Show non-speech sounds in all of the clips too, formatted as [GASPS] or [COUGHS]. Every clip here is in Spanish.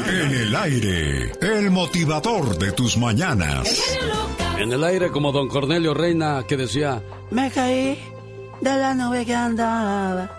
aire, en el aire, el motivador de tus mañanas. En el aire como don Cornelio Reina que decía, me caí de la nube que andaba,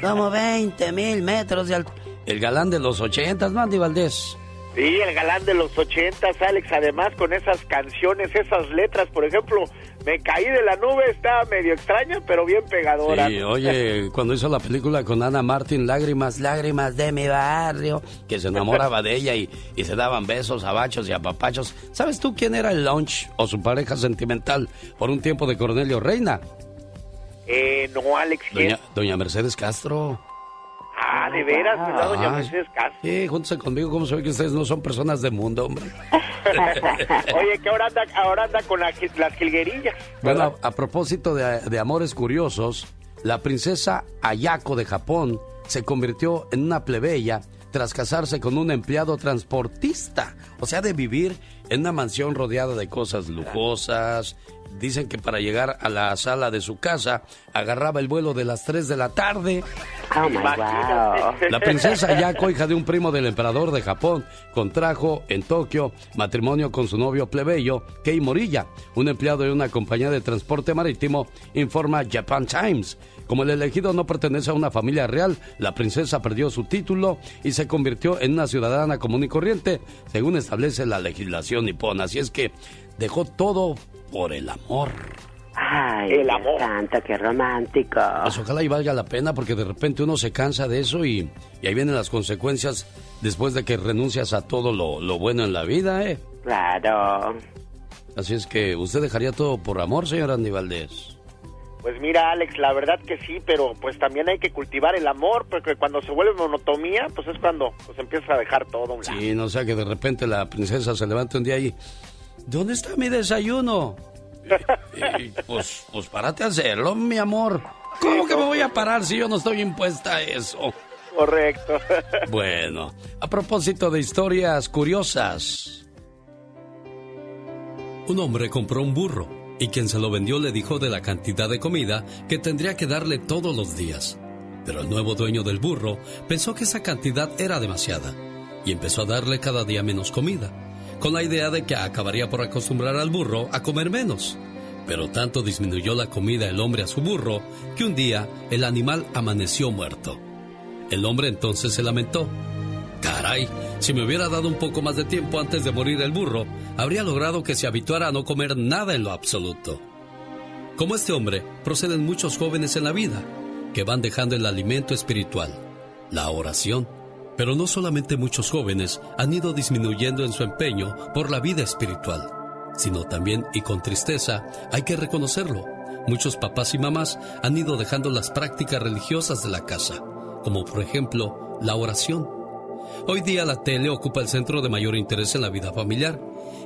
como 20 mil metros de altura. El galán de los ochentas, Mandy Valdés. Sí, el galán de los ochentas, Alex, además con esas canciones, esas letras, por ejemplo, Me caí de la nube, está medio extraña, pero bien pegadora. Sí, oye, cuando hizo la película con Ana Martín, Lágrimas, Lágrimas de mi barrio, que se enamoraba de ella y, y se daban besos, abachos y apapachos. ¿Sabes tú quién era el launch o su pareja sentimental por un tiempo de Cornelio Reina? Eh, no, Alex. Doña, doña Mercedes Castro. Ah, de veras, ¿verdad, doña Castro? Sí, júntense conmigo, ¿cómo se ve que ustedes no son personas de mundo, hombre? [LAUGHS] Oye, que ahora anda, ahora anda con la- las jilguerillas. Bueno, a, a propósito de, de amores curiosos, la princesa Ayako de Japón se convirtió en una plebeya tras casarse con un empleado transportista. O sea, de vivir en una mansión rodeada de cosas lujosas. Dicen que para llegar a la sala de su casa agarraba el vuelo de las 3 de la tarde. Oh my wow. La princesa Ayako, hija de un primo del emperador de Japón, contrajo en Tokio matrimonio con su novio plebeyo, Kei Morilla, un empleado de una compañía de transporte marítimo, informa Japan Times. Como el elegido no pertenece a una familia real, la princesa perdió su título y se convirtió en una ciudadana común y corriente, según establece la legislación nipona. Así es que dejó todo por el amor. Ay, El amor. santo, qué romántico. Pues ojalá y valga la pena porque de repente uno se cansa de eso y, y ahí vienen las consecuencias después de que renuncias a todo lo, lo bueno en la vida, ¿eh? Claro. Así es que usted dejaría todo por amor, señor Andy Valdés. Pues mira, Alex, la verdad que sí, pero pues también hay que cultivar el amor, porque cuando se vuelve monotomía, pues es cuando pues empiezas a dejar todo. a un lado. Sí, no sea que de repente la princesa se levante un día y... ¿Dónde está mi desayuno? Y, pues, pues párate a hacerlo, mi amor. ¿Cómo que me voy a parar si yo no estoy impuesta a eso? Correcto. [LAUGHS] Bueno, a propósito de historias curiosas. Un hombre compró un burro y quien se lo vendió le dijo de la cantidad de comida que tendría que darle todos los días. Pero el nuevo dueño del burro pensó que esa cantidad era demasiada y empezó a darle cada día menos comida, con la idea de que acabaría por acostumbrar al burro a comer menos. Pero tanto disminuyó la comida el hombre a su burro que un día el animal amaneció muerto. El hombre entonces se lamentó. Caray, si me hubiera dado un poco más de tiempo antes de morir el burro, habría logrado que se habituara a no comer nada en lo absoluto. Como este hombre, proceden muchos jóvenes en la vida que van dejando el alimento espiritual, la oración. Pero no solamente muchos jóvenes han ido disminuyendo en su empeño por la vida espiritual, sino también, y con tristeza, hay que reconocerlo, muchos papás y mamás han ido dejando las prácticas religiosas de la casa, como por ejemplo la oración. Hoy día la tele ocupa el centro de mayor interés en la vida familiar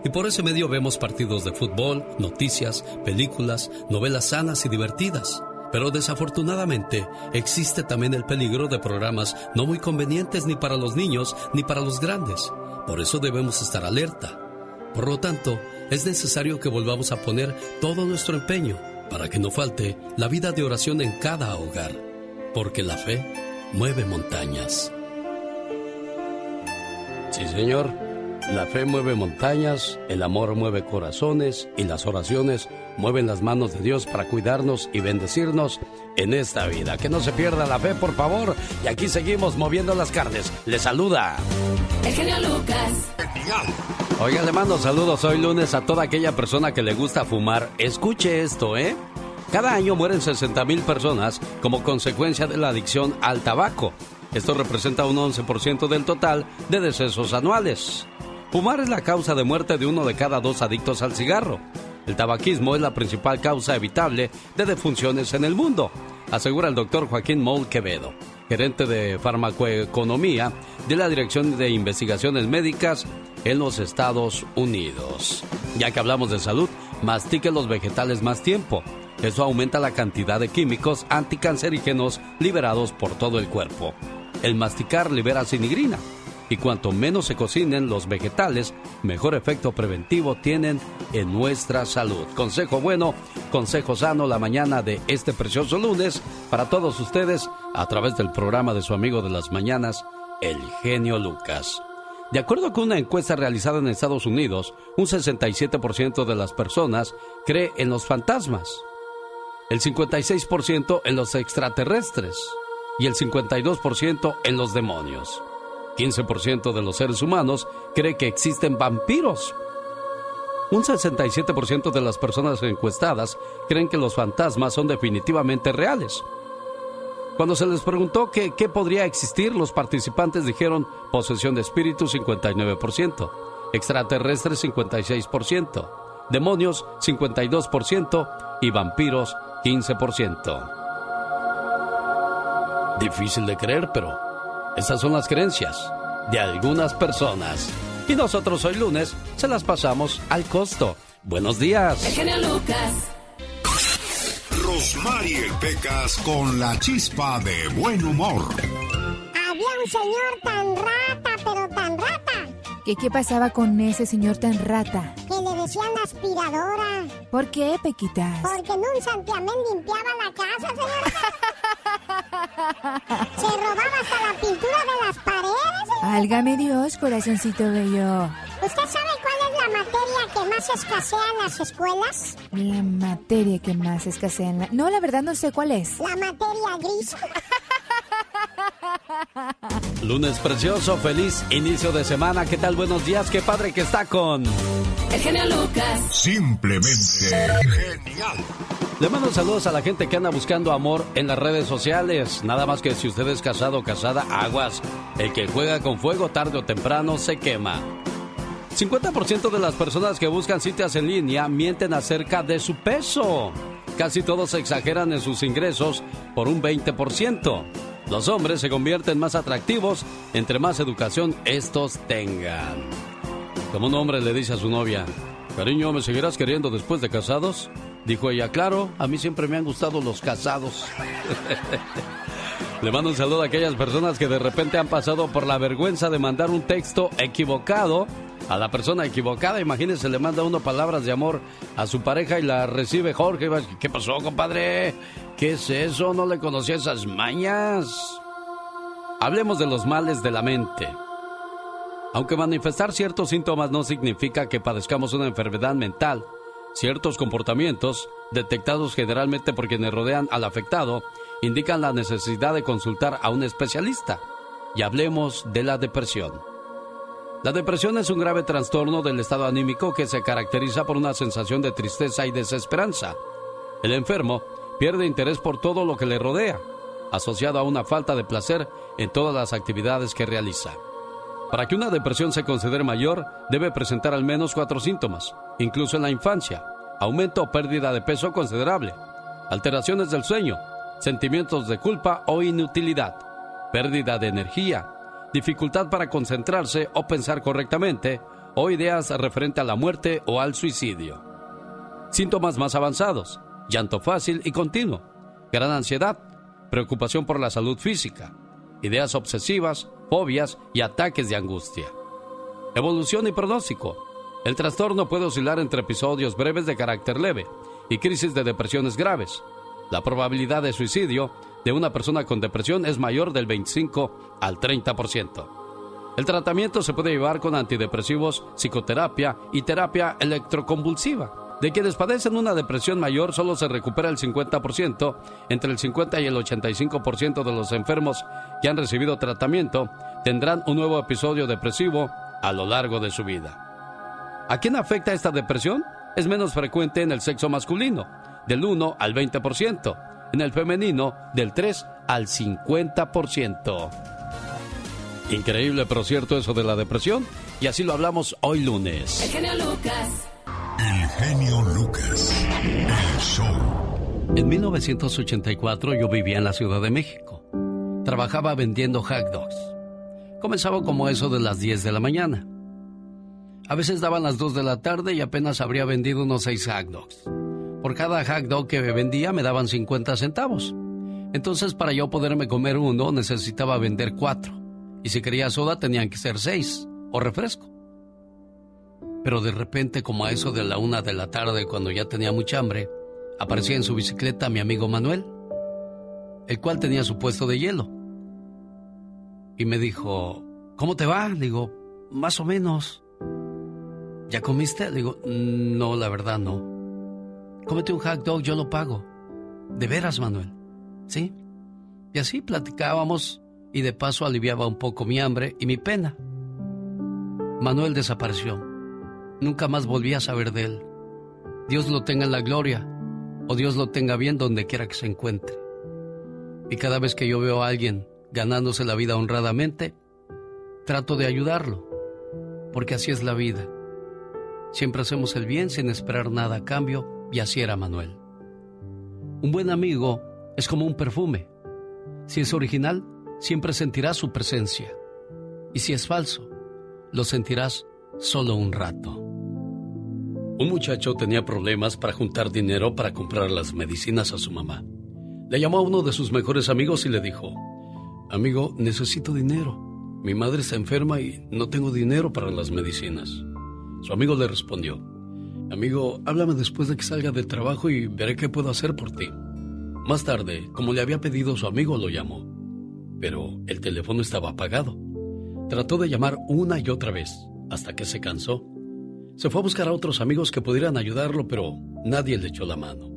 y por ese medio vemos partidos de fútbol, noticias, películas, novelas sanas y divertidas. Pero desafortunadamente existe también el peligro de programas no muy convenientes ni para los niños ni para los grandes. Por eso debemos estar alerta. Por lo tanto, es necesario que volvamos a poner todo nuestro empeño para que no falte la vida de oración en cada hogar, porque la fe mueve montañas. Sí, señor. La fe mueve montañas, el amor mueve corazones y las oraciones mueven las manos de Dios para cuidarnos y bendecirnos en esta vida. Que no se pierda la fe, por favor. Y aquí seguimos moviendo las carnes. Le saluda. El genio Lucas. Oiga, le mando saludos hoy lunes a toda aquella persona que le gusta fumar. Escuche esto, ¿eh? Cada año mueren 60 mil personas como consecuencia de la adicción al tabaco. Esto representa un 11% del total de decesos anuales. Fumar es la causa de muerte de uno de cada dos adictos al cigarro. El tabaquismo es la principal causa evitable de defunciones en el mundo, asegura el doctor Joaquín Moll Quevedo, gerente de farmacoeconomía de la Dirección de Investigaciones Médicas en los Estados Unidos. Ya que hablamos de salud, mastique los vegetales más tiempo. Eso aumenta la cantidad de químicos anticancerígenos liberados por todo el cuerpo. El masticar libera sinigrina y cuanto menos se cocinen los vegetales, mejor efecto preventivo tienen en nuestra salud. Consejo bueno, consejo sano la mañana de este precioso lunes para todos ustedes a través del programa de su amigo de las mañanas, el genio Lucas. De acuerdo con una encuesta realizada en Estados Unidos, un 67% de las personas cree en los fantasmas, el 56% en los extraterrestres y el 52% en los demonios. 15% de los seres humanos cree que existen vampiros. Un 67% de las personas encuestadas creen que los fantasmas son definitivamente reales. Cuando se les preguntó qué podría existir, los participantes dijeron posesión de espíritus 59%, extraterrestres 56%, demonios 52% y vampiros 15%. Difícil de creer, pero esas son las creencias de algunas personas. Y nosotros hoy lunes se las pasamos al costo. Buenos días. Lucas. Rosmarie Pecas con la chispa de buen humor. Había un señor tan rata. ¿Qué, ¿Qué pasaba con ese señor tan rata? Que le decían aspiradora. ¿Por qué, Pequitas? Porque en un santiamén limpiaba la casa, señor. [LAUGHS] Se robaba hasta la pintura de las paredes. Álgame Dios, corazoncito bello. ¿Usted sabe cuál es la materia que más escasea en las escuelas? La materia que más escasea en la... No, la verdad no sé cuál es. La materia gris. [LAUGHS] [LAUGHS] Lunes precioso, feliz inicio de semana. ¿Qué tal? Buenos días, qué padre que está con... El genio Lucas. Simplemente genial. Le mando saludos a la gente que anda buscando amor en las redes sociales. Nada más que si usted es casado o casada, aguas. El que juega con fuego tarde o temprano se quema. 50% de las personas que buscan citas en línea mienten acerca de su peso. Casi todos exageran en sus ingresos por un 20%. Los hombres se convierten más atractivos entre más educación estos tengan. Como un hombre le dice a su novia, cariño, ¿me seguirás queriendo después de casados? Dijo ella, claro, a mí siempre me han gustado los casados. [LAUGHS] Le mando un saludo a aquellas personas que de repente han pasado por la vergüenza de mandar un texto equivocado a la persona equivocada. Imagínense, le manda uno palabras de amor a su pareja y la recibe Jorge. ¿Qué pasó, compadre? ¿Qué es eso? No le conocía esas mañas. Hablemos de los males de la mente. Aunque manifestar ciertos síntomas no significa que padezcamos una enfermedad mental, ciertos comportamientos, detectados generalmente por quienes rodean al afectado, indican la necesidad de consultar a un especialista. Y hablemos de la depresión. La depresión es un grave trastorno del estado anímico que se caracteriza por una sensación de tristeza y desesperanza. El enfermo pierde interés por todo lo que le rodea, asociado a una falta de placer en todas las actividades que realiza. Para que una depresión se considere mayor, debe presentar al menos cuatro síntomas, incluso en la infancia. Aumento o pérdida de peso considerable, alteraciones del sueño, sentimientos de culpa o inutilidad, pérdida de energía, dificultad para concentrarse o pensar correctamente, o ideas referente a la muerte o al suicidio. Síntomas más avanzados, llanto fácil y continuo, gran ansiedad, preocupación por la salud física, ideas obsesivas, fobias y ataques de angustia. Evolución y pronóstico. El trastorno puede oscilar entre episodios breves de carácter leve y crisis de depresiones graves. La probabilidad de suicidio de una persona con depresión es mayor del 25 al 30%. El tratamiento se puede llevar con antidepresivos, psicoterapia y terapia electroconvulsiva. De quienes padecen una depresión mayor solo se recupera el 50%, entre el 50 y el 85% de los enfermos que han recibido tratamiento tendrán un nuevo episodio depresivo a lo largo de su vida. ¿A quién afecta esta depresión? Es menos frecuente en el sexo masculino, del 1 al 20%, en el femenino del 3 al 50%. Increíble, pero cierto eso de la depresión, y así lo hablamos hoy lunes. El genio Lucas. El genio Lucas. El show. En 1984 yo vivía en la Ciudad de México. Trabajaba vendiendo hot dogs. Comenzaba como eso de las 10 de la mañana. A veces daban las 2 de la tarde y apenas habría vendido unos 6 hot dogs. Por cada hot dog que vendía me daban 50 centavos. Entonces para yo poderme comer uno necesitaba vender cuatro. Y si quería soda tenían que ser seis o refresco. Pero de repente, como a eso de la una de la tarde, cuando ya tenía mucha hambre, aparecía en su bicicleta mi amigo Manuel, el cual tenía su puesto de hielo. Y me dijo, ¿cómo te va? Digo, más o menos. ¿Ya comiste? Digo, no, la verdad no. Cómete un hot dog, yo lo pago. De veras, Manuel. ¿Sí? Y así platicábamos y de paso aliviaba un poco mi hambre y mi pena. Manuel desapareció. Nunca más volví a saber de él. Dios lo tenga en la gloria o Dios lo tenga bien donde quiera que se encuentre. Y cada vez que yo veo a alguien ganándose la vida honradamente, trato de ayudarlo, porque así es la vida. Siempre hacemos el bien sin esperar nada a cambio y así era Manuel. Un buen amigo es como un perfume. Si es original, siempre sentirás su presencia. Y si es falso, lo sentirás solo un rato. Un muchacho tenía problemas para juntar dinero para comprar las medicinas a su mamá. Le llamó a uno de sus mejores amigos y le dijo, Amigo, necesito dinero. Mi madre está enferma y no tengo dinero para las medicinas. Su amigo le respondió, Amigo, háblame después de que salga del trabajo y veré qué puedo hacer por ti. Más tarde, como le había pedido su amigo, lo llamó. Pero el teléfono estaba apagado. Trató de llamar una y otra vez, hasta que se cansó. Se fue a buscar a otros amigos que pudieran ayudarlo, pero nadie le echó la mano.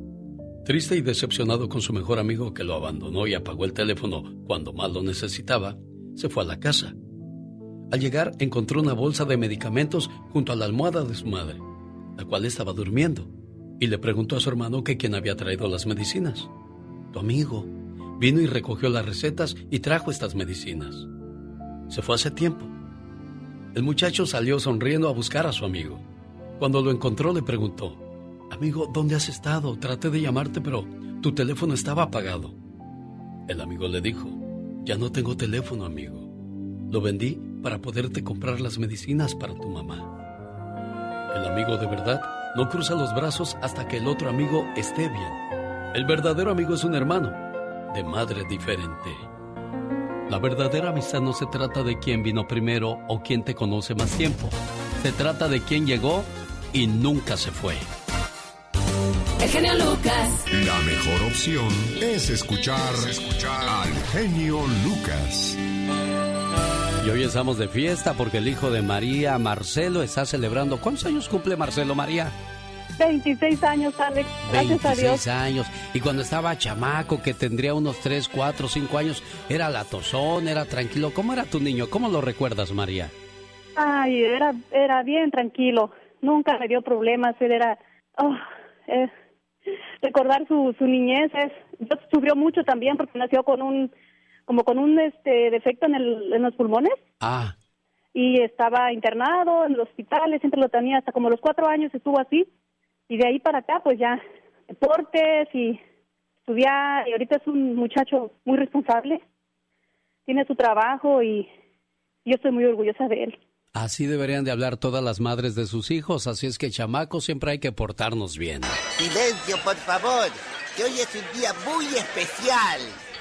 Triste y decepcionado con su mejor amigo que lo abandonó y apagó el teléfono cuando más lo necesitaba, se fue a la casa. Al llegar encontró una bolsa de medicamentos junto a la almohada de su madre cual estaba durmiendo, y le preguntó a su hermano que quién había traído las medicinas. Tu amigo vino y recogió las recetas y trajo estas medicinas. Se fue hace tiempo. El muchacho salió sonriendo a buscar a su amigo. Cuando lo encontró le preguntó, Amigo, ¿dónde has estado? Traté de llamarte, pero tu teléfono estaba apagado. El amigo le dijo, Ya no tengo teléfono, amigo. Lo vendí para poderte comprar las medicinas para tu mamá. El amigo de verdad no cruza los brazos hasta que el otro amigo esté bien. El verdadero amigo es un hermano, de madre diferente. La verdadera amistad no se trata de quién vino primero o quién te conoce más tiempo. Se trata de quién llegó y nunca se fue. El genio Lucas. La mejor opción es escuchar, escuchar al genio Lucas. Y hoy estamos de fiesta porque el hijo de María, Marcelo, está celebrando. ¿Cuántos años cumple Marcelo María? 26 años, Alex. Gracias a Dios. 26 años. Y cuando estaba chamaco, que tendría unos 3, 4, 5 años, era latosón, era tranquilo. ¿Cómo era tu niño? ¿Cómo lo recuerdas, María? Ay, era, era bien tranquilo. Nunca me dio problemas. Él era. Oh, eh, recordar su, su niñez es. Yo sufrió mucho también porque nació con un como con un este defecto en, el, en los pulmones. Ah. Y estaba internado en el hospital, siempre lo tenía hasta como los cuatro años estuvo así. Y de ahí para acá, pues ya, deportes y estudiar. Y ahorita es un muchacho muy responsable. Tiene su trabajo y yo estoy muy orgullosa de él. Así deberían de hablar todas las madres de sus hijos, así es que chamacos siempre hay que portarnos bien. Silencio, por favor, que hoy es un día muy especial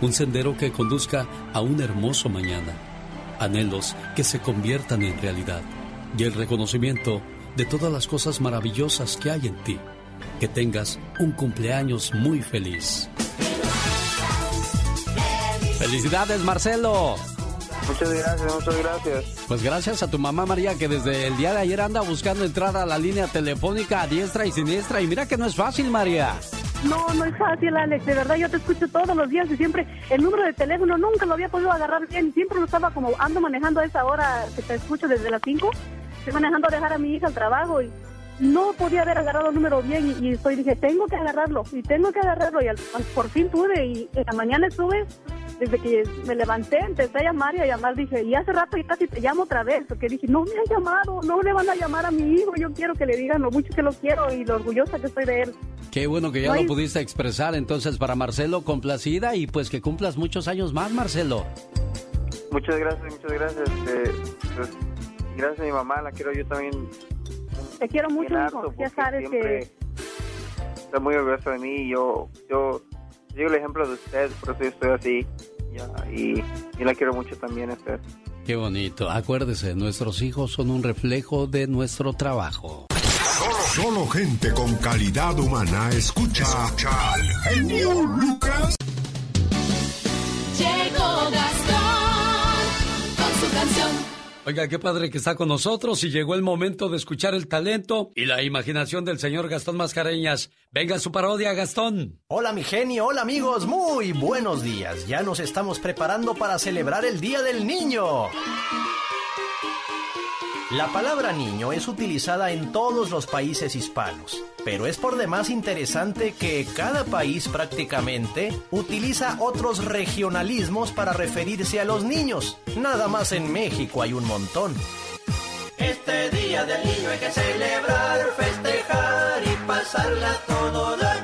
un sendero que conduzca a un hermoso mañana, anhelos que se conviertan en realidad y el reconocimiento de todas las cosas maravillosas que hay en ti. Que tengas un cumpleaños muy feliz. ¡Felicidades, Marcelo! Muchas gracias, muchas gracias. Pues gracias a tu mamá María que desde el día de ayer anda buscando entrar a la línea telefónica a diestra y siniestra y mira que no es fácil, María. No, no es fácil, Alex. De verdad, yo te escucho todos los días y siempre el número de teléfono nunca lo había podido agarrar bien. Siempre lo estaba como ando manejando a esa hora que te escucho desde las 5. Estoy manejando a dejar a mi hija al trabajo y no podía haber agarrado el número bien y, estoy dije, tengo que agarrarlo y tengo que agarrarlo y por fin pude y en la mañana estuve desde que me levanté, empecé a llamar y a llamar, dije, y hace rato y casi te llamo otra vez, porque dije, no me han llamado, no le van a llamar a mi hijo, yo quiero que le digan lo mucho que lo quiero y lo orgullosa que estoy de él. Qué bueno que ya lo pudiste expresar entonces para Marcelo, complacida y pues que cumplas muchos años más, Marcelo. Muchas gracias, muchas gracias. Eh, pues, gracias a mi mamá, la quiero yo también. Te quiero mucho, hijo. Ya sabes que... Está muy orgulloso de mí y yo, yo, yo el ejemplo de usted, por eso yo estoy así. y, y la quiero mucho también usted. Qué bonito. Acuérdese, nuestros hijos son un reflejo de nuestro trabajo. Solo, gente con calidad humana escucha, escucha al genio Lucas. Llegó canción. Oiga, qué padre que está con nosotros y llegó el momento de escuchar el talento y la imaginación del señor Gastón Mascareñas. Venga su parodia, Gastón. Hola mi genio, hola amigos, muy buenos días. Ya nos estamos preparando para celebrar el Día del Niño. La palabra niño es utilizada en todos los países hispanos, pero es por demás interesante que cada país prácticamente utiliza otros regionalismos para referirse a los niños. Nada más en México hay un montón. Este día del niño hay que celebrar, festejar y pasarla todo dar.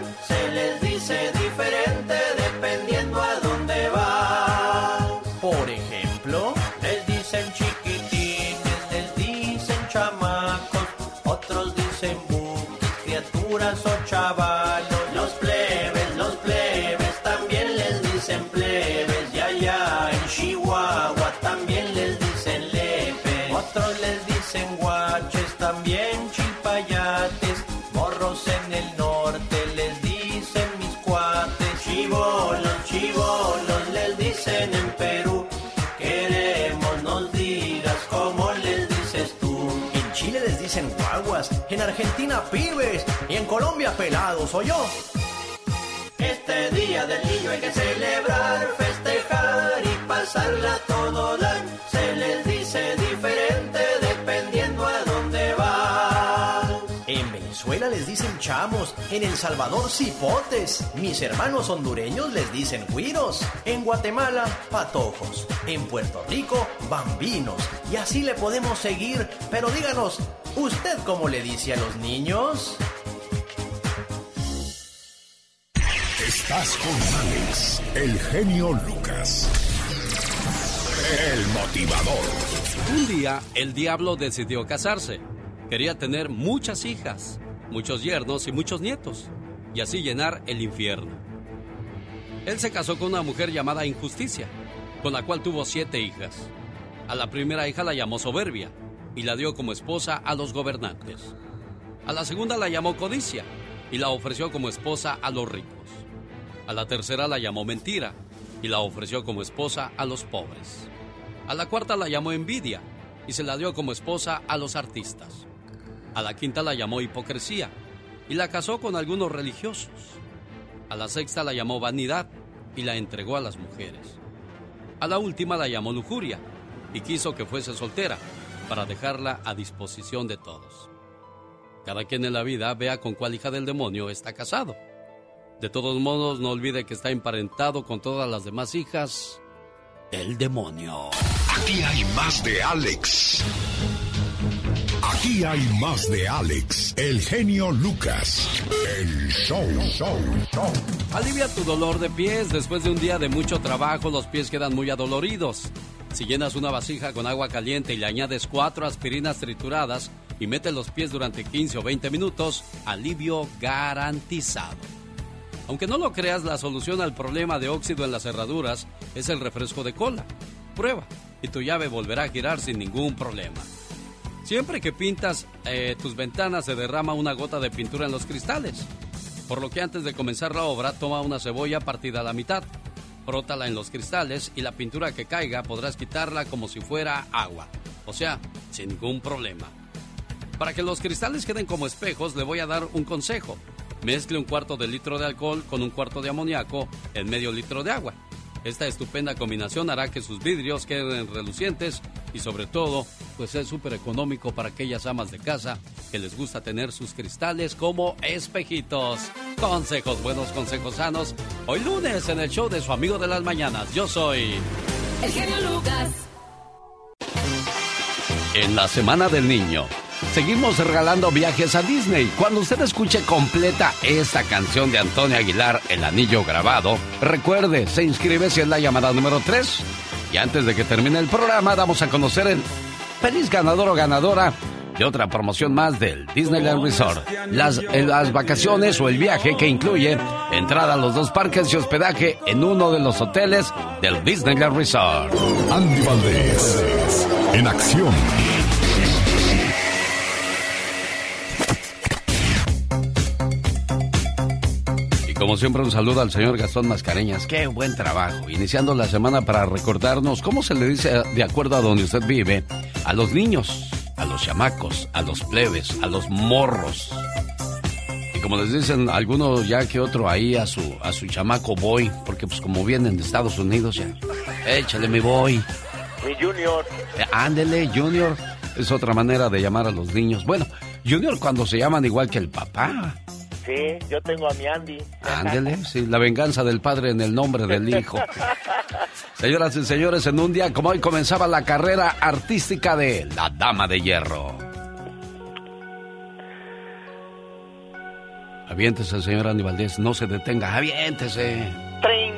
Argentina pibes y en Colombia pelados, ¿o yo? Este día del niño hay que celebrar, festejar y pasarla todo dar. Se les dice diferente les dicen chamos, en El Salvador cipotes, mis hermanos hondureños les dicen güiros, en Guatemala patojos, en Puerto Rico bambinos, y así le podemos seguir, pero díganos, ¿usted cómo le dice a los niños? Estás con Alex, el genio Lucas. El motivador. Un día, el diablo decidió casarse. Quería tener muchas hijas, muchos yernos y muchos nietos, y así llenar el infierno. Él se casó con una mujer llamada Injusticia, con la cual tuvo siete hijas. A la primera hija la llamó Soberbia y la dio como esposa a los gobernantes. A la segunda la llamó Codicia y la ofreció como esposa a los ricos. A la tercera la llamó Mentira y la ofreció como esposa a los pobres. A la cuarta la llamó Envidia y se la dio como esposa a los artistas. A la quinta la llamó Hipocresía y la casó con algunos religiosos. A la sexta la llamó Vanidad y la entregó a las mujeres. A la última la llamó Lujuria y quiso que fuese soltera para dejarla a disposición de todos. Cada quien en la vida vea con cuál hija del demonio está casado. De todos modos, no olvide que está emparentado con todas las demás hijas del demonio. Aquí hay más de Alex. Aquí hay más de Alex, el genio Lucas. El show, show, show. Alivia tu dolor de pies. Después de un día de mucho trabajo, los pies quedan muy adoloridos. Si llenas una vasija con agua caliente y le añades cuatro aspirinas trituradas y metes los pies durante 15 o 20 minutos, alivio garantizado. Aunque no lo creas, la solución al problema de óxido en las cerraduras es el refresco de cola. Prueba y tu llave volverá a girar sin ningún problema. Siempre que pintas eh, tus ventanas se derrama una gota de pintura en los cristales. Por lo que antes de comenzar la obra, toma una cebolla partida a la mitad, frótala en los cristales y la pintura que caiga podrás quitarla como si fuera agua. O sea, sin ningún problema. Para que los cristales queden como espejos, le voy a dar un consejo. Mezcle un cuarto de litro de alcohol con un cuarto de amoníaco en medio litro de agua. Esta estupenda combinación hará que sus vidrios queden relucientes y sobre todo, pues es súper económico para aquellas amas de casa que les gusta tener sus cristales como espejitos. Consejos buenos, consejos sanos. Hoy lunes en el show de su amigo de las mañanas. Yo soy... El genio Lucas. En la Semana del Niño, seguimos regalando viajes a Disney. Cuando usted escuche completa esta canción de Antonio Aguilar, El Anillo Grabado, recuerde, se inscribe si es la llamada número 3. Y antes de que termine el programa, damos a conocer el feliz ganador o ganadora de otra promoción más del Disneyland Resort. Las, las vacaciones o el viaje que incluye entrada a los dos parques y hospedaje en uno de los hoteles del Disneyland Resort. Andy Valdés, en acción. Como siempre, un saludo al señor Gastón Mascareñas. Qué buen trabajo. Iniciando la semana para recordarnos cómo se le dice, de acuerdo a donde usted vive, a los niños, a los chamacos, a los plebes, a los morros. Y como les dicen algunos ya que otro ahí a su, a su chamaco boy, porque pues como vienen de Estados Unidos ya, échale mi boy. Mi junior. Eh, ándele, junior. Es otra manera de llamar a los niños. Bueno, junior cuando se llaman igual que el papá. Sí, yo tengo a mi Andy. Ándele, sí, la venganza del padre en el nombre del hijo. [LAUGHS] Señoras y señores, en un día como hoy comenzaba la carrera artística de La Dama de Hierro. Aviéntese, señor Andy Valdés, no se detenga, aviéntese.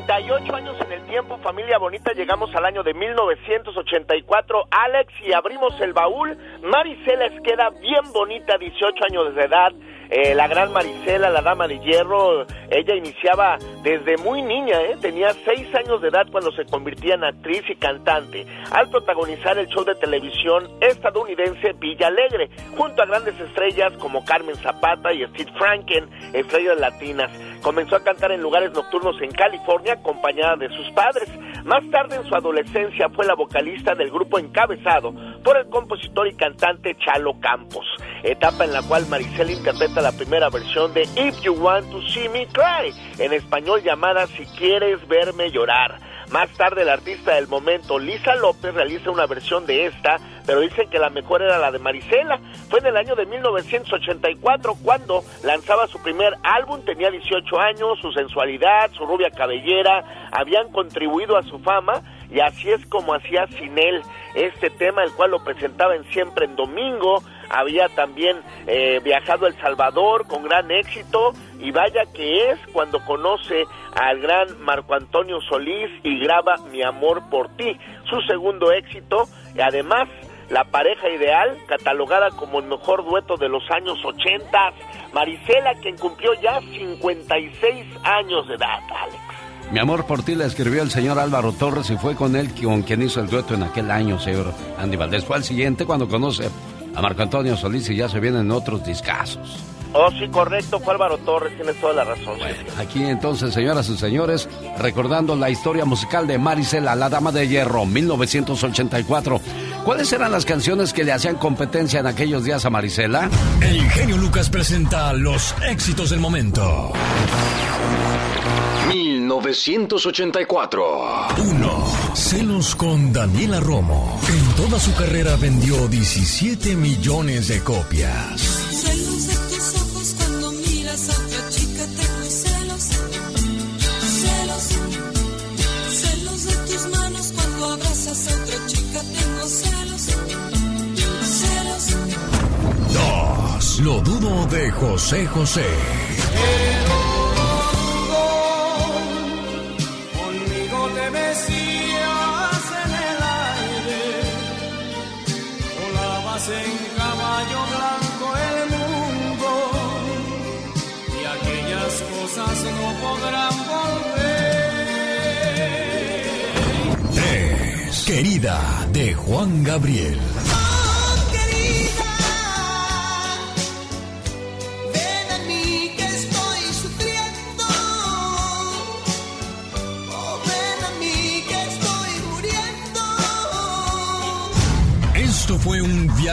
38 años en el tiempo, familia bonita, llegamos al año de 1984, Alex, y abrimos el baúl. Maricela queda bien bonita, 18 años de edad, eh, la gran Marisela, la dama de hierro, ella iniciaba desde muy niña, ¿eh? tenía seis años de edad cuando se convertía en actriz y cantante, al protagonizar el show de televisión estadounidense Villa Alegre, junto a grandes estrellas como Carmen Zapata y Steve Franken, estrellas latinas. Comenzó a cantar en lugares nocturnos en California acompañada de sus padres. Más tarde en su adolescencia fue la vocalista del grupo encabezado por el compositor y cantante Chalo Campos, etapa en la cual Maricela interpreta la primera versión de If You Want to See Me Cry, en español llamada Si Quieres Verme Llorar. Más tarde, la artista del momento, Lisa López, realiza una versión de esta, pero dicen que la mejor era la de Marisela. Fue en el año de 1984 cuando lanzaba su primer álbum, tenía 18 años, su sensualidad, su rubia cabellera, habían contribuido a su fama y así es como hacía sin él este tema, el cual lo presentaba en siempre en domingo, había también eh, viajado a El Salvador con gran éxito y vaya que es cuando conoce al gran Marco Antonio Solís y graba Mi amor por ti, su segundo éxito, y además la pareja ideal, catalogada como el mejor dueto de los años 80, Marisela, quien cumplió ya 56 años de edad, Alex. Mi amor por ti la escribió el señor Álvaro Torres y fue con él con quien hizo el dueto en aquel año, señor Andy Valdés. Fue al siguiente cuando conoce a Marco Antonio Solís y ya se vienen otros discazos. Oh, sí, correcto, fue Álvaro Torres, tienes toda la razón. aquí entonces, señoras y señores, recordando la historia musical de Marisela, la Dama de Hierro, 1984. ¿Cuáles eran las canciones que le hacían competencia en aquellos días a Marisela? El genio Lucas presenta los éxitos del momento. 1984. 1. Celos con Daniela Romo. En toda su carrera vendió 17 millones de copias. Lo dudo de José José. En el aire, volabas en caballo blanco el mundo y aquellas cosas no podrán volver. 3. Querida de Juan Gabriel.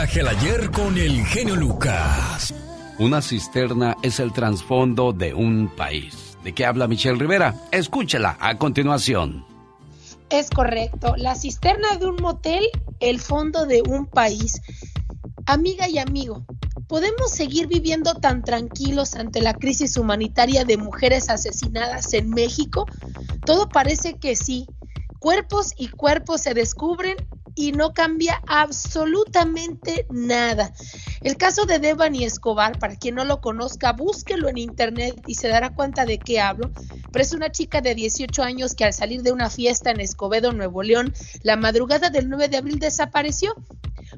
Viaje al ayer con el genio Lucas. Una cisterna es el trasfondo de un país. ¿De qué habla Michelle Rivera? Escúchela a continuación. Es correcto. La cisterna de un motel, el fondo de un país. Amiga y amigo, ¿podemos seguir viviendo tan tranquilos ante la crisis humanitaria de mujeres asesinadas en México? Todo parece que sí. Cuerpos y cuerpos se descubren y no cambia absolutamente nada. El caso de Devani Escobar, para quien no lo conozca, búsquelo en internet y se dará cuenta de qué hablo. Pero es una chica de 18 años que al salir de una fiesta en Escobedo, Nuevo León, la madrugada del 9 de abril desapareció.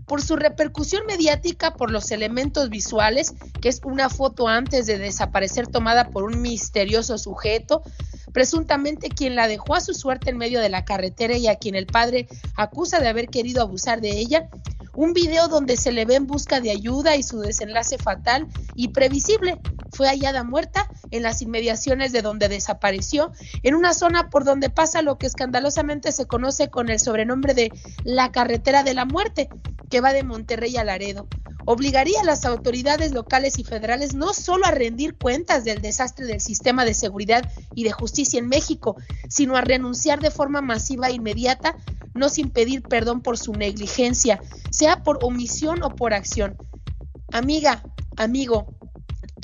por su repercusión mediática por los elementos visuales, que es una foto antes de desaparecer tomada por un misterioso sujeto, presuntamente quien la dejó a su suerte en medio de la carretera y a quien el padre acusa de haber querido abusar de ella, un video donde se le ve en busca de ayuda y su desenlace fatal y previsible. Fue hallada muerta en las inmediaciones de donde desapareció, en una zona por donde pasa lo que escandalosamente se conoce con el sobrenombre de la carretera de la muerte, que va de Monterrey a Laredo obligaría a las autoridades locales y federales no solo a rendir cuentas del desastre del sistema de seguridad y de justicia en México, sino a renunciar de forma masiva e inmediata, no sin pedir perdón por su negligencia, sea por omisión o por acción. Amiga, amigo,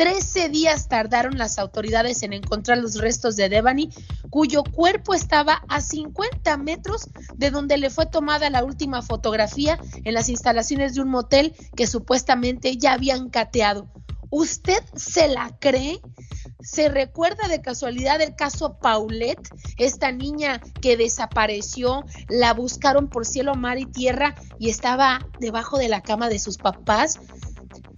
Trece días tardaron las autoridades en encontrar los restos de Devani, cuyo cuerpo estaba a 50 metros de donde le fue tomada la última fotografía en las instalaciones de un motel que supuestamente ya habían cateado. ¿Usted se la cree? ¿Se recuerda de casualidad el caso Paulette, esta niña que desapareció, la buscaron por cielo, mar y tierra y estaba debajo de la cama de sus papás?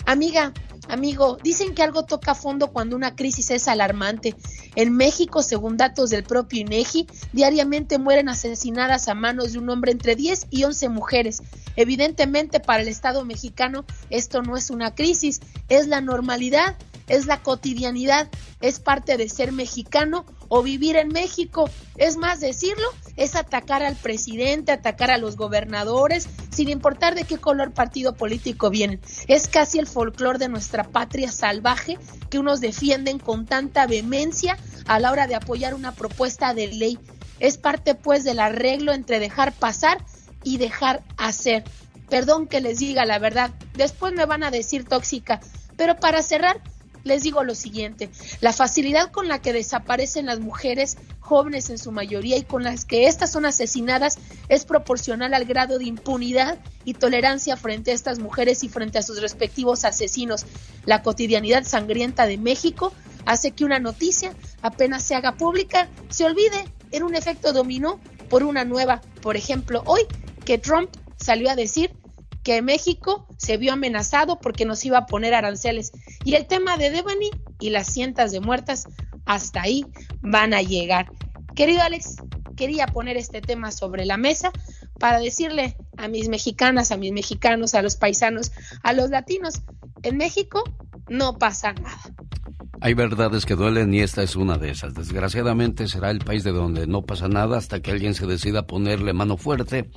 Amiga, Amigo, dicen que algo toca a fondo cuando una crisis es alarmante. En México, según datos del propio INEGI, diariamente mueren asesinadas a manos de un hombre entre 10 y 11 mujeres. Evidentemente, para el Estado mexicano, esto no es una crisis, es la normalidad, es la cotidianidad, es parte de ser mexicano o vivir en México. Es más, decirlo es atacar al presidente, atacar a los gobernadores, sin importar de qué color partido político vienen. Es casi el folclor de nuestra patria salvaje que unos defienden con tanta vehemencia a la hora de apoyar una propuesta de ley. Es parte pues del arreglo entre dejar pasar y dejar hacer. Perdón que les diga la verdad, después me van a decir tóxica, pero para cerrar, les digo lo siguiente, la facilidad con la que desaparecen las mujeres jóvenes en su mayoría y con las que éstas son asesinadas es proporcional al grado de impunidad y tolerancia frente a estas mujeres y frente a sus respectivos asesinos. La cotidianidad sangrienta de México hace que una noticia apenas se haga pública, se olvide en un efecto dominó por una nueva. Por ejemplo, hoy que Trump salió a decir que México se vio amenazado porque nos iba a poner aranceles. Y el tema de Devani y las cientas de muertas hasta ahí van a llegar. Querido Alex, quería poner este tema sobre la mesa para decirle a mis mexicanas, a mis mexicanos, a los paisanos, a los latinos, en México no pasa nada. Hay verdades que duelen y esta es una de esas. Desgraciadamente será el país de donde no pasa nada hasta que alguien se decida ponerle mano fuerte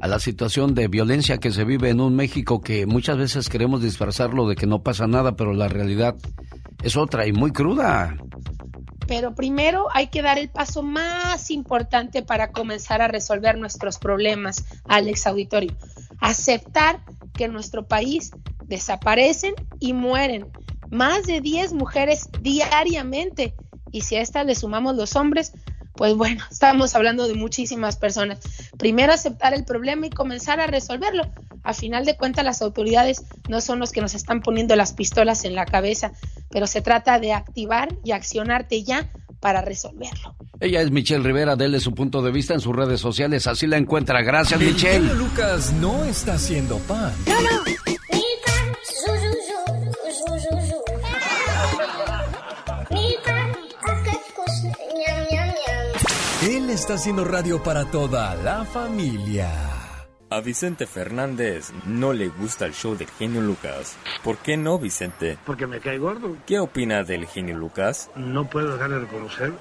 a la situación de violencia que se vive en un México que muchas veces queremos disfrazarlo de que no pasa nada, pero la realidad es otra y muy cruda. Pero primero hay que dar el paso más importante para comenzar a resolver nuestros problemas, Alex Auditorio. Aceptar que en nuestro país desaparecen y mueren más de 10 mujeres diariamente. Y si a estas le sumamos los hombres, pues bueno, [LAUGHS] estamos hablando de muchísimas personas. Primero aceptar el problema y comenzar a resolverlo. A final de cuentas, las autoridades no son los que nos están poniendo las pistolas en la cabeza, pero se trata de activar y accionarte ya para resolverlo. Ella es Michelle Rivera, dele su punto de vista en sus redes sociales, así la encuentra. Gracias, Michelle. Lucas no está haciendo pan. Él está haciendo radio para toda la familia. A Vicente Fernández no le gusta el show del genio Lucas. ¿Por qué no, Vicente? Porque me cae gordo. ¿Qué opina del genio Lucas? No puedo dejar de reconocer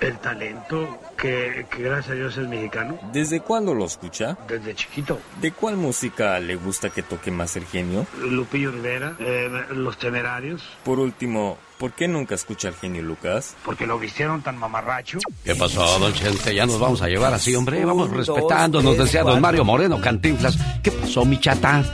el talento que, gracias a Dios es mexicano. ¿Desde cuándo lo escucha? Desde chiquito. ¿De cuál música le gusta que toque más el genio? Lupillo Rivera, eh, Los Temerarios. Por último, ¿por qué nunca escucha al genio Lucas? Porque lo vistieron tan mamarracho. ¿Qué pasó, don Chente? Ya nos vamos a llevar así, hombre. Vamos respetando, nos decía don Mario Moreno Cantinflas. ¿Qué pasó, mi chata?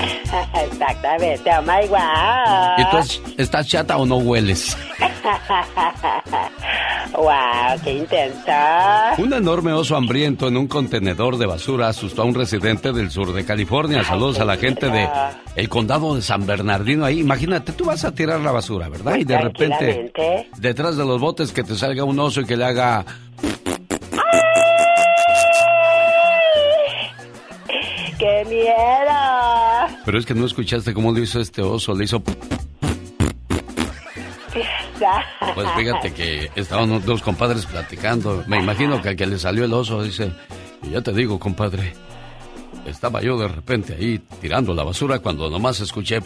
Exactamente, oh my wow. ¿Y tú estás chata o no hueles? [LAUGHS] wow, qué intensa. Un enorme oso hambriento en un contenedor de basura asustó a un residente del sur de California. Saludos a la gente de el condado de San Bernardino ahí. Imagínate, tú vas a tirar la basura, ¿verdad? Y de repente, detrás de los botes que te salga un oso y que le haga ¡Qué Pero es que no escuchaste cómo lo hizo este oso, le hizo... Pues fíjate que estaban dos compadres platicando. Me imagino que al que le salió el oso dice, y ya te digo, compadre, estaba yo de repente ahí tirando la basura cuando nomás escuché...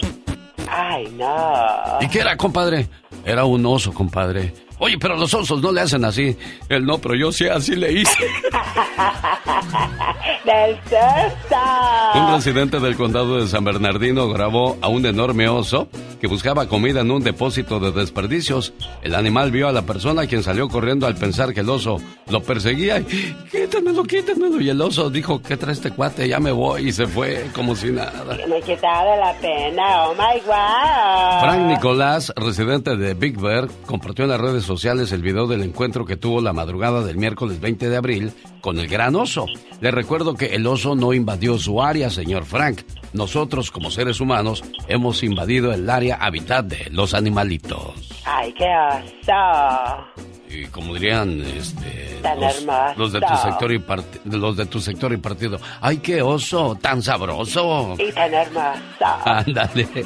Ay, no. ¿Y qué era, compadre? Era un oso, compadre. Oye, pero los osos no le hacen así. Él no, pero yo sí así le hice. [LAUGHS] ¡Del! Un residente del condado de San Bernardino grabó a un enorme oso que buscaba comida en un depósito de desperdicios. El animal vio a la persona quien salió corriendo al pensar que el oso lo perseguía y quítenmelo, quítenmelo. Y el oso dijo, ¿qué trae este cuate? Ya me voy y se fue como si nada. Me he quitado la pena, oh my god. Frank Nicolás, residente de Big Bear, compartió en las redes sociales el video del encuentro que tuvo la madrugada del miércoles 20 de abril con el gran oso. Le recuerdo que el oso no invadió su área, señor Frank. Nosotros, como seres humanos, hemos invadido el área hábitat de los animalitos. Ay, qué oso. Y como dirían este, Tan los, hermoso. los de tu sector y part- los de tu sector y partido. ¡Ay, qué oso! ¡Tan sabroso! Y tan hermoso. [LAUGHS] Ándale. [LAUGHS]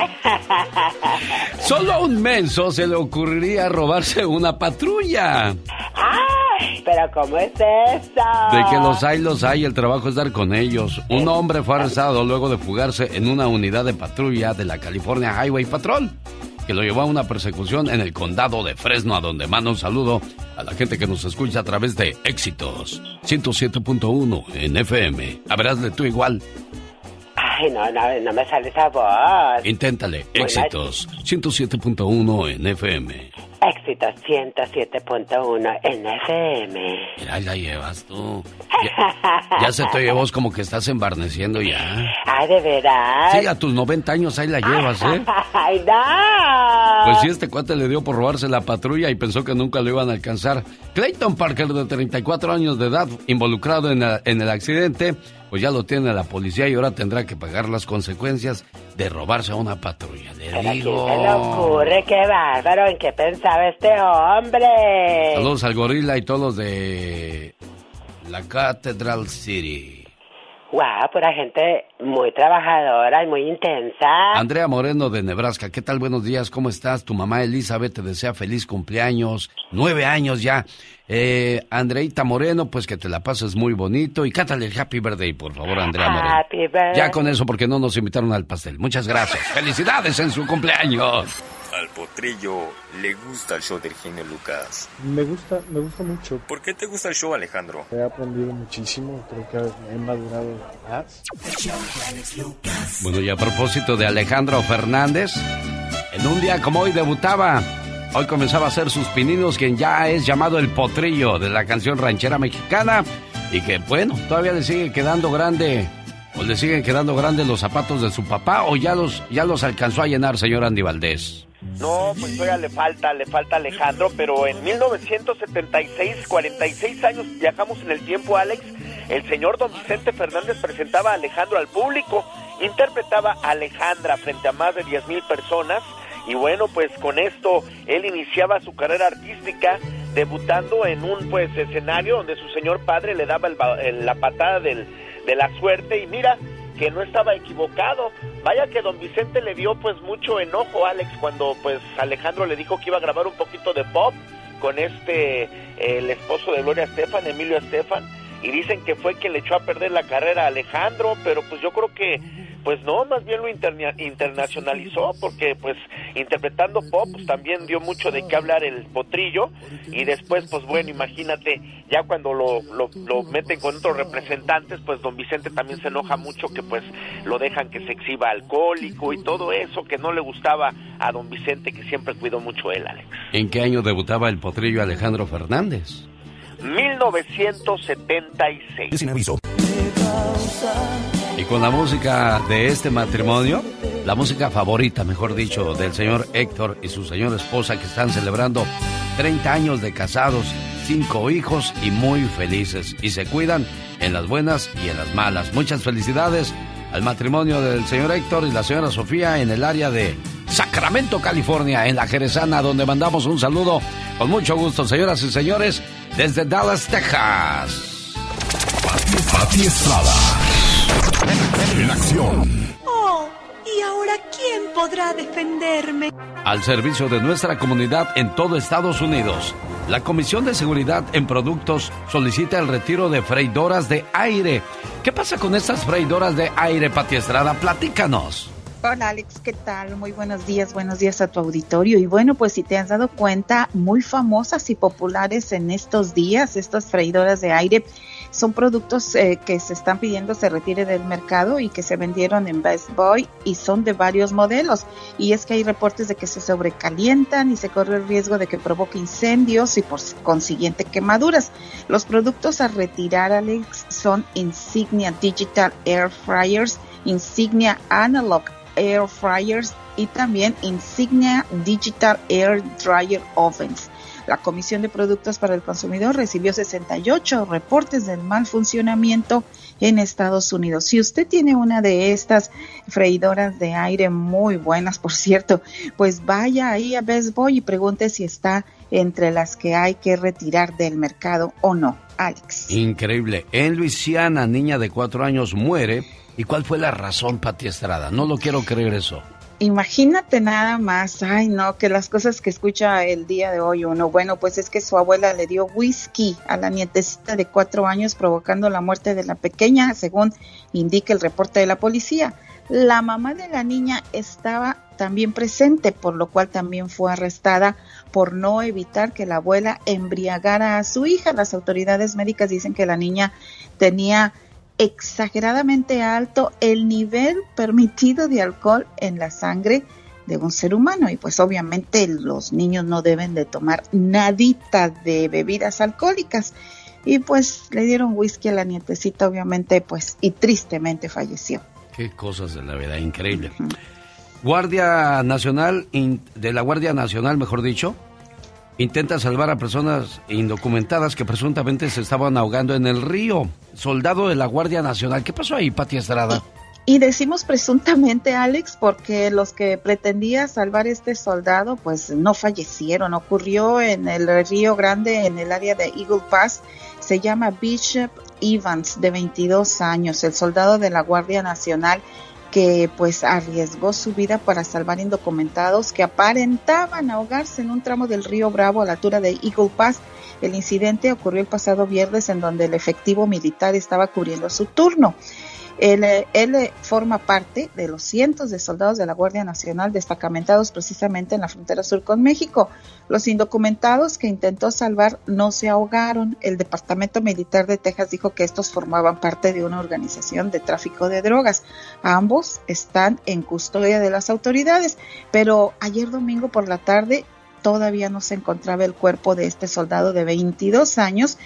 Solo a un menso se le ocurriría robarse una patrulla. Ay, pero ¿cómo es eso? De que los hay, los hay, el trabajo es dar con ellos. Un hombre fue arrestado luego de fugarse en una unidad de patrulla de la California Highway Patrol, que lo llevó a una persecución en el condado de Fresno, a donde manda un saludo a la gente que nos escucha a través de Éxitos 107.1 en FM. Habrásle tú igual. Ay, no, no, no me sale esa voz. Inténtale. Muy Éxitos 107.1 en FM. Éxito 107.1 en FM. Mira, ahí la llevas tú. Ya, [LAUGHS] ya se te voz como que estás embarneciendo ya. Ay, de veras. Sí, a tus 90 años ahí la llevas, ¿eh? [LAUGHS] Ay, no. Pues sí, este cuate le dio por robarse la patrulla y pensó que nunca lo iban a alcanzar. Clayton Parker, de 34 años de edad, involucrado en, la- en el accidente, pues ya lo tiene la policía y ahora tendrá que pagar las consecuencias de robarse a una patrulla. Le ¿Pero digo. se le ocurre? ¡Qué bárbaro! ¿En qué pensaba este hombre? Saludos al gorila y todos de la Cathedral City. Guau, pura gente muy trabajadora y muy intensa. Andrea Moreno de Nebraska, ¿qué tal? Buenos días, ¿cómo estás? Tu mamá Elizabeth te desea feliz cumpleaños, nueve años ya. Eh, Andreita Moreno, pues que te la pases muy bonito y cátale el Happy Birthday, por favor, Andrea Moreno. Happy birthday. Ya con eso, porque no nos invitaron al pastel. Muchas gracias. [LAUGHS] Felicidades en su cumpleaños. Al potrillo le gusta el show del genio Lucas. Me gusta, me gusta mucho. ¿Por qué te gusta el show, Alejandro? He aprendido muchísimo, creo que he madurado más. Bueno, y a propósito de Alejandro Fernández, en un día como hoy debutaba. Hoy comenzaba a hacer sus pininos, quien ya es llamado el potrillo de la canción ranchera mexicana. Y que, bueno, todavía le sigue quedando grande. O le siguen quedando grandes los zapatos de su papá, o ya los, ya los alcanzó a llenar, señor Andy Valdés. No, pues todavía le falta, le falta Alejandro, pero en 1976, 46 años, viajamos en el tiempo, Alex, el señor don Vicente Fernández presentaba a Alejandro al público, interpretaba a Alejandra frente a más de 10 mil personas, y bueno, pues con esto él iniciaba su carrera artística debutando en un pues escenario donde su señor padre le daba el el- la patada del, de la suerte y mira que no estaba equivocado. Vaya que don Vicente le dio pues mucho enojo, Alex, cuando pues Alejandro le dijo que iba a grabar un poquito de pop con este, el esposo de Gloria Estefan, Emilio Estefan, y dicen que fue quien le echó a perder la carrera a Alejandro, pero pues yo creo que pues no, más bien lo interna- internacionalizó porque pues interpretando pop pues también dio mucho de qué hablar el potrillo y después pues bueno, imagínate, ya cuando lo, lo, lo meten con otros representantes pues don Vicente también se enoja mucho que pues lo dejan que se exhiba alcohólico y todo eso que no le gustaba a don Vicente que siempre cuidó mucho él, Alex. ¿En qué año debutaba el potrillo Alejandro Fernández? 1976. Sin aviso. Y con la música de este matrimonio, la música favorita, mejor dicho, del señor Héctor y su señora esposa que están celebrando 30 años de casados, cinco hijos y muy felices. Y se cuidan en las buenas y en las malas. Muchas felicidades al matrimonio del señor Héctor y la señora Sofía en el área de Sacramento, California, en la Jerezana, donde mandamos un saludo con mucho gusto, señoras y señores, desde Dallas, Texas. Pati Estrada. En acción. Oh, ¿quién podrá defenderme? Al servicio de nuestra comunidad en todo Estados Unidos, la Comisión de Seguridad en Productos solicita el retiro de freidoras de aire. ¿Qué pasa con estas freidoras de aire, Pati Estrada? Platícanos. Hola Alex, ¿qué tal? Muy buenos días, buenos días a tu auditorio. Y bueno, pues si te has dado cuenta, muy famosas y populares en estos días, estas freidoras de aire son productos eh, que se están pidiendo se retire del mercado y que se vendieron en Best Boy y son de varios modelos. Y es que hay reportes de que se sobrecalientan y se corre el riesgo de que provoque incendios y por consiguiente quemaduras. Los productos a retirar, Alex, son Insignia Digital Air Fryers, Insignia Analog Air Fryers y también Insignia Digital Air Dryer Ovens. La Comisión de Productos para el Consumidor recibió 68 reportes del mal funcionamiento en Estados Unidos. Si usted tiene una de estas freidoras de aire muy buenas, por cierto, pues vaya ahí a Best Boy y pregunte si está entre las que hay que retirar del mercado o no. Alex. Increíble. En Luisiana, niña de cuatro años muere. ¿Y cuál fue la razón, Pati Estrada? No lo quiero creer eso. Imagínate nada más, ay no, que las cosas que escucha el día de hoy uno, bueno, pues es que su abuela le dio whisky a la nietecita de cuatro años provocando la muerte de la pequeña, según indica el reporte de la policía. La mamá de la niña estaba también presente, por lo cual también fue arrestada por no evitar que la abuela embriagara a su hija. Las autoridades médicas dicen que la niña tenía exageradamente alto el nivel permitido de alcohol en la sangre de un ser humano y pues obviamente los niños no deben de tomar nadita de bebidas alcohólicas y pues le dieron whisky a la nietecita obviamente pues y tristemente falleció. Qué cosas de la vida, increíble. Guardia Nacional, de la Guardia Nacional, mejor dicho, intenta salvar a personas indocumentadas que presuntamente se estaban ahogando en el río. Soldado de la Guardia Nacional. ¿Qué pasó ahí, Pati Estrada? Y decimos presuntamente, Alex, porque los que pretendía salvar este soldado, pues no fallecieron. Ocurrió en el Río Grande, en el área de Eagle Pass. Se llama Bishop Evans, de 22 años, el soldado de la Guardia Nacional que pues arriesgó su vida para salvar indocumentados que aparentaban ahogarse en un tramo del río Bravo a la altura de Eagle Pass. El incidente ocurrió el pasado viernes en donde el efectivo militar estaba cubriendo su turno. Él, forma parte de los cientos de soldados de la Guardia Nacional destacamentados precisamente en la frontera sur con México. Los indocumentados que intentó salvar no se ahogaron. El Departamento Militar de Texas dijo que estos formaban parte de una organización de tráfico de drogas. Ambos están en custodia de las autoridades, pero ayer domingo por la tarde todavía no se encontraba el cuerpo de este soldado de 22 años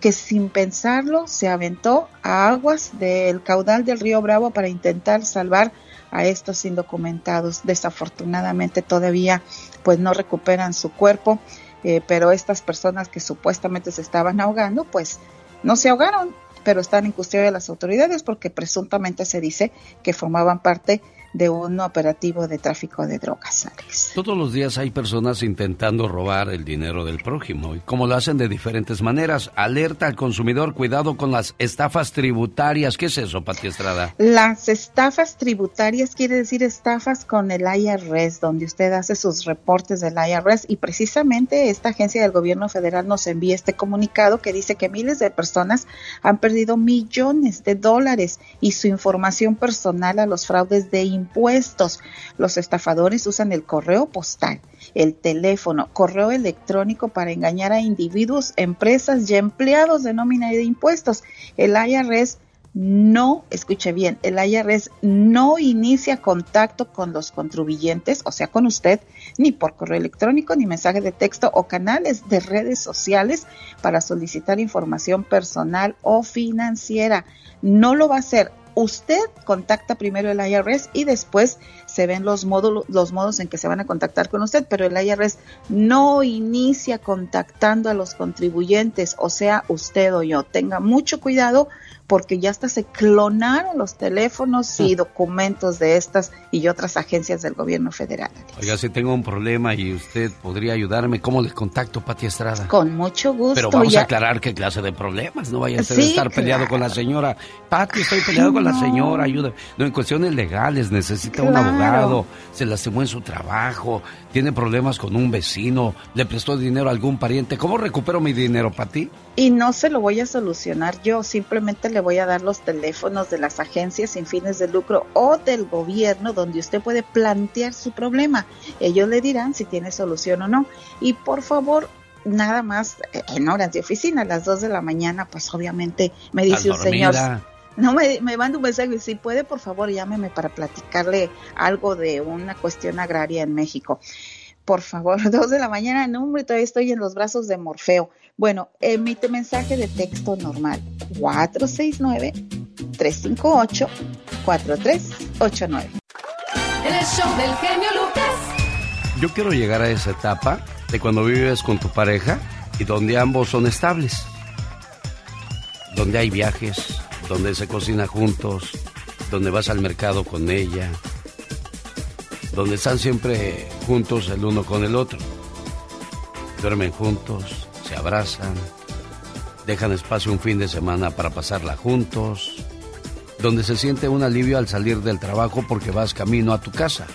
que sin pensarlo se aventó a aguas del caudal del río Bravo para intentar salvar a estos indocumentados. Desafortunadamente todavía pues no recuperan su cuerpo, eh, pero estas personas que supuestamente se estaban ahogando pues no se ahogaron, pero están en custodia de las autoridades porque presuntamente se dice que formaban parte de un operativo de tráfico de drogas, Alex. Todos los días hay personas intentando robar el dinero del prójimo y como lo hacen de diferentes maneras. Alerta al consumidor, cuidado con las estafas tributarias. ¿Qué es eso, Pati Estrada? Las estafas tributarias quiere decir estafas con el IRS, donde usted hace sus reportes del IRS y precisamente esta agencia del gobierno federal nos envía este comunicado que dice que miles de personas han perdido millones de dólares y su información personal a los fraudes de impuestos. Los estafadores usan el correo postal, el teléfono, correo electrónico para engañar a individuos, empresas y empleados de nómina y de impuestos. El IRS no, escuche bien, el IRS no inicia contacto con los contribuyentes, o sea, con usted, ni por correo electrónico, ni mensaje de texto o canales de redes sociales para solicitar información personal o financiera. No lo va a hacer usted contacta primero el IRS y después se ven los, módulos, los modos en que se van a contactar con usted, pero el IRS no inicia contactando a los contribuyentes, o sea, usted o yo. Tenga mucho cuidado porque ya hasta se clonaron los teléfonos y documentos de estas y otras agencias del gobierno federal. Oiga, si tengo un problema y usted podría ayudarme, ¿cómo le contacto, Pati Estrada? Con mucho gusto. Pero vamos a aclarar qué clase de problemas, no vaya a ser estar peleado con la señora. Pati, estoy peleado con la señora, ayuda. No, en cuestiones legales, necesita un abogado, se lastimó en su trabajo, tiene problemas con un vecino, le prestó dinero a algún pariente. ¿Cómo recupero mi dinero, Pati? Y no se lo voy a solucionar yo, simplemente le voy a dar los teléfonos de las agencias sin fines de lucro o del gobierno donde usted puede plantear su problema. Ellos le dirán si tiene solución o no. Y por favor, nada más eh, en horas de oficina, a las 2 de la mañana, pues obviamente me dice un señor. No me, me manda un mensaje, si puede, por favor, llámeme para platicarle algo de una cuestión agraria en México por favor, [LAUGHS] dos de la mañana, no hombre, todavía estoy en los brazos de Morfeo. Bueno, emite mensaje de texto normal, 469-358-4389. El show del genio Lucas. Yo quiero llegar a esa etapa de cuando vives con tu pareja y donde ambos son estables. Donde hay viajes, donde se cocina juntos, donde vas al mercado con ella, donde están siempre juntos el uno con el otro. Duermen juntos, se abrazan, dejan espacio un fin de semana para pasarla juntos, donde se siente un alivio al salir del trabajo porque vas camino a tu casa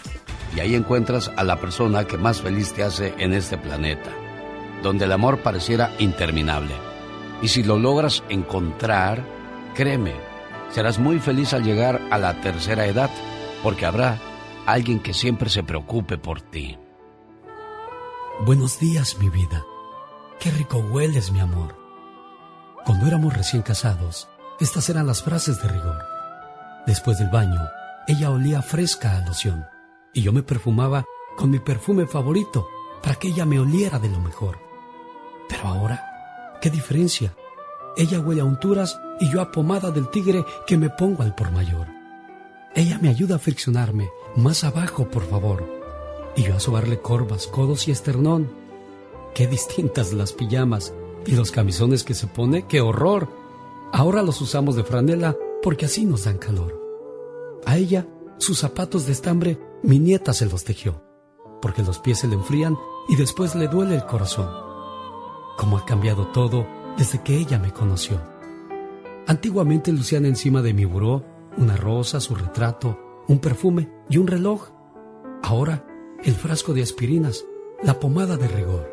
y ahí encuentras a la persona que más feliz te hace en este planeta, donde el amor pareciera interminable. Y si lo logras encontrar, créeme, serás muy feliz al llegar a la tercera edad, porque habrá alguien que siempre se preocupe por ti. Buenos días, mi vida. Qué rico hueles, mi amor. Cuando éramos recién casados, estas eran las frases de rigor. Después del baño, ella olía fresca a loción y yo me perfumaba con mi perfume favorito para que ella me oliera de lo mejor. Pero ahora, ¿qué diferencia? Ella huele a unturas y yo a pomada del tigre que me pongo al por mayor. Ella me ayuda a friccionarme más abajo, por favor. Y yo a sobarle corvas, codos y esternón. Qué distintas las pijamas y los camisones que se pone, qué horror. Ahora los usamos de franela porque así nos dan calor. A ella, sus zapatos de estambre, mi nieta se los tejió, porque los pies se le enfrían y después le duele el corazón. Cómo ha cambiado todo desde que ella me conoció. Antiguamente lucían encima de mi buró una rosa, su retrato, un perfume y un reloj. Ahora, el frasco de aspirinas, la pomada de rigor,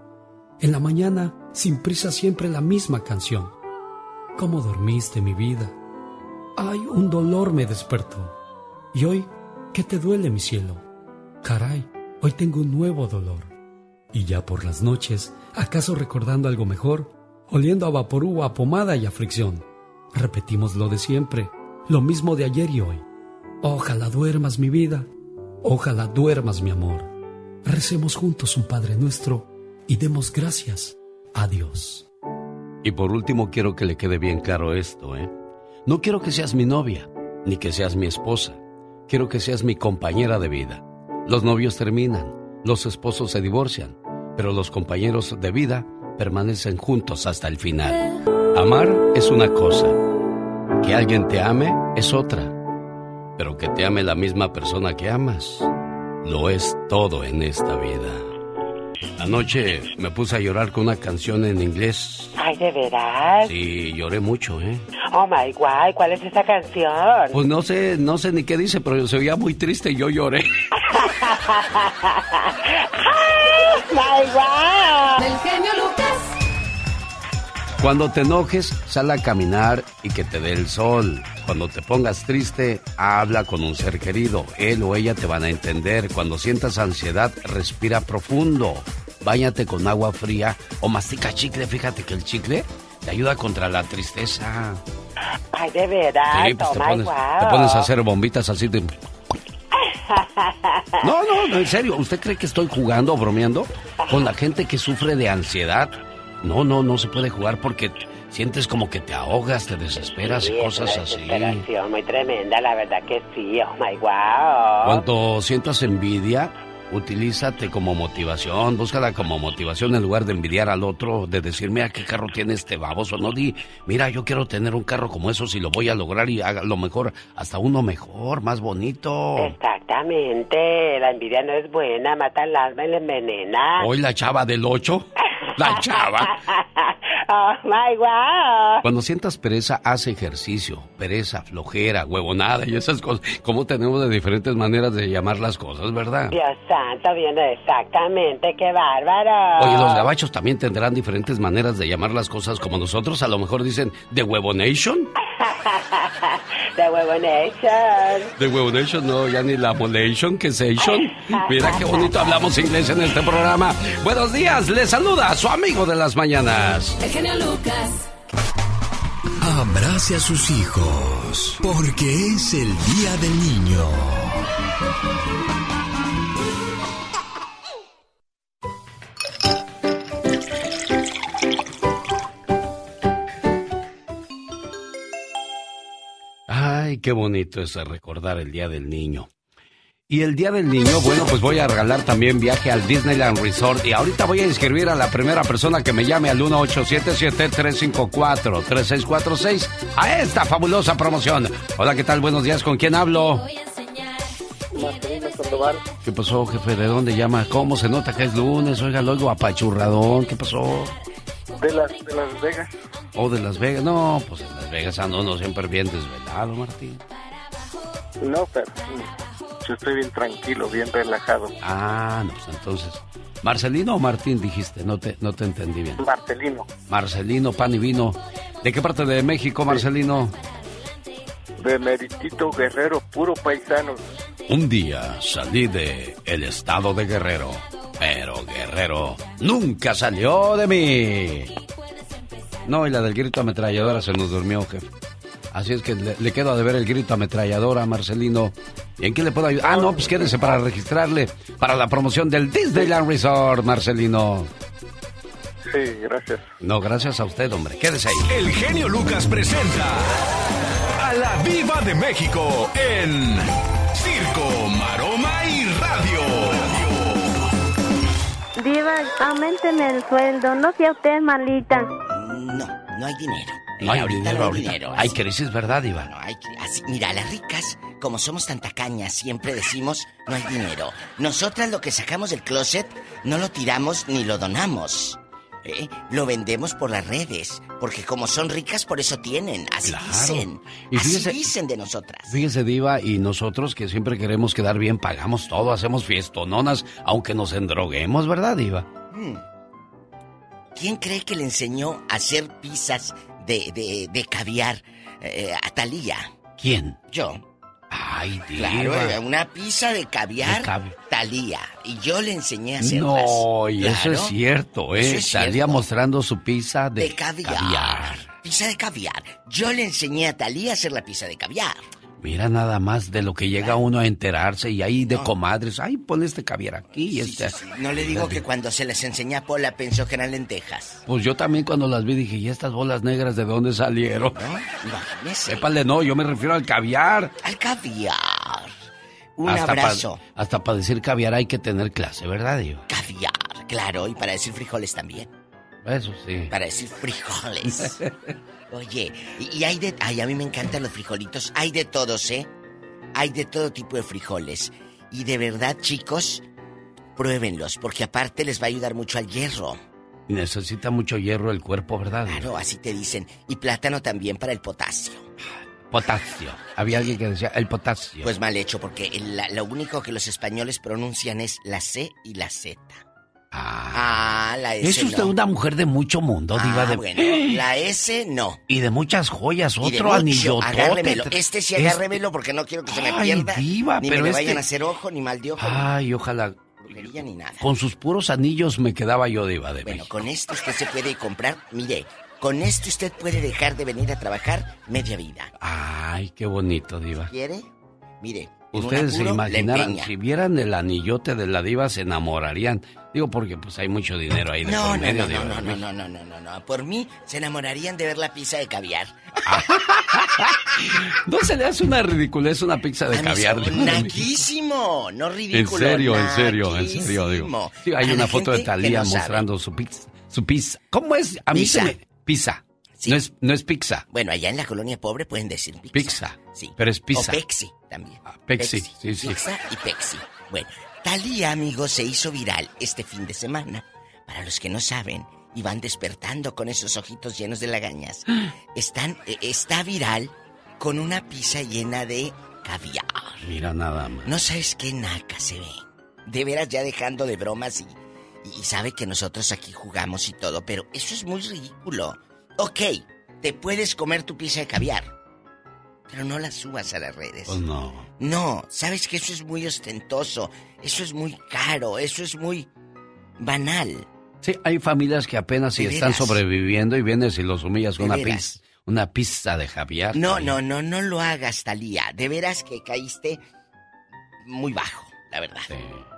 En la mañana, sin prisa, siempre la misma canción. ¿Cómo dormiste, mi vida? Ay, un dolor me despertó. Y hoy, ¿qué te duele, mi cielo? Caray, hoy tengo un nuevo dolor. Y ya por las noches, ¿acaso recordando algo mejor? Oliendo a vaporú, a pomada y a. Repetimos lo de siempre, lo mismo de ayer y hoy. Ojalá duermas mi vida, ojalá duermas mi amor. Recemos juntos un Padre nuestro y demos gracias a Dios. Y por último quiero que le quede bien claro esto, ¿eh? No quiero que seas mi novia, ni que seas mi esposa. Quiero que seas mi compañera de vida. Los novios terminan, los esposos se divorcian, pero los compañeros de vida permanecen juntos hasta el final. Amar es una cosa, que alguien te ame es otra pero que te ame la misma persona que amas, lo es todo en esta vida. Anoche me puse a llorar con una canción en inglés. Ay, ¿de verdad? Sí, lloré mucho, ¿eh? Oh my God, ¿cuál es esa canción? Pues no sé, no sé ni qué dice, pero se veía muy triste y yo lloré. [LAUGHS] oh my God. Del genio Lucas. Cuando te enojes, sal a caminar y que te dé el sol. Cuando te pongas triste, habla con un ser querido. Él o ella te van a entender. Cuando sientas ansiedad, respira profundo. Báñate con agua fría o mastica chicle. Fíjate que el chicle te ayuda contra la tristeza. Ay, de verdad, Sí, pues te toma pones, te pones a hacer bombitas así de... [LAUGHS] No, no, no, en serio. ¿Usted cree que estoy jugando o bromeando con la gente que sufre de ansiedad? No, no, no se puede jugar porque sientes como que te ahogas, te desesperas Sí, y cosas una así. desesperación muy tremenda, la verdad que sí, oh my wow. Cuando sientas envidia, utilízate como motivación, búscala como motivación en lugar de envidiar al otro, de decir, mira qué carro tiene este baboso, no di, mira, yo quiero tener un carro como esos y lo voy a lograr y haga lo mejor, hasta uno mejor, más bonito. Exactamente, la envidia no es buena, mata el alma y la envenena. Hoy la chava del 8, [LAUGHS] la chava. [LAUGHS] oh my wow. Cuando sientas pereza, haz ejercicio, pereza, flojera, huevonada y esas cosas. Como tenemos de diferentes maneras de llamar las cosas, ¿verdad? Dios santo, viene exactamente, qué bárbaro. Oye, los gabachos también tendrán diferentes maneras de llamar las cosas como nosotros. A lo mejor dicen The Huevonation. [LAUGHS] The Huevo Nation. The Huevonation, no, ya ni la Molation, que es Asian. Mira qué bonito hablamos inglés en este programa. Buenos días, les saluda a su amigo de las mañanas. El genio Lucas. Abrace a sus hijos, porque es el Día del Niño. Ay, qué bonito es recordar el Día del Niño. Y el Día del Niño, bueno, pues voy a regalar también viaje al Disneyland Resort. Y ahorita voy a inscribir a la primera persona que me llame al 1877-354-3646 a esta fabulosa promoción. Hola, ¿qué tal? Buenos días, ¿con quién hablo? ¿Qué pasó, jefe? ¿De dónde llama? ¿Cómo se nota que es lunes? Oiga, lo oigo apachurradón. ¿Qué pasó? De las, de las Vegas. ¿O de Las Vegas? No, pues en Las Vegas ando uno siempre bien desvelado, Martín. No, pero yo estoy bien tranquilo, bien relajado. Ah, no, pues entonces. ¿Marcelino o Martín dijiste? No te, no te entendí bien. Marcelino, Marcelino, pan y vino. ¿De qué parte de México, Marcelino? de Meritito Guerrero, puro paisano. Un día salí de el estado de Guerrero, pero Guerrero nunca salió de mí. No, y la del grito ametralladora se nos durmió, jefe. Así es que le, le quedo a deber el grito ametralladora a Marcelino. ¿Y en qué le puedo ayudar? Ah, no, pues quédese para registrarle para la promoción del Disneyland Resort, Marcelino. Sí, gracias. No, gracias a usted, hombre. Quédese ahí. El genio Lucas presenta a la Viva de México en Circo, Maroma y Radio. Diva, aumenteme el sueldo, no sea usted malita. No, no hay dinero. No hay ahorita dinero no hay ahorita. dinero. Hay crisis, ¿verdad, Iván? No, hay así- mira, las ricas, como somos tan tacañas, siempre decimos no hay dinero. Nosotras lo que sacamos del closet no lo tiramos ni lo donamos. ¿eh? Lo vendemos por las redes, porque como son ricas, por eso tienen. Así Claro. dicen. Y así dicen de nosotras. Fíjese, Diva, y nosotros que siempre queremos quedar bien, pagamos todo, hacemos fiestononas, aunque nos endroguemos, ¿verdad, Diva? Hmm. ¿Quién cree que le enseñó a hacer pizzas de, de, de caviar eh, a Talía? ¿Quién? Yo. Ay, Diva. Claro, una pizza de caviar De Talía. Y yo le enseñé a hacerlas. No, y eso es cierto, ¿eh? Eso es cierto. mostrando su pizza de, De caviar. Pizza de caviar. Yo le enseñé a Talía a hacer la pizza de caviar. Mira nada más de lo que llega uno a enterarse y ahí de comadres, ay, pon este caviar aquí y este. No le digo que cuando se les enseñé a Pola pensó que eran lentejas. Pues yo también cuando las vi dije, ¿y estas bolas negras de dónde salieron? Imagínese. Épale, no, yo me refiero al caviar. Al caviar. Un Hasta pa- abrazo. hasta para decir caviar hay que tener clase, ¿verdad, Diva? Caviar, claro, y para decir frijoles también. Eso sí. Para decir frijoles. [LAUGHS] Oye, y, hay de... Ay, a mí me encantan los frijolitos. Hay de todos, ¿eh? Hay de todo tipo de frijoles. Y de verdad, chicos, pruébenlos, porque aparte les va a ayudar mucho al hierro. Necesita mucho hierro el cuerpo, ¿verdad? Claro, así te dicen. Y plátano también para el potasio. Potasio. Había alguien que decía el potasio. Pues mal hecho, porque la- lo único que los españoles pronuncian es la C y la Z. Ah, la S es usted no. una mujer de mucho mundo, diva Ah, de bueno, la S no. y de muchas joyas, otro anillo. Este sí agárremelo porque no quiero que se me Ay, pierda. diva, ni pero me este- vayan a hacer ojo, ni mal de ojo, Ay, ojalá. ni brujería, ni nada. Con sus puros anillos me quedaba yo diva de Bueno, México. con esto usted se puede comprar, mire, Con esto usted puede dejar de venir a trabajar media vida. Ay, qué bonito, Diva. ¿Quiere? Mire. En Ustedes se imaginaran, si vieran el anillote de la diva, se enamorarían. Digo, porque pues hay mucho dinero ahí de No, por no, medio, no, no, no, no, no, no, no, no. Por mí se enamorarían de ver la pizza de caviar. [LAUGHS] ¿No se le hace una ridiculez una pizza de caviar? Naquísimo, no En ridículo. serio, en serio, en serio, digo. Sí, hay una foto de Talía sabe. mostrando su pizza, su pizza. ¿Cómo es? A mí se Pizza. me... Pizza. No es, no es pizza. Bueno, allá en la colonia pobre pueden decir pizza. Pizza. Sí. Pero es pizza. O Pepsi también. Pepsi, sí, sí. Pizza y Pepsi. Bueno, Talía, amigos, se hizo viral este fin de semana. Para los que no saben y van despertando con esos ojitos llenos de lagañas, [GASPS] están, eh, está viral con una pizza llena de caviar. Mira nada más. No sabes qué naca se ve. De veras ya dejando de bromas y, y sabe que nosotros aquí jugamos y todo, pero eso es muy ridículo. Ok, te puedes comer tu pizza de caviar, pero no la subas a las redes. Pues no. No, sabes que eso es muy ostentoso, eso es muy caro, eso es muy banal. Sí, hay familias que apenas si están sobreviviendo y vienes y los humillas con una pizza, una pizza de Javier. No, no, no, no lo hagas, Talía. De veras que caíste muy bajo, la verdad.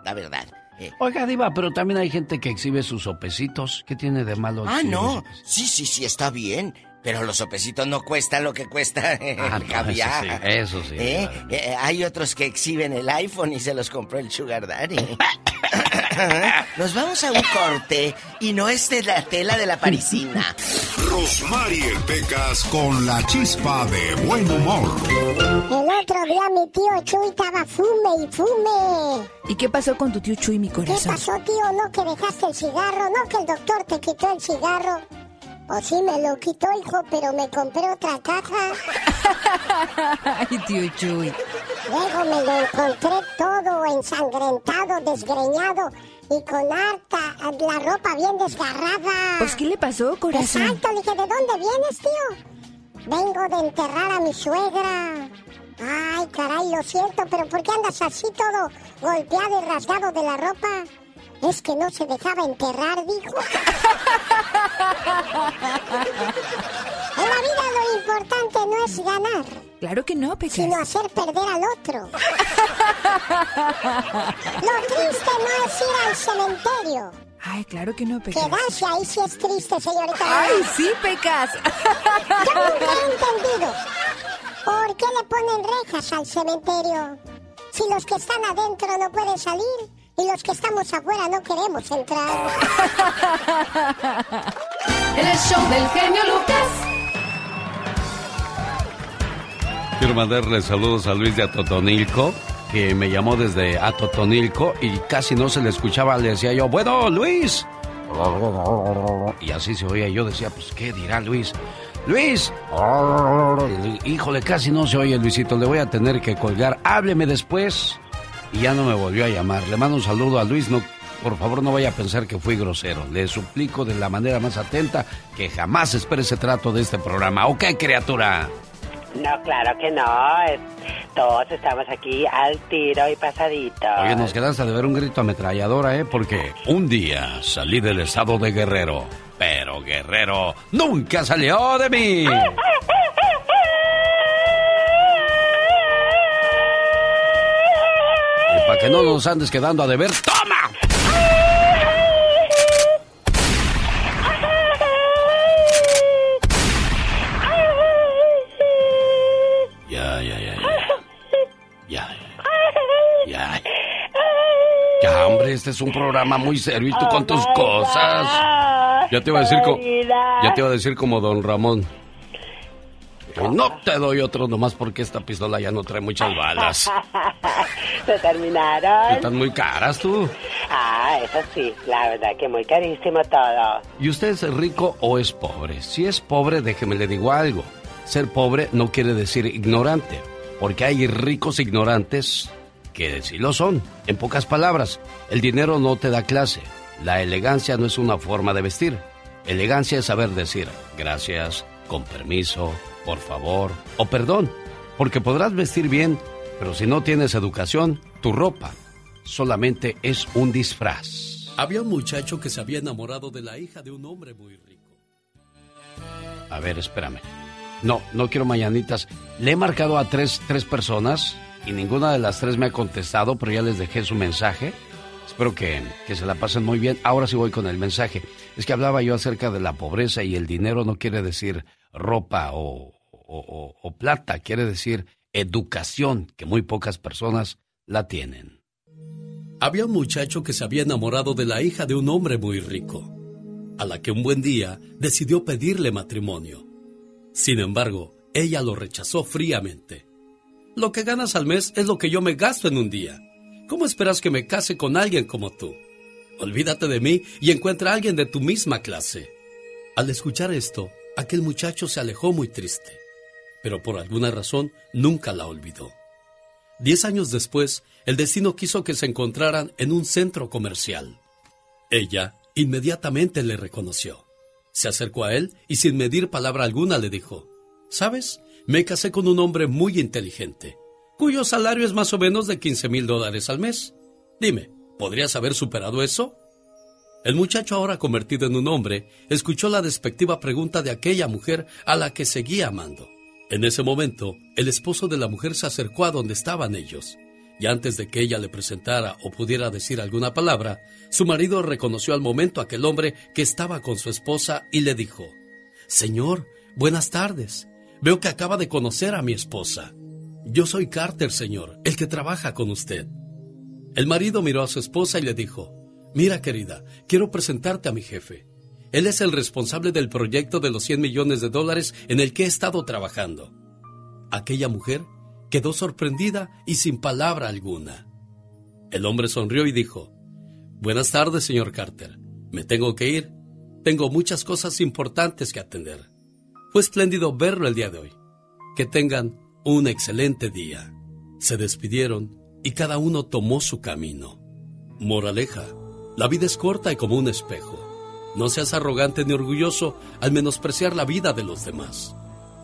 La verdad. Eh, Oiga, Diva, pero también hay gente que exhibe sus sopecitos. ¿Qué tiene de malo? Ah, no. Sí, sí, sí, está bien. Pero los sopecitos no cuestan lo que cuesta el [LAUGHS] Ah, no, caviar. eso sí, eso sí, ¿Eh? claro. Eh, hay otros que exhiben el iPhone y se los compró el Sugar Daddy. [COUGHS] Nos vamos a un corte y no es de la tela de la parisina. Rosmarie Pecas con la chispa de buen humor. El otro día mi tío Chuy estaba fume y fume. ¿Y qué pasó con tu tío Chuy, mi ¿Qué corazón? pasó, tío? ¿No que dejaste el cigarro? ¿No que el doctor te quitó el cigarro? Pues sí, me lo quitó, hijo, pero me compré otra caja. [LAUGHS] Ay, tío Chuy. Luego me lo encontré todo ensangrentado, desgreñado y con harta la ropa bien desgarrada. Pues, ¿qué le pasó, corazón? Exacto, le dije, ¿de dónde vienes, tío? Vengo de enterrar a mi suegra. Ay, caray, lo siento, pero ¿por qué andas así todo golpeado y rasgado de la ropa? Es que no se dejaba enterrar, dijo. [LAUGHS] En la vida lo importante no es ganar, Claro que no, Pecas. sino hacer perder al otro. [LAUGHS] Lo triste no es ir al cementerio. Ay, claro que no, Pecas. Quedarse ahí sí es triste, señorita. Ay, sí, Pecas. [LAUGHS] Yo nunca he entendido. ¿Por qué le ponen rejas al cementerio? Si los que están adentro no pueden salir y los que estamos afuera no queremos entrar. [LAUGHS] El show del genio Lucas. Quiero mandarle saludos a Luis de Atotonilco, que me llamó desde Atotonilco y casi no se le escuchaba. Le decía yo, bueno, Luis. Y así se oía. Yo decía, pues, ¿qué dirá Luis? Luis. Híjole, casi no se oye, Luisito. Le voy a tener que colgar. Hábleme después. Y ya no me volvió a llamar. Le mando un saludo a Luis. No, por favor, no vaya a pensar que fui grosero. Le suplico de la manera más atenta que jamás espere ese trato de este programa. ¿Ok, criatura? No, claro que no. es- Todos estamos aquí al tiro y pasadito. Oye, nos quedaste de ver un grito ametralladora, ¿eh? Porque un día salí del estado de Guerrero, pero Guerrero nunca salió de mí. [LAUGHS] para que no nos andes quedando a deber, ¡toma! Ya, ya, ya, ya. Ya, ya. Ya, hombre, este es un programa muy serio y tú con tus cosas. Ya te iba a decir como, ya te iba a decir como Don Ramón. No te doy otro nomás porque esta pistola ya no trae muchas balas. [LAUGHS] ¿Se terminaron? Están muy caras tú. Ah, eso sí, la verdad que muy carísimo todo. ¿Y usted es rico o es pobre? Si es pobre, déjeme le digo algo. Ser pobre no quiere decir ignorante, porque hay ricos ignorantes que sí lo son. En pocas palabras, el dinero no te da clase. La elegancia no es una forma de vestir. Elegancia es saber decir gracias, con permiso, por favor o perdón. Porque podrás vestir bien, pero si no tienes educación, tu ropa solamente es un disfraz. Había un muchacho que se había enamorado de la hija de un hombre muy rico. A ver, espérame. No, no quiero mañanitas. Le he marcado a tres, tres personas y ninguna de las tres me ha contestado, pero ya les dejé su mensaje. Espero que, que, se la pasen muy bien. Ahora sí voy con el mensaje. Es que hablaba yo acerca de la pobreza y el dinero no quiere decir ropa o, o, plata, quiere decir educación, que muy pocas personas la tienen. Había un muchacho que se había enamorado de la hija de un hombre muy rico, a la que un buen día decidió pedirle matrimonio. Sin embargo, ella lo rechazó fríamente. Lo que ganas al mes es lo que yo me gasto en un día. ¿Cómo esperas que me case con alguien como tú? Olvídate de mí y encuentra a alguien de tu misma clase. Al escuchar esto, aquel muchacho se alejó muy triste, pero por alguna razón nunca la olvidó. Diez años después, el destino quiso que se encontraran en un centro comercial. Ella inmediatamente le reconoció. Se acercó a él y sin medir palabra alguna le dijo, ¿Sabes? Me casé con un hombre muy inteligente, cuyo salario es más o menos de 15 mil dólares al mes. Dime, ¿podrías haber superado eso? El muchacho, ahora convertido en un hombre, escuchó la despectiva pregunta de aquella mujer a la que seguía amando. En ese momento, el esposo de la mujer se acercó a donde estaban ellos, y antes de que ella le presentara o pudiera decir alguna palabra, su marido reconoció al momento a aquel hombre que estaba con su esposa y le dijo, Señor, buenas tardes. Veo que acaba de conocer a mi esposa. Yo soy Carter, señor, el que trabaja con usted. El marido miró a su esposa y le dijo, Mira, querida, quiero presentarte a mi jefe. Él es el responsable del proyecto de los 100 millones de dólares en el que he estado trabajando. Aquella mujer quedó sorprendida y sin palabra alguna. El hombre sonrió y dijo, Buenas tardes, señor Carter. Me tengo que ir. Tengo muchas cosas importantes que atender. Fue espléndido verlo el día de hoy. Que tengan un excelente día. Se despidieron y cada uno tomó su camino. Moraleja, la vida es corta y como un espejo. No seas arrogante ni orgulloso al menospreciar la vida de los demás.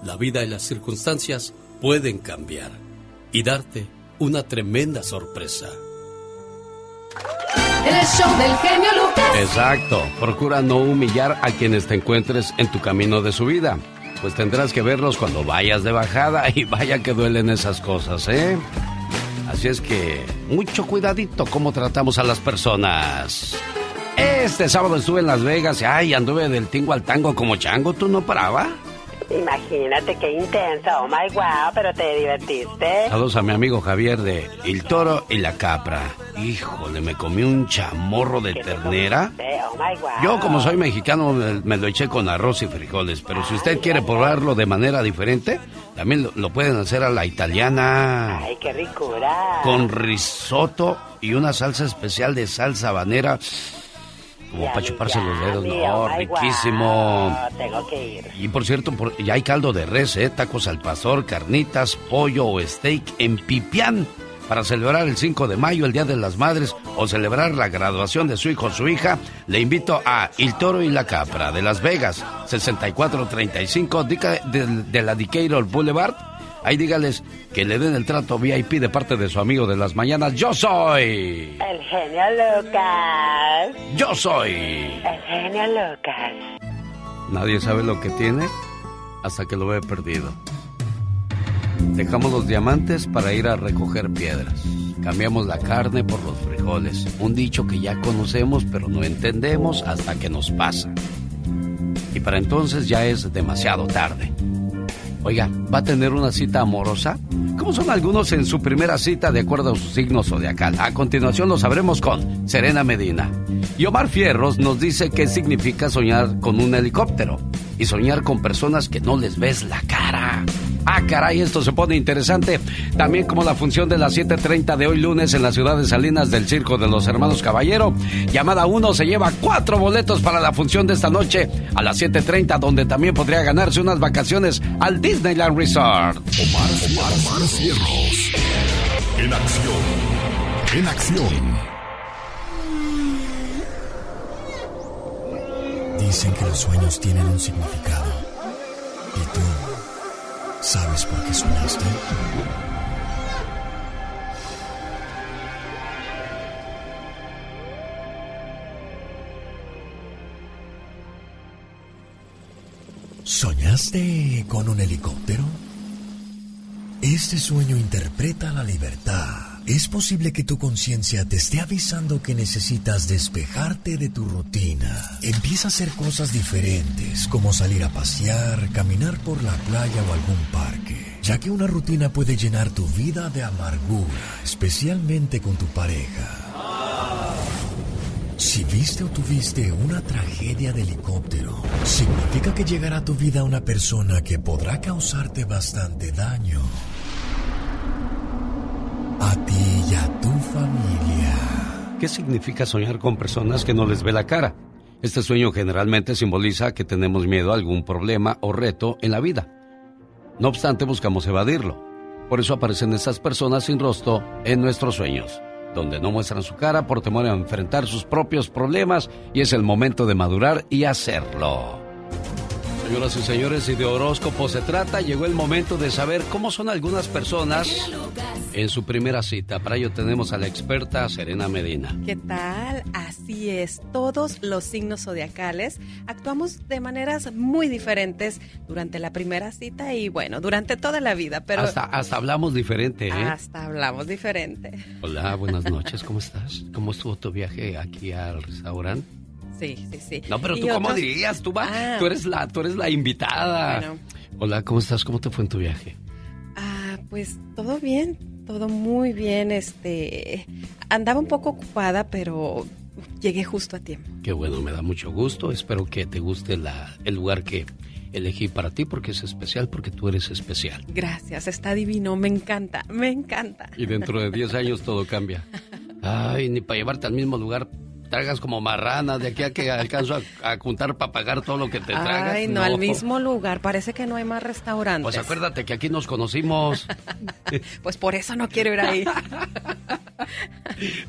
La vida y las circunstancias pueden cambiar y darte una tremenda sorpresa. El show del genio Lucas. Exacto. Procura no humillar a quienes te encuentres en tu camino de su vida. Pues tendrás que verlos cuando vayas de bajada y vaya que duelen esas cosas, ¿eh? Así es que mucho cuidadito cómo tratamos a las personas. Este sábado estuve en Las Vegas y ay, anduve del tingo al tango como chango, ¿tú no paraba? Imagínate qué intenso, oh my wow, pero te divertiste. Saludos a mi amigo Javier de El Toro y la Capra. Híjole, me comí un chamorro de ternera. Oh my wow. Yo como soy mexicano me, me lo eché con arroz y frijoles, pero si usted quiere probarlo de manera diferente, también lo, lo pueden hacer a la italiana. Ay, qué ricura. Con risotto y una salsa especial de salsa habanera. Como para chuparse los dedos, no, riquísimo. Tengo que ir. Y por cierto, por- ya hay caldo de res, ¿eh? tacos al pastor, carnitas, pollo o steak en Pipián para celebrar el 5 de mayo, el Día de las Madres, o celebrar la graduación de su hijo o su hija. Le invito a Il Toro y la Capra de Las Vegas, 6435 dica- de, de la Decatur Boulevard. Ahí dígales que le den el trato VIP de parte de su amigo de las mañanas. Yo soy. El genio Lucas. Yo soy. El genio Lucas. Nadie sabe lo que tiene hasta que lo ve perdido. Dejamos los diamantes para ir a recoger piedras. Cambiamos la carne por los frijoles. Un dicho que ya conocemos pero no entendemos hasta que nos pasa. Y para entonces ya es demasiado tarde. Oiga, ¿va a tener una cita amorosa? ¿Cómo son algunos en su primera cita de acuerdo a su signo zodiacal? A continuación lo sabremos con Serena Medina. Y Omar Fierros nos dice qué significa soñar con un helicóptero y soñar con personas que no les ves la cara. Ah, caray, esto se pone interesante. También como la función de las 7.30 de hoy lunes en la ciudad de Salinas del Circo de los Hermanos Caballero. Llamada 1 se lleva cuatro boletos para la función de esta noche a las 7.30 donde también podría ganarse unas vacaciones al Disneyland Resort. Omar, Omar, Omar Cierros. En acción. En acción. Dicen que los sueños tienen un significado. ¿Y tú sabes por qué soñaste? ¿Soñaste con un helicóptero? Este sueño interpreta la libertad. Es posible que tu conciencia te esté avisando que necesitas despejarte de tu rutina. Empieza a hacer cosas diferentes, como salir a pasear, caminar por la playa o algún parque, ya que una rutina puede llenar tu vida de amargura, especialmente con tu pareja. Si viste o tuviste una tragedia de helicóptero, significa que llegará a tu vida una persona que podrá causarte bastante daño. A ti y a tu familia. ¿Qué significa soñar con personas que no les ve la cara? Este sueño generalmente simboliza que tenemos miedo a algún problema o reto en la vida. No obstante, buscamos evadirlo. Por eso aparecen estas personas sin rostro en nuestros sueños donde no muestran su cara por temor a enfrentar sus propios problemas y es el momento de madurar y hacerlo. Señoras y señores, si de horóscopo se trata, llegó el momento de saber cómo son algunas personas en su primera cita. Para ello tenemos a la experta Serena Medina. ¿Qué tal? Así es, todos los signos zodiacales actuamos de maneras muy diferentes durante la primera cita y bueno, durante toda la vida, pero... Hasta, hasta hablamos diferente, ¿eh? Hasta hablamos diferente. Hola, buenas noches, ¿cómo estás? ¿Cómo estuvo tu viaje aquí al restaurante? Sí, sí, sí. No, pero tú cómo dirías, tú, va, Ah. tú eres la, tú eres la invitada. Bueno. Hola, ¿cómo estás? ¿Cómo te fue en tu viaje? Ah, pues todo bien, todo muy bien. Este, andaba un poco ocupada, pero llegué justo a tiempo. Qué bueno, me da mucho gusto. Espero que te guste la, el lugar que elegí para ti porque es especial, porque tú eres especial. Gracias, está divino, me encanta, me encanta. Y dentro de 10 años todo cambia. [LAUGHS] Ay, ni para llevarte al mismo lugar tragas como marrana de aquí a que alcanzo a, a juntar para pagar todo lo que te tragas. Ay, no, al mismo lugar, parece que no hay más restaurantes. Pues acuérdate que aquí nos conocimos. [LAUGHS] Pues por eso no quiero ir ahí.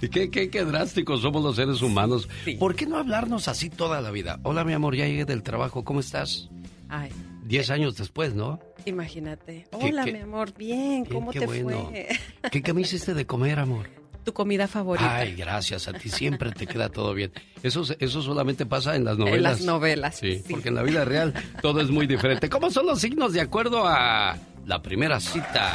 ¿Y [LAUGHS] qué, qué, qué drásticos somos los seres humanos? ¿Por qué no hablarnos así toda la vida? Hola, mi amor, ya llegué del trabajo, ¿cómo estás? Ay, Diez años después, ¿no? imagínate. ¿Qué- Hola, qué- mi amor, bien, ¿cómo qué te bueno. fue? ¿Qué, qué me hiciste de comer, amor? Tu comida favorita. Ay, gracias, a ti siempre te queda todo bien. Eso, eso solamente pasa en las novelas. En las novelas, Sí, sí. porque en la vida real todo es muy diferente. ¿Cómo son los signos de acuerdo a la primera cita?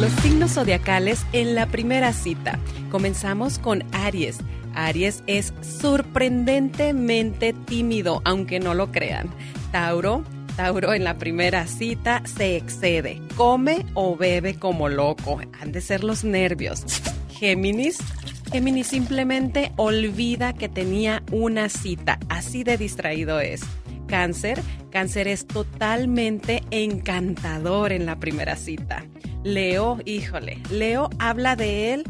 Los signos zodiacales en la primera cita. Comenzamos con Aries. Aries es sorprendentemente tímido, aunque no lo crean. Tauro. Tauro en la primera cita se excede, come o bebe como loco. Han de ser los nervios. Géminis. Géminis simplemente olvida que tenía una cita. Así de distraído es. Cáncer. Cáncer es totalmente encantador en la primera cita. Leo, híjole, Leo habla de él,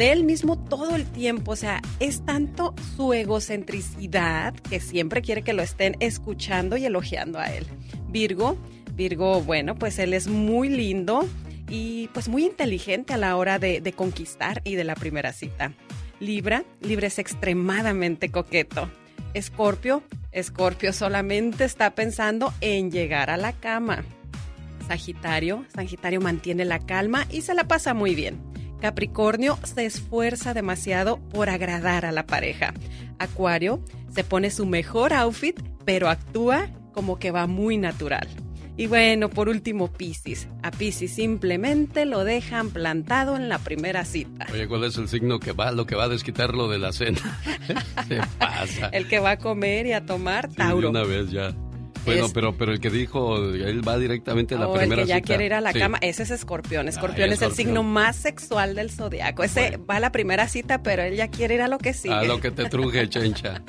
de él mismo todo el tiempo. O sea, es tanto su egocentricidad que siempre quiere que lo estén escuchando y elogiando a él. Virgo, Virgo, bueno, pues él es muy lindo y pues muy inteligente a la hora de, de conquistar y de la primera cita. Libra, Libra es extremadamente coqueto. Escorpio, Escorpio solamente está pensando en llegar a la cama. Sagitario, Sagitario mantiene la calma y se la pasa muy bien. Capricornio se esfuerza demasiado por agradar a la pareja. Acuario se pone su mejor outfit, pero actúa como que va muy natural. Y bueno, por último, Piscis. A Piscis simplemente lo dejan plantado en la primera cita. Oye, ¿cuál es el signo que va, lo que va a desquitarlo de la cena? [LAUGHS] Se pasa. El que va a comer y a tomar, Sí, Tauro. una vez ya. Bueno, Es- pero, pero el que dijo, él va directamente a la o el primera que ya cita. quiere ir a la Sí. cama, ese es escorpión. Escorpión es el escorpión. signo más sexual del zodiaco. Ese va a la primera cita, pero él ya quiere ir a lo que sigue. A lo que te truje, [LAUGHS] chencha.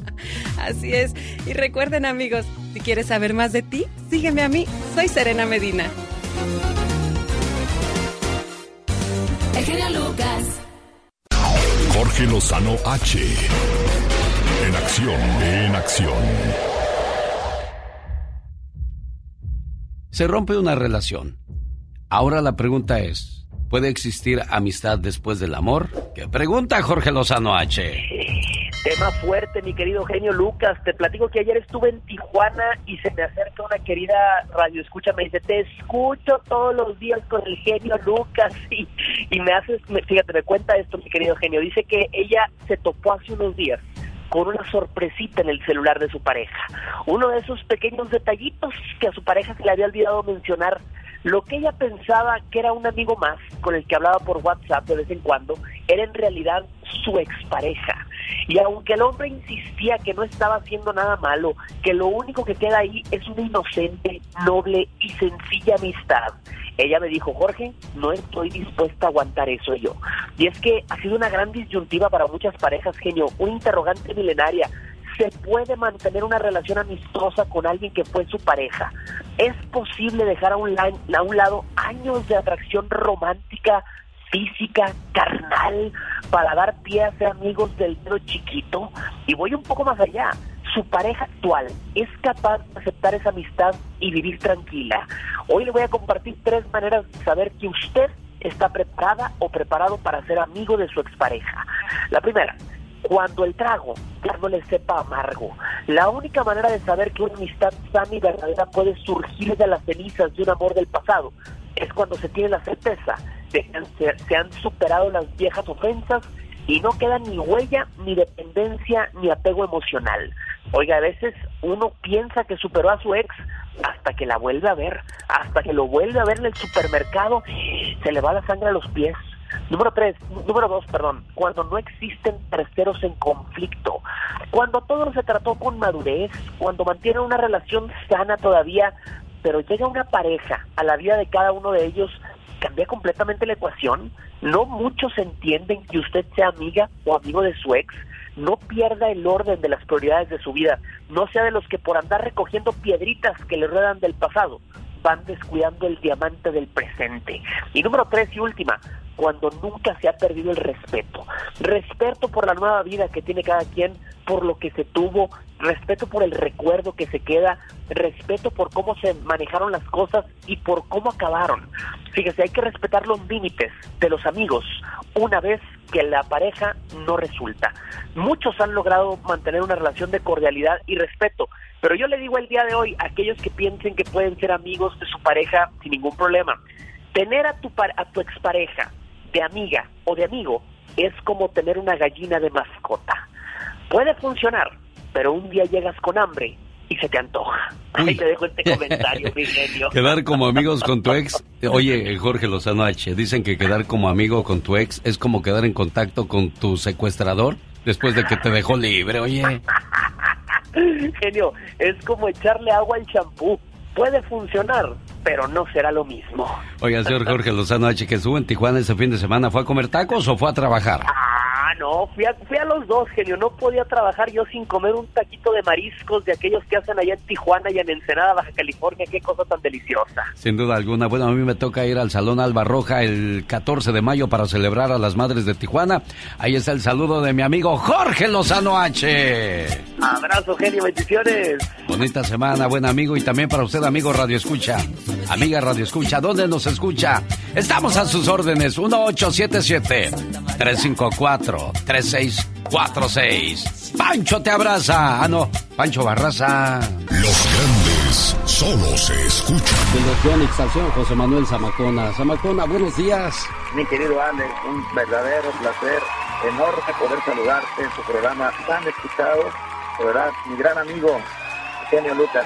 Así es. Y recuerden, amigos, si quieres saber más de ti, sígueme a mí. Soy Serena Medina. El genio Lucas. Jorge Lozano H. En acción, en acción. Se rompe una relación. Ahora la pregunta es, ¿puede existir amistad después del amor? ¿Qué pregunta Jorge Lozano H? Tema fuerte, mi querido genio Lucas. Te platico que ayer estuve en Tijuana y se me acerca una querida radio escucha, me dice, te escucho todos los días con el genio Lucas [LAUGHS] y, y me haces, fíjate, me cuenta esto, mi querido genio. Dice que ella se topó hace unos días con una sorpresita en el celular de su pareja. Uno de esos pequeños detallitos que a su pareja se le había olvidado mencionar. Lo que ella pensaba que era un amigo más con el que hablaba por WhatsApp de vez en cuando, era en realidad su expareja. Y aunque el hombre insistía que no estaba haciendo nada malo, que lo único que queda ahí es una inocente, noble y sencilla amistad, ella me dijo, Jorge, no estoy dispuesta a aguantar eso yo. Y es que ha sido una gran disyuntiva para muchas parejas, genio, una interrogante milenaria. ¿Se puede mantener una relación amistosa con alguien que fue su pareja? ¿Es posible dejar a un, lado años de atracción romántica, física, carnal, para dar pie a ser amigos del dedo chiquito? Y voy un poco más allá. Su pareja actual es capaz de aceptar esa amistad y vivir tranquila. Hoy le voy a compartir tres maneras de saber que usted está preparada o preparado para ser amigo de su expareja. La primera, cuando el trago ya no le sepa amargo. La única manera de saber que una amistad sana y verdadera puede surgir de las cenizas de un amor del pasado es cuando se tiene la certeza de que se han superado las viejas ofensas y no queda ni huella, ni dependencia, ni apego emocional. Oiga, a veces uno piensa que superó a su ex hasta que la vuelve a ver, hasta que lo vuelve a ver en el supermercado, se le va la sangre a los pies. Número tres, número dos, perdón, cuando no existen terceros en conflicto, cuando todo se trató con madurez, cuando mantienen una relación sana todavía, pero llega una pareja a la vida de cada uno de ellos, cambia completamente la ecuación. No muchos entienden que usted sea amiga o amigo de su ex. No pierda el orden de las prioridades de su vida. No sea de los que por andar recogiendo piedritas que le ruedan del pasado van descuidando el diamante del presente. Y número tres y última, cuando nunca se ha perdido el respeto. Respeto por la nueva vida que tiene cada quien, por lo que se tuvo, respeto por el recuerdo que se queda, respeto por cómo se manejaron las cosas y por cómo acabaron. Fíjese, hay que respetar los límites de los amigos una vez que la pareja no resulta. Muchos han logrado mantener una relación de cordialidad y respeto, pero yo le digo el día de hoy a aquellos que piensen que pueden ser amigos de su pareja sin ningún problema, tener a tu, a tu expareja de amiga o de amigo es como tener una gallina de mascota. Puede funcionar, pero un día llegas con hambre y se te antoja. Ahí te dejo este comentario, [LAUGHS] mi genio. Quedar como amigos con tu ex. Oye, Jorge Lozano H, dicen que quedar como amigo con tu ex es como quedar en contacto con tu secuestrador después de que te dejó libre, oye. [LAUGHS] Genio, es como echarle agua al champú. Puede funcionar, pero no será lo mismo. Oiga, señor Jorge Lozano H, que estuvo en Tijuana ese fin de semana, ¿fue a comer tacos o fue a trabajar? Ah, no, fui a, fui a los dos, genio. No podía trabajar yo sin comer un taquito de mariscos de aquellos que hacen allá en Tijuana y en Ensenada, Baja California. Qué cosa tan deliciosa. Sin duda alguna. Bueno, a mí me toca ir al Salón Alba Roja el 14 de mayo para celebrar a las Madres de Tijuana. Ahí está el saludo de mi amigo Jorge Lozano H. Abrazo, genio, bendiciones. Bonita semana, buen amigo, y también para usted, amigo Radio Escucha. Amiga Radio Escucha, ¿dónde nos escucha? Estamos a sus órdenes, 1877-354-3646. Pancho te abraza. Ah, no, Pancho Barraza. Los grandes solo se escuchan. Ixtación José Manuel Zamacona. Zamacona, buenos días. Mi querido Alex, un verdadero placer, enorme poder saludarte en tu programa tan escuchado, de verdad, mi gran amigo, Eugenio Lucas,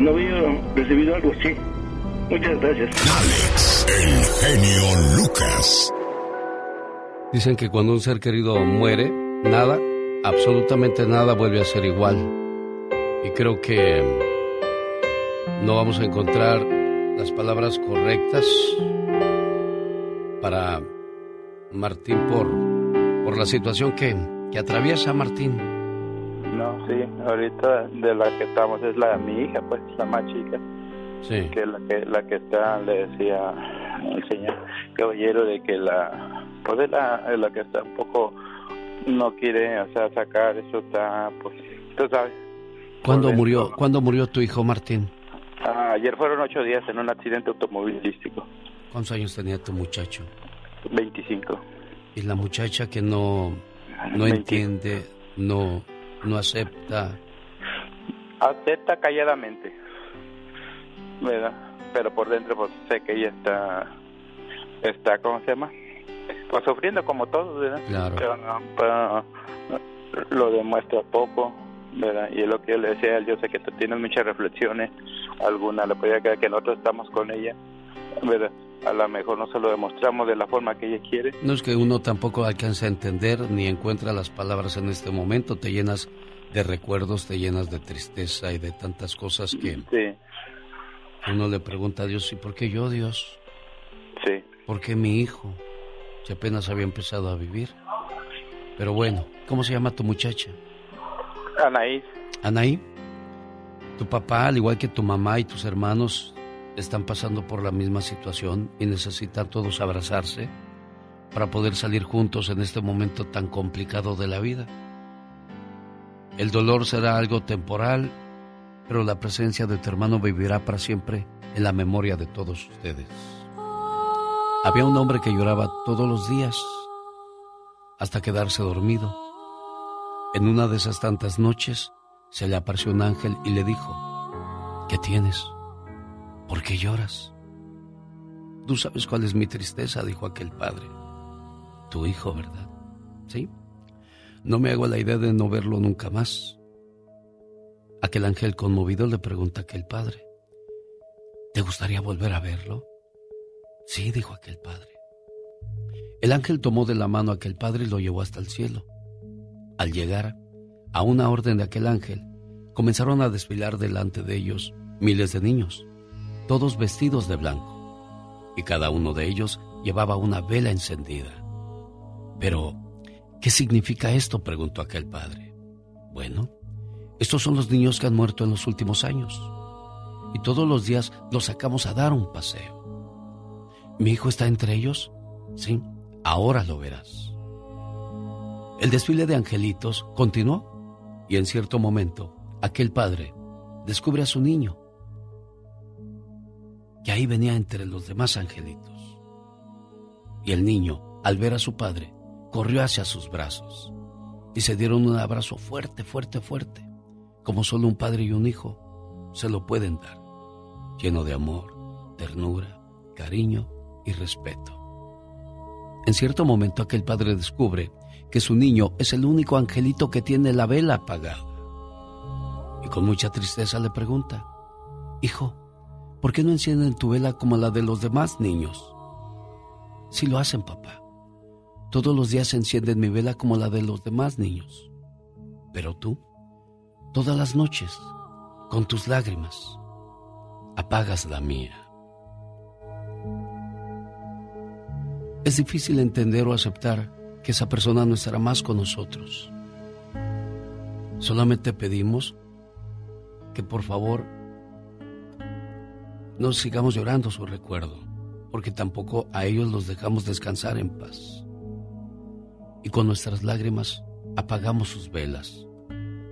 no había recibido algo así. Muchas gracias. Alex, el genio Lucas. Dicen que cuando un ser querido muere, nada, absolutamente nada vuelve a ser igual. Y creo que no vamos a encontrar las palabras correctas para Martín por, por la situación que, que atraviesa Martín. No, sí, ahorita de la que estamos es la mi hija, pues, la más chica. Sí. Que la que la que está le decía al señor caballero de que la pues es la, la que está un poco no quiere, o sea, sacar eso está pues tú sabes. ¿Cuándo murió, ¿Cuándo murió tu hijo Martín? Ah, ayer fueron ocho días en un accidente automovilístico. ¿Cuántos años tenía tu muchacho? 25. Y la muchacha que no, no entiende, no, no acepta. Acepta calladamente, ¿verdad? Pero por dentro pues sé que ella está, está, ¿cómo se llama? Pues sufriendo como todos, ¿verdad? Claro. Pero, no, pero lo demuestra poco, ¿verdad? Y es lo que yo le decía, a él, yo sé que tú tienes muchas reflexiones, alguna le podría que nosotros estamos con ella, ¿verdad? A lo mejor no se lo demostramos de la forma que ella quiere. No es que uno tampoco alcance a entender ni encuentra las palabras en este momento, te llenas de recuerdos, te llenas de tristeza y de tantas cosas que Sí, uno le pregunta a Dios, ¿y por qué yo, Dios? sí. ¿Por qué mi hijo? Si apenas había empezado a vivir. Pero bueno, ¿cómo se llama tu muchacha? Anaís, Anaí, tu papá, al igual que tu mamá y tus hermanos, están pasando por la misma situación y necesitan todos abrazarse para poder salir juntos en este momento tan complicado de la vida. El dolor será algo temporal, pero la presencia de tu hermano vivirá para siempre en la memoria de todos ustedes. Había un hombre que lloraba todos los días hasta quedarse dormido. En una de esas tantas noches se le apareció un ángel y le dijo, ¿qué tienes? ¿Por qué lloras? Tú sabes cuál es mi tristeza, dijo aquel padre. Tu hijo, ¿verdad? Sí. No me hago la idea de no verlo nunca más. Aquel ángel conmovido le pregunta a aquel padre, ¿te gustaría volver a verlo? Sí, dijo aquel padre. El ángel tomó de la mano a aquel padre y lo llevó hasta el cielo. Al llegar a una orden de aquel ángel, comenzaron a desfilar delante de ellos miles de niños, todos vestidos de blanco, y cada uno de ellos llevaba una vela encendida. Pero, ¿qué significa esto? preguntó aquel padre. Bueno, estos son los niños que han muerto en los últimos años, y todos los días los sacamos a dar un paseo. ¿Mi hijo está entre ellos? Sí, ahora lo verás. El desfile de angelitos continuó y en cierto momento aquel padre descubre a su niño, que ahí venía entre los demás angelitos. Y el niño, al ver a su padre, corrió hacia sus brazos y se dieron un abrazo fuerte, fuerte, fuerte, como solo un padre y un hijo se lo pueden dar, lleno de amor, ternura, cariño y respeto. En cierto momento aquel padre descubre que su niño es el único angelito que tiene la vela apagada. Y con mucha tristeza le pregunta, Hijo, ¿por qué no encienden tu vela como la de los demás niños? Sí lo hacen, papá. Todos los días encienden mi vela como la de los demás niños. Pero tú, todas las noches, con tus lágrimas, apagas la mía. Es difícil entender o aceptar que esa persona no estará más con nosotros. Solamente pedimos que por favor no sigamos llorando su recuerdo, porque tampoco a ellos los dejamos descansar en paz. Y con nuestras lágrimas apagamos sus velas.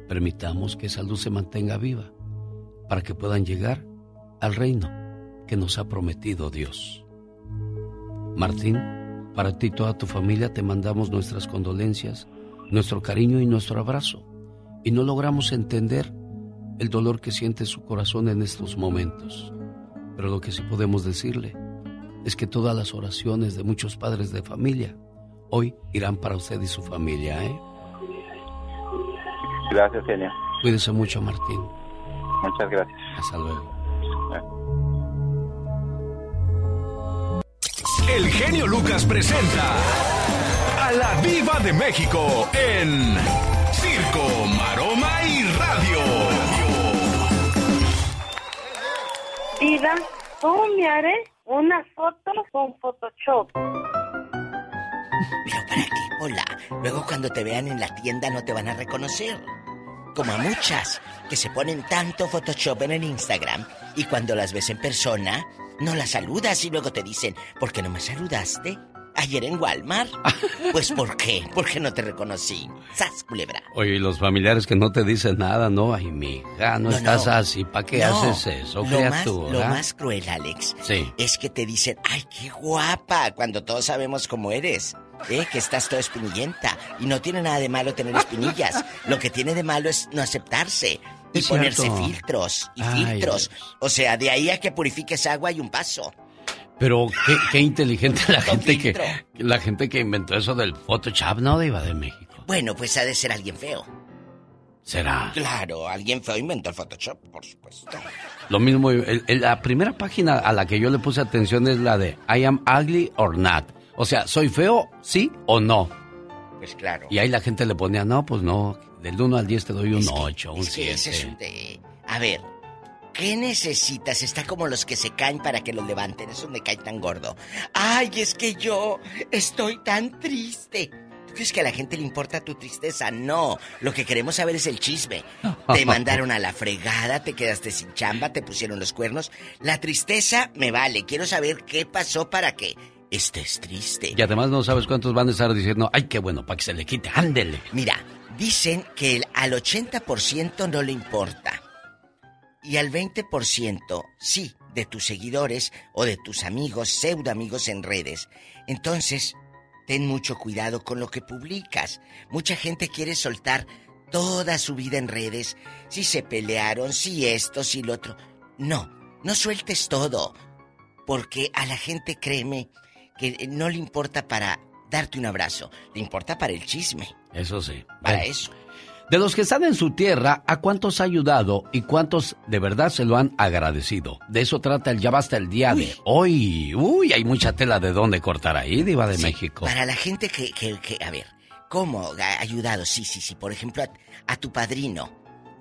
Permitamos que esa luz se mantenga viva para que puedan llegar al reino que nos ha prometido Dios. Martín, para ti y toda tu familia te mandamos nuestras condolencias, nuestro cariño y nuestro abrazo. Y no logramos entender el dolor que siente su corazón en estos momentos. Pero lo que sí podemos decirle es que todas las oraciones de muchos padres de familia hoy irán para usted y su familia, ¿eh? Gracias, genio. Cuídese mucho, Martín. Muchas gracias. Hasta luego. El genio Lucas presenta a la Viva de México en Circo, Maroma y Radio. Diva, ¿cómo me haré una foto con Photoshop? ¿Pero para qué, Pola? Luego cuando te vean en la tienda no te van a reconocer. Como a muchas que se ponen tanto Photoshop en el Instagram y cuando las ves en persona no las saludas y luego te dicen, ¿por qué no me saludaste? Ayer en Walmart. [LAUGHS] Pues ¿por qué? Porque no te reconocí. ¡Sas, culebra! Oye, y los familiares que no te dicen nada, ¿no? Ay, mija, no, No, estás no. así. ¿Para qué No, haces eso, lo más, criatura? lo más cruel, Alex, Sí. es que te dicen, ay, qué guapa, cuando todos sabemos cómo eres. ¿eh? Que estás toda espinillenta. Y no tiene nada de malo tener espinillas. [LAUGHS] Lo que tiene de malo es no aceptarse. Y Es ponerse cierto. filtros y Ay, filtros. O sea, de ahí a que purifiques agua y un paso. Pero qué, qué inteligente la gente que la gente que inventó eso del Photoshop, ¿no? Diva de México. Bueno, pues ha de ser alguien feo. ¿Será? Claro, alguien feo inventó el Photoshop, por supuesto. Lo mismo, el- el- la primera página a la que yo le puse atención es la de I am ugly or not. O sea, ¿soy feo, sí o no? Pues claro. Y ahí la gente le ponía, no, pues no, del 1 al 10 te doy un 8, un Es que ese es 7. un de- A ver, ¿qué necesitas? Está como los que se caen para que los levanten. Eso me cae tan gordo. Ay, es que yo estoy tan triste. ¿Tú crees que a la gente le importa tu tristeza? No. Lo que queremos saber es el chisme. Te [LAUGHS] mandaron a la fregada, te quedaste sin chamba, te pusieron los cuernos. La tristeza me vale. Quiero saber qué pasó para que estés triste. Y además no sabes cuántos van a estar diciendo, ay, qué bueno, para que se le quite, ándele. Mira, dicen que el- al 80% no le importa. Y al 20% sí, de tus seguidores o de tus amigos, pseudo amigos en redes. Entonces, ten mucho cuidado con lo que publicas. Mucha gente quiere soltar toda su vida en redes. Si se pelearon, si esto, si lo otro. No, no sueltes todo. Porque a la gente, créeme, que no le importa para darte un abrazo. Le importa para el chisme. Eso sí. Para Bueno, eso. De los que están en su tierra, ¿a cuántos ha ayudado y cuántos de verdad se lo han agradecido? De eso trata el Ya Basta el día de hoy. Uy, hay mucha tela de dónde cortar ahí, Diva de México. Para la gente que, que, que- a ver, ¿cómo ha ayudado? Sí, sí, sí. Por ejemplo, a, a tu padrino,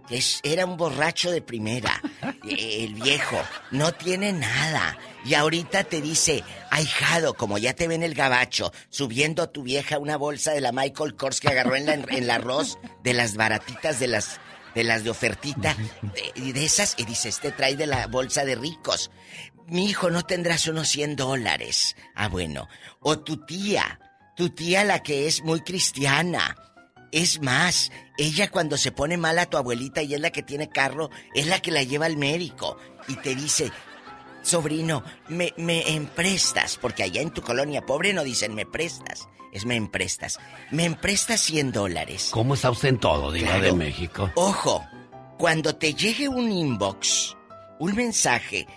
es, era un borracho de primera, [LAUGHS] eh, el viejo, no tiene nada. Y ahorita te dice, ahijado, como ya te ven el gabacho, subiendo a tu vieja una bolsa de la Michael Kors que agarró en, la, en el arroz, de las baratitas, de las de las de ofertita, de, y de esas, y dice, este trae de la bolsa de ricos. Mi hijo, ¿no tendrás unos 100 dólares? Ah, bueno. O tu tía, tu tía la que es muy cristiana. Es más, ella cuando se pone mal a tu abuelita y es la que tiene carro, es la que la lleva al médico y te dice, sobrino, me, me emprestas, porque allá en tu colonia pobre no dicen me prestas, es me emprestas. Me emprestas 100 dólares. ¿Cómo está usted en todo, Diva Claro. de México? Ojo, cuando te llegue un inbox, un mensaje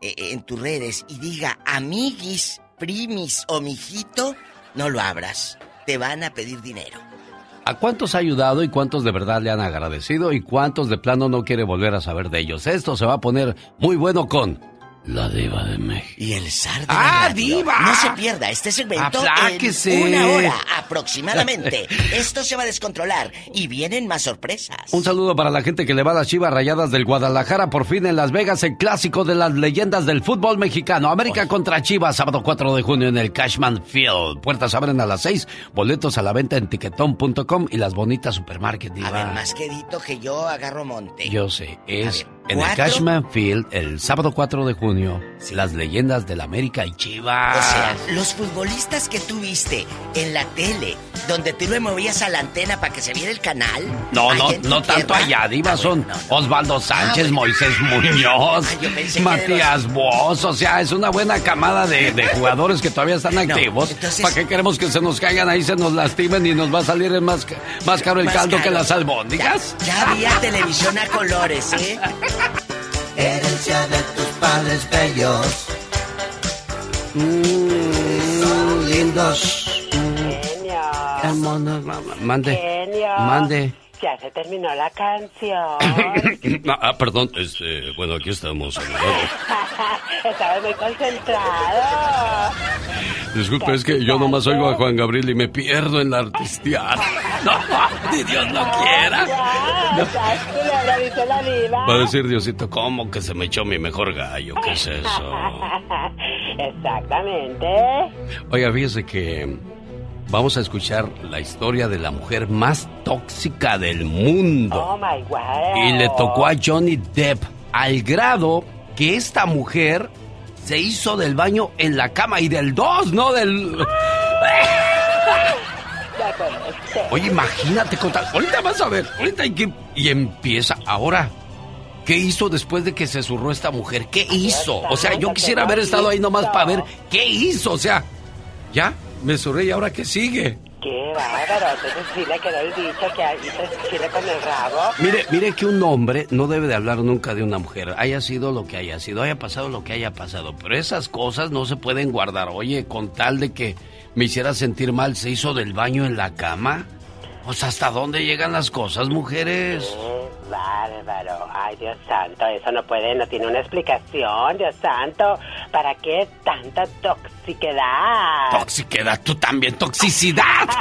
eh, en tus redes y diga amiguis, primis o mijito, no lo abras. Te van a pedir dinero. ¿A cuántos ha ayudado y cuántos de verdad le han agradecido y cuántos de plano no quiere volver a saber de ellos? Esto se va a poner muy bueno con la Diva de México. Y el zar de ¡Ah, la diva! No se pierda este segmento Apláquese. en una hora aproximadamente. [LAUGHS] Esto se va a descontrolar y vienen más sorpresas. Un saludo para la gente que le va a las chivas rayadas del Guadalajara. Por fin en Las Vegas, el clásico de las leyendas del fútbol mexicano. América contra Chivas, sábado 4 de junio en el Cashman Field. Puertas abren a las 6. Boletos a la venta en tiquetón.com y las bonitas supermarket. A Diva. ver, más quedito que yo agarro monte. Yo sé, es en el. Cashman Field el sábado 4 de junio. Las leyendas del América y Chivas. O sea, los futbolistas que tú viste en la tele, donde tú le movías a la antena para que se viera el canal. No, no, no tanto allá, Diva, son Osvaldo Sánchez, Moisés [LAUGHS] Muñoz, Matías Boss, o sea, es una buena camada de, de [LAUGHS] jugadores que todavía están activos. entonces- ¿Para qué queremos que se nos caigan ahí, se nos lastimen y nos va a salir el más, más caro el Más caldo que las albóndigas? Ya había televisión a colores, ¿eh? [LAUGHS] Herencia de padres bellos. Mm, lindos. Genio. Mande. Genio. Mande. Ya se terminó la canción. Ah, ah, perdón, este, bueno, aquí estamos. Estaba muy concentrado. Disculpe, es que yo nomás oigo a Juan Gabriel y me pierdo en la artisteada. No, ni Dios no quiera. La diva. Va a decir Diosito, ¿cómo que se me echó mi mejor gallo? ¿Qué es eso? [LAUGHS] Exactamente. Oiga, fíjese que vamos a escuchar la historia de la mujer más tóxica del mundo. Oh my God. Y le tocó a Johnny Depp al grado que esta mujer se hizo del baño en la cama y del dos, no del... [LAUGHS] Oye, imagínate, contar. ahorita vas a ver, ahorita hay que... Y empieza, ahora, ¿qué hizo después de que se zurró esta mujer? ¿Qué hizo? O sea, yo quisiera haber estado ahí nomás para ver qué hizo, o sea, ya, me zurré y ahora qué sigue. Qué bárbaro. Entonces sí le quedó el dicho que hizo chile con el rabo. Mire, mire que un hombre no debe de hablar nunca de una mujer, haya sido lo que haya sido, haya pasado lo que haya pasado, pero esas cosas no se pueden guardar. Oye, con tal de que me hiciera sentir mal, se hizo del baño en la cama. Pues hasta dónde llegan las cosas, mujeres. Qué bárbaro. Ay, Dios santo, eso no puede, no tiene una explicación, Dios santo. ¿Para qué tanta toxicidad? Toxicidad, tú también, toxicidad. [LAUGHS]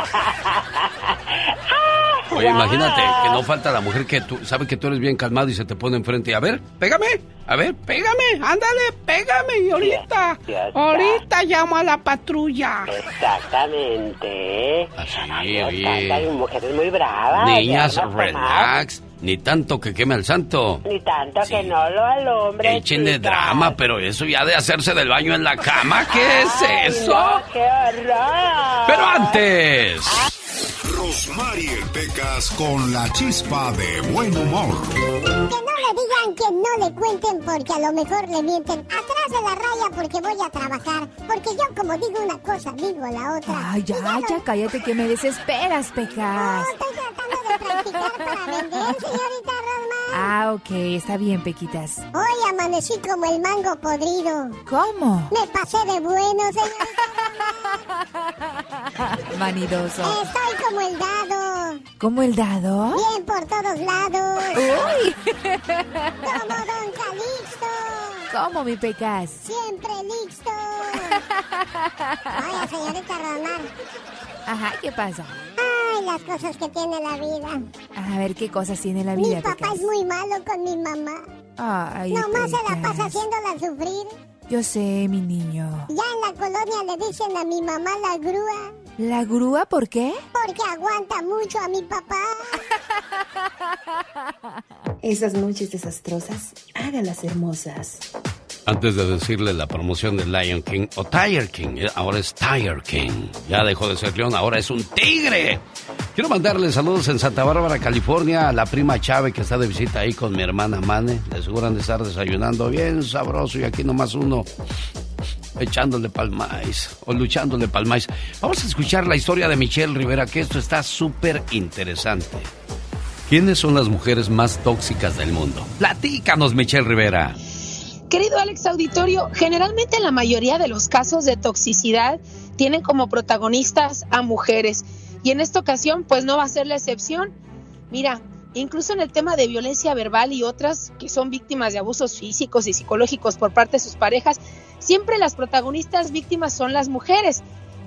Oye, imagínate que no falta la mujer que tú sabe que tú eres bien calmado y se te pone enfrente a ver, pégame, a ver, pégame, ándale, pégame y ahorita, ahorita llamo a la patrulla. Exactamente. Así, Ay, oye. mujeres muy bravas. Niñas, relax, ni tanto que queme al santo. Ni tanto que no lo alumbre. Échenle chica. drama, pero eso ya de hacerse del baño en la cama, ¿qué es Ay, eso? no, ¡Qué horror! Pero antes. Rosmarie Pecas con la chispa de buen humor. Que no le digan que no le cuenten porque a lo mejor le mienten. Atrás de la raya porque voy a trabajar. Porque yo como digo una cosa, digo la otra. Ay, ya, ya, cállate que me desesperas, Pecas. Estoy tratando de practicar para vender, señorita Rosmar. Ah, ok, está bien, Pequitas. Hoy amanecí como el mango podrido. ¿Cómo? Me pasé de bueno, señorita Vanidoso. Estoy como el dado. ¿Cómo el dado? Bien por todos lados. Uy. Como Don Calixto. ¿Cómo, mi Pecas? Siempre listo. Oye, señorita Rosmar. Ajá, ¿qué pasa? Ay, las cosas que tiene la vida. A ver, ¿qué cosas tiene la Mi vida, papá Pecas? es muy malo con mi mamá. Ay, Nomás se la pasa Pecas. haciéndola sufrir. Yo sé, mi niño. Ya en la colonia le dicen a mi mamá la grúa. ¿La grúa por qué? Porque aguanta mucho a mi papá. [LAUGHS] Esas noches desastrosas, hágalas hermosas. Antes de decirle la promoción de Lion King o Tiger King, eh, ahora es Tiger King. Ya dejó de ser león, ahora es un tigre. Quiero mandarle saludos en Santa Bárbara, California, a la prima Chávez que está de visita ahí con mi hermana Mane. De seguro han de estar desayunando bien sabroso y aquí nomás uno echándole palmáis o luchándole palmáis. Vamos a escuchar la historia de Michelle Rivera, que esto está súper interesante. ¿Quiénes son las mujeres más tóxicas del mundo? Platícanos, Michelle Rivera. Querido Alex Auditorio, generalmente la mayoría de los casos de toxicidad tienen como protagonistas a mujeres y en esta ocasión pues no va a ser la excepción. Mira, incluso en el tema de violencia verbal y otras que son víctimas de abusos físicos y psicológicos por parte de sus parejas, siempre las protagonistas víctimas son las mujeres.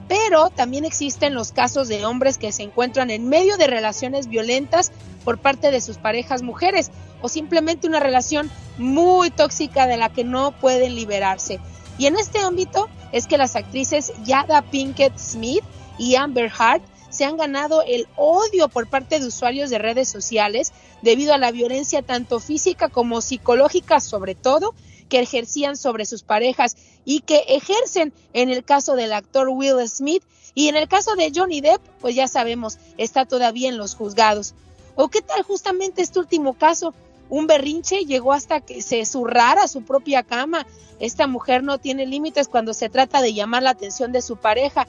Pero también existen los casos de hombres que se encuentran en medio de relaciones violentas por parte de sus parejas mujeres o simplemente una relación muy tóxica de la que no pueden liberarse. Y en este ámbito es que las actrices Yada Pinkett Smith y Amber Hart se han ganado el odio por parte de usuarios de redes sociales debido a la violencia tanto física como psicológica sobre todo que ejercían sobre sus parejas y que ejercen en el caso del actor Will Smith y en el caso de Johnny Depp, pues ya sabemos, está todavía en los juzgados. ¿O qué tal justamente este último caso? Un berrinche llegó hasta que se zurrara su propia cama. Esta mujer no tiene límites cuando se trata de llamar la atención de su pareja.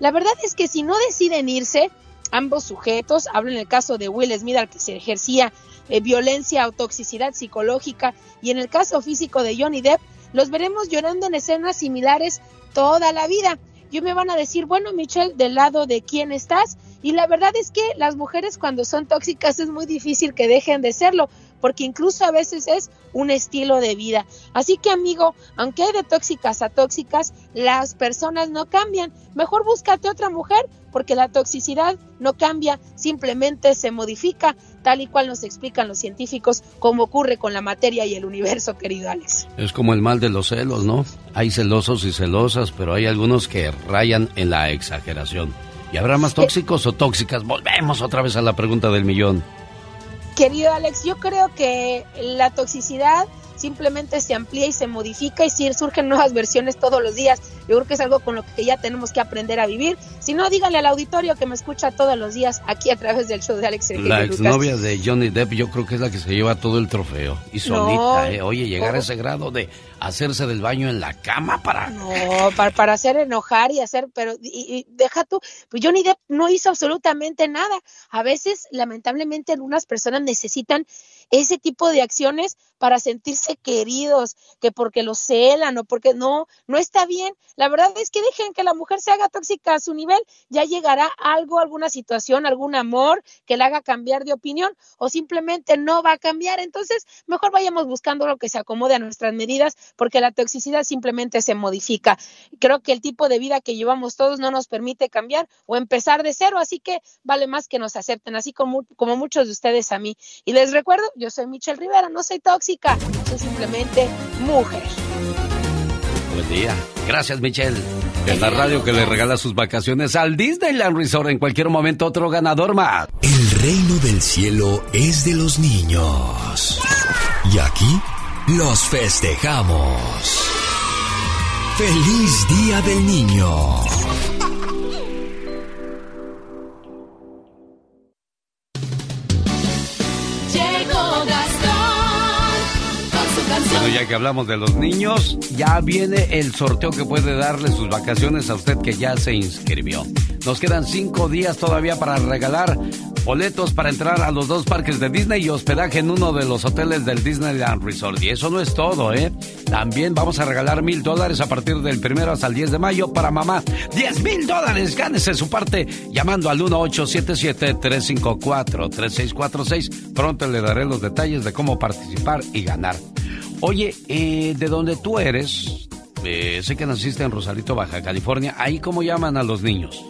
La verdad es que si no deciden irse, ambos sujetos, hablo en el caso de Will Smith al que se ejercía eh, violencia o toxicidad psicológica y en el caso físico de Johnny Depp, los veremos llorando en escenas similares toda la vida. Y me van a decir, bueno, Michelle, ¿del lado de quién estás? Y la verdad es que las mujeres cuando son tóxicas es muy difícil que dejen de serlo, porque incluso a veces es un estilo de vida. Así que amigo, aunque hay de tóxicas a tóxicas, las personas no cambian. Mejor búscate otra mujer, porque la toxicidad no cambia, simplemente se modifica, tal y cual nos explican los científicos, como ocurre con la materia y el universo, querido Alex. Es como el mal de los celos, ¿no? Hay celosos y celosas, pero hay algunos que rayan en la exageración. ¿Y habrá más tóxicos o tóxicas? Volvemos otra vez a la pregunta del millón. Querido Alex, yo creo que la toxicidad simplemente se amplía y se modifica y si surgen nuevas versiones todos los días. Yo creo que es algo con lo que ya tenemos que aprender a vivir. Si no, díganle al auditorio que me escucha todos los días aquí a través del show de Alex. La exnovia de Johnny Depp yo creo que es la que se lleva todo el trofeo. Y solita, ¿eh? Oye, llegar a ese grado de hacerse del baño en la cama para... No, para, para hacer enojar y hacer, pero y, deja tú, pues Johnny Depp no hizo absolutamente nada. A veces, lamentablemente, algunas personas necesitan ese tipo de acciones para sentirse queridos, que porque los celan o porque no, no está bien. La verdad es que dejen que la mujer se haga tóxica a su nivel, ya llegará algo, alguna situación, algún amor que la haga cambiar de opinión o simplemente no va a cambiar. Entonces, mejor vayamos buscando lo que se acomode a nuestras medidas porque la toxicidad simplemente se modifica. Creo que el tipo de vida que llevamos todos no nos permite cambiar o empezar de cero, así que vale más que nos acepten, así como, como muchos de ustedes a mí. Y les recuerdo, soy Michelle Rivera, no soy tóxica, soy simplemente mujer. Buen día. Gracias, Michelle. Es la radio que le regala sus vacaciones al Disneyland Resort. En cualquier momento, otro ganador más. El reino del cielo es de los niños. Y aquí los festejamos. ¡Feliz Día del Niño! Bueno, ya que hablamos de los niños, ya viene el sorteo que puede darle sus vacaciones a usted que ya se inscribió. Nos quedan cinco días todavía para regalar boletos para entrar a los dos parques de Disney y hospedaje en uno de los hoteles del Disneyland Resort. Y eso no es todo, ¿eh? También vamos a regalar mil dólares a partir del primero hasta el 10 de mayo para mamá. ¡Diez mil dólares! Gánese su parte llamando al 1877-354-3646. Pronto le daré los detalles de cómo participar y ganar. Oye, eh, de donde tú eres, eh, sé que naciste en Rosarito, Baja California. ¿Ahí cómo llaman a los niños?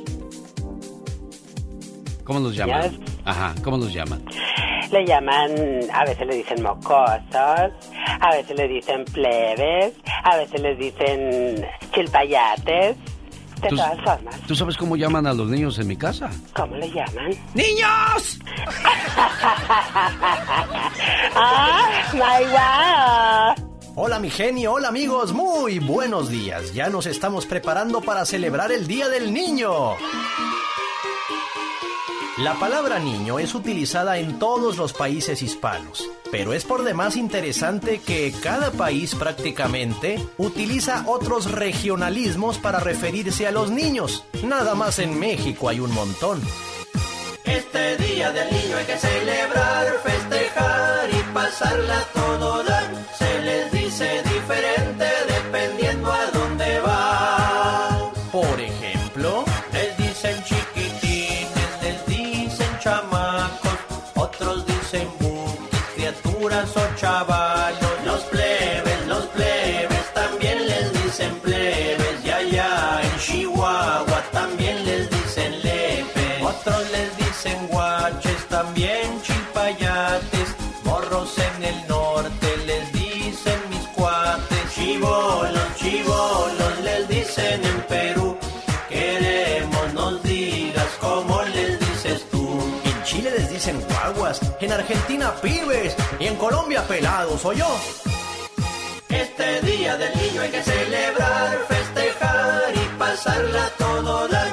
¿Cómo los llaman? Ajá, ¿cómo los llaman? Le llaman, a veces le dicen mocosos, a veces le dicen plebes, a veces les dicen chilpayates. De ¿Tú- todas formas, ¿Tú sabes cómo llaman a los niños en mi casa? ¿cómo le llaman? ¡Niños! [LAUGHS] ¡Ah, my wow! Hola mi genio, hola amigos, muy buenos días. Ya nos estamos preparando para celebrar el Día del Niño. La palabra niño es utilizada en todos los países hispanos, pero es por demás interesante que cada país prácticamente utiliza otros regionalismos para referirse a los niños. Nada más en México hay un montón. Este día del niño hay que celebrar, festejar y pasarla todo dar. Se les Argentina pibes y en Colombia pelados, ¿o yo? Este día del niño hay que celebrar, festejar y pasarla todo dar.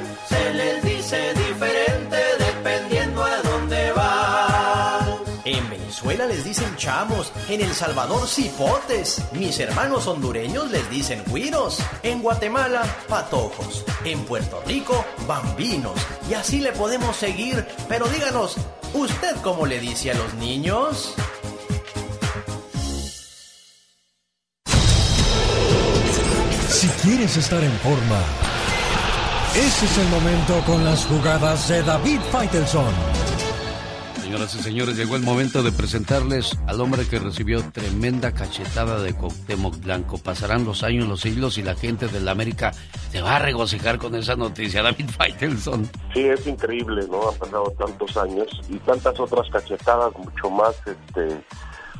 Les dicen chamos, en El Salvador cipotes, mis hermanos hondureños les dicen güiros, en Guatemala patojos, en Puerto Rico bambinos, y así le podemos seguir, pero díganos, ¿usted cómo le dice a los niños? Si quieres estar en forma, ese es el momento con las jugadas de David Faitelson. Señoras y señores, llegó el momento de presentarles al hombre que recibió tremenda cachetada de Cuauhtémoc Blanco. Pasarán los años, los siglos y la gente de la América se va a regocijar con esa noticia. David Faitelson. Sí, es increíble, ¿no? Han pasado tantos años y tantas otras cachetadas mucho más este,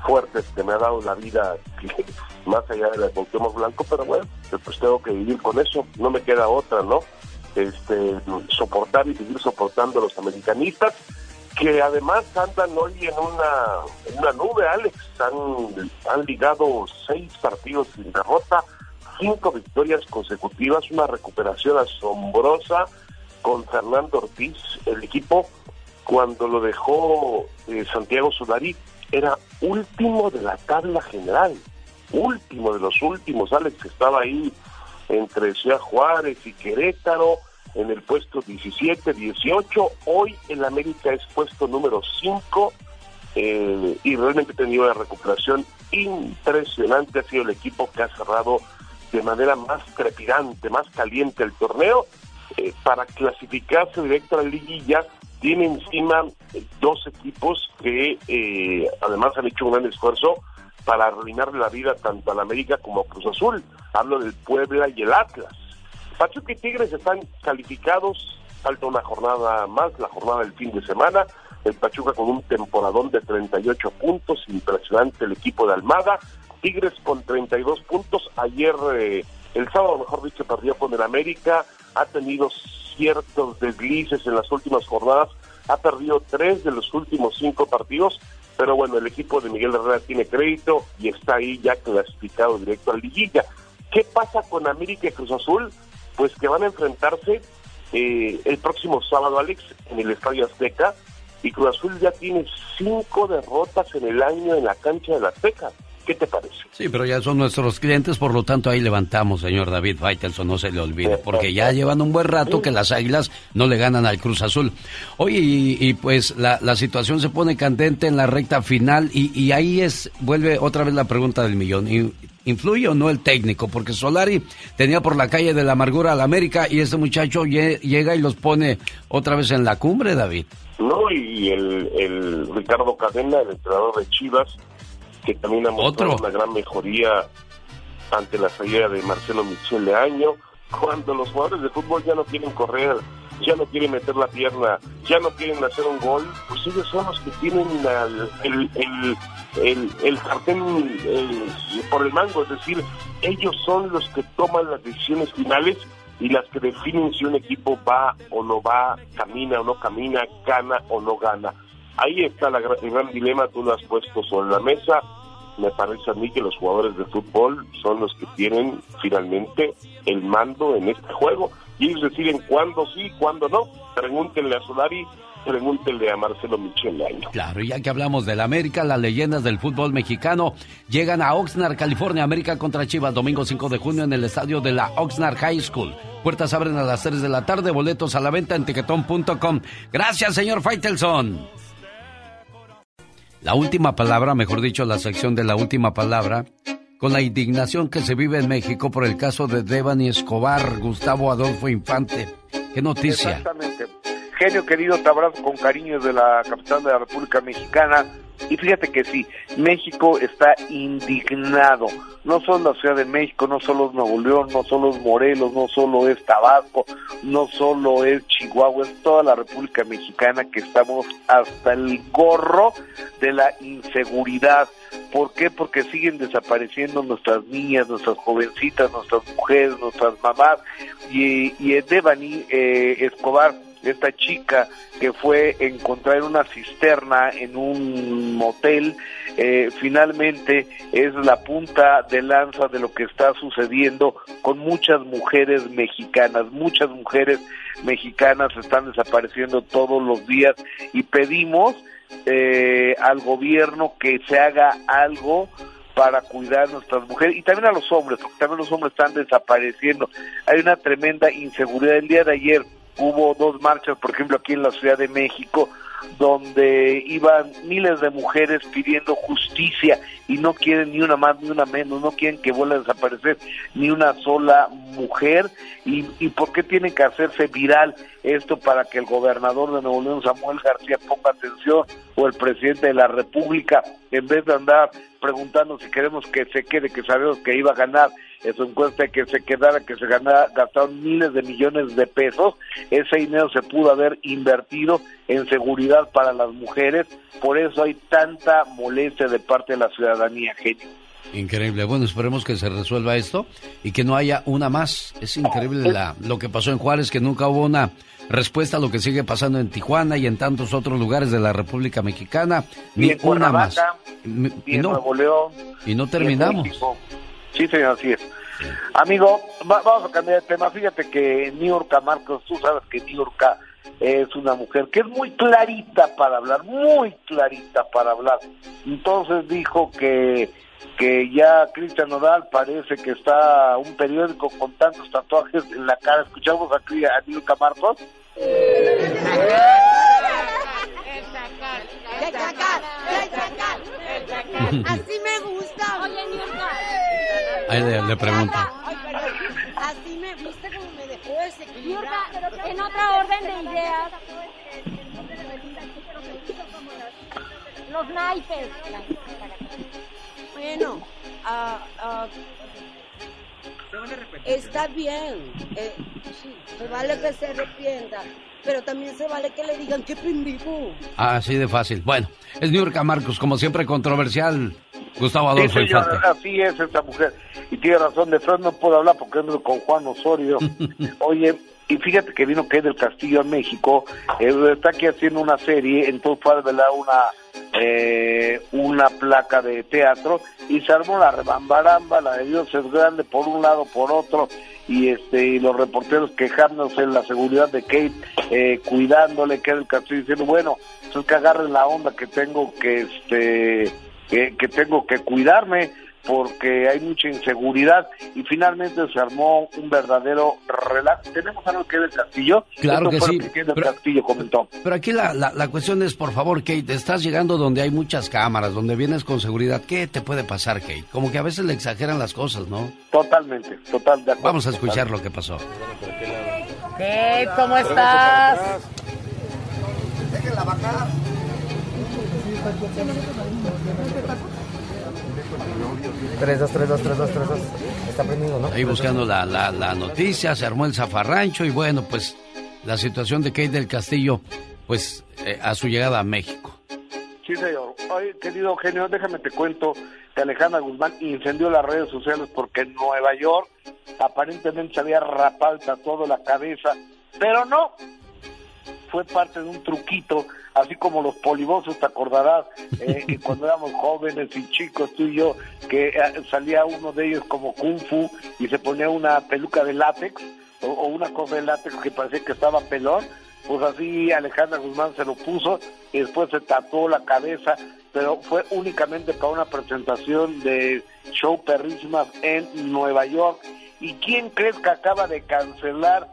fuertes que me ha dado la vida, [LAUGHS] más allá de la de Cuauhtémoc Blanco, pero bueno, pues tengo que vivir con eso, no me queda otra, ¿no? este, soportar y seguir soportando a los americanistas, que además andan hoy en una, en una nube, Alex. Han, han ligado seis partidos sin derrota, cinco victorias consecutivas, una recuperación asombrosa con Fernando Ortiz. El equipo, cuando lo dejó eh, Santiago Sudari, era último de la tabla general. Último de los últimos, Alex estaba ahí entre Ciudad Juárez y Querétaro en el puesto 17, 18. Hoy el América es puesto número 5 eh, y realmente ha tenido una recuperación impresionante. Ha sido el equipo que ha cerrado de manera más trepidante, más caliente el torneo. Eh, para clasificarse directo a la liguilla, tiene encima dos equipos que eh, además han hecho un gran esfuerzo para arruinarle la vida tanto al América como a Cruz Azul. Hablo del Puebla y el Atlas. Pachuca y Tigres están calificados, falta una jornada más, la jornada del fin de semana. El Pachuca con un temporadón de 38 puntos, impresionante el equipo de Almada. Tigres con 32 puntos. Ayer, eh, el sábado, mejor dicho, perdió con el América. Ha tenido ciertos deslices en las últimas jornadas. Ha perdido tres de los últimos cinco partidos pero bueno, el equipo de Miguel Herrera tiene crédito y está ahí ya clasificado directo al liguilla. ¿Qué pasa con América y Cruz Azul? Pues que van a enfrentarse eh, el próximo sábado, Alex, en el Estadio Azteca, y Cruz Azul ya tiene cinco derrotas en el año en la cancha de la Azteca. ¿Qué te parece? Sí, pero ya son nuestros clientes, por lo tanto ahí levantamos, señor David Faitelson, no se le olvide, porque ya llevan un buen rato que las águilas no le ganan al Cruz Azul. Oye, y, pues la, la, situación se pone candente en la recta final y, y, ahí es, vuelve otra vez la pregunta del millón. ¿Influye o no el técnico? Porque Solari tenía por la calle de la amargura al América y este muchacho llega y los pone otra vez en la cumbre, David. No, y el, el Ricardo Cadena, el entrenador de Chivas, que también ha mostrado una gran mejoría ante la salida de Marcelo Michel de año, cuando los jugadores de fútbol ya no quieren correr, ya no quieren meter la pierna, ya no quieren hacer un gol, pues ellos son los que tienen el, el, el, el, sartén por el mango, es decir, ellos son los que toman las decisiones finales y las que definen si un equipo va o no va, camina o no camina, gana o no gana. Ahí está la, el gran dilema, tú lo has puesto sobre la mesa. Me parece a mí que los jugadores de fútbol son los que tienen finalmente el mando en este juego y ellos deciden cuándo sí, cuándo no. Pregúntenle a Solari, pregúntenle a Marcelo Michel. Claro, ya que hablamos del América, las leyendas del fútbol mexicano llegan a Oxnard, California, América contra Chivas, domingo 5 de junio en el estadio de la Oxnard High School. Puertas abren a las 3 de la tarde, boletos a la venta en tiquetón.com. Gracias, señor Faitelson. La última palabra, mejor dicho, la sección de la última palabra, con la indignación que se vive en México por el caso de Devani Escobar, Gustavo Adolfo Infante. ¿Qué noticia? Exactamente. Genio querido, te con cariño de la capital de la República Mexicana. Y fíjate que sí, México está indignado. No solo la Ciudad de México, no solo es Nuevo León, no solo es Morelos, no solo es Tabasco, no solo es Chihuahua, es toda la República Mexicana que estamos hasta el gorro de la inseguridad. ¿Por qué? Porque siguen desapareciendo nuestras niñas, nuestras jovencitas, nuestras mujeres, nuestras mamás. Y, y Devani eh, Escobar esta chica que fue encontrada en una cisterna en un motel, eh, finalmente es la punta de lanza de lo que está sucediendo con muchas mujeres mexicanas. Muchas mujeres mexicanas están desapareciendo todos los días y pedimos eh, al gobierno que se haga algo para cuidar a nuestras mujeres y también a los hombres, porque también los hombres están desapareciendo. Hay una tremenda inseguridad. El día de ayer hubo dos marchas, por ejemplo, aquí en la Ciudad de México, donde iban miles de mujeres pidiendo justicia y no quieren ni una más ni una menos, no quieren que vuelva a desaparecer ni una sola mujer. ¿Y, y por qué tiene que hacerse viral esto para que el gobernador de Nuevo León, Samuel García, ponga atención o el presidente de la República, en vez de andar preguntando si queremos que se quede, que sabemos que iba a ganar en su encuesta que se quedara, que se ganara, gastaron miles de millones de pesos, ese dinero se pudo haber invertido en seguridad para las mujeres, por eso hay tanta molestia de parte de la ciudadanía, genio. Increíble. Bueno, esperemos que se resuelva esto y que no haya una más. Es increíble la, lo que pasó en Juárez, que nunca hubo una respuesta a lo que sigue pasando en Tijuana y en tantos otros lugares de la República Mexicana. Ni una más. Y, no, Nuevo León. Y no terminamos. Sí, señor, así es. Amigo, vamos a cambiar de tema. Fíjate que Niurka Marcos, tú sabes que Niurka es una mujer que es muy clarita para hablar, muy clarita para hablar. Entonces dijo que que ya Cristian Nodal parece que está un periódico con tantos tatuajes en la cara. Escuchamos aquí a Niurka Marcos. Así me gusta. Oye, Niurka. Ahí le, le pregunta. Así me gusta como me dejó desequilibrada. En otra orden de ideas. Los naipes. Bueno, uh, está bien. Eh, sí, se vale que se arrepienta pero también se vale que le digan que pendejo. Ah, así de fácil. Bueno, es Niurka Marcos, como siempre controversial. Gustavo Adolfo sí, Así es esta mujer. Y tiene razón, de Fred no puedo hablar porque ando con Juan Osorio. [LAUGHS] Oye, y fíjate que vino que del Castillo a México, eh, está aquí haciendo una serie, entonces fue a velar una, eh, una placa de teatro y se armó la rebambaramba, la de Dios es grande por un lado, por otro, y este y los reporteros quejándose en la seguridad de Kate, eh, cuidándole, que el Castillo diciendo, bueno, es que agarren la onda que tengo que, este, que tengo que cuidarme porque hay mucha inseguridad y finalmente se armó un verdadero relato. ¿Tenemos algo que ver Castillo? Claro que sí. pero, Castillo comentó. Pero aquí la, la, cuestión es, por favor, Kate, estás llegando donde hay muchas cámaras, donde vienes con seguridad. ¿Qué te puede pasar, Kate? Como que a veces le exageran las cosas, ¿no? Totalmente, total de Vamos a escuchar lo que pasó. Kate, ¿cómo estás? Déjenla bajar. 3, 2, 3, 2, 3, 2, 3, 2. Está prendido, ¿no? Ahí buscando la, la, la noticia, se armó el zafarrancho y bueno, pues la situación de Kate del Castillo, pues eh, a su llegada a México. Sí, señor. Oye, querido genio, déjame te cuento que Alejandra Guzmán incendió las redes sociales porque en Nueva York aparentemente se había rapado todo la cabeza, pero no, fue parte de un truquito así como los polibosos, te acordarás, eh, [LAUGHS] que cuando éramos jóvenes y chicos, tú y yo, que eh, salía uno de ellos como Kung Fu y se ponía una peluca de látex o, una cosa de látex que parecía que estaba pelón, pues así Alejandra Guzmán se lo puso y después se tatuó la cabeza, pero fue únicamente para una presentación de show perrísimas en Nueva York. ¿Y quién crees que acaba de cancelar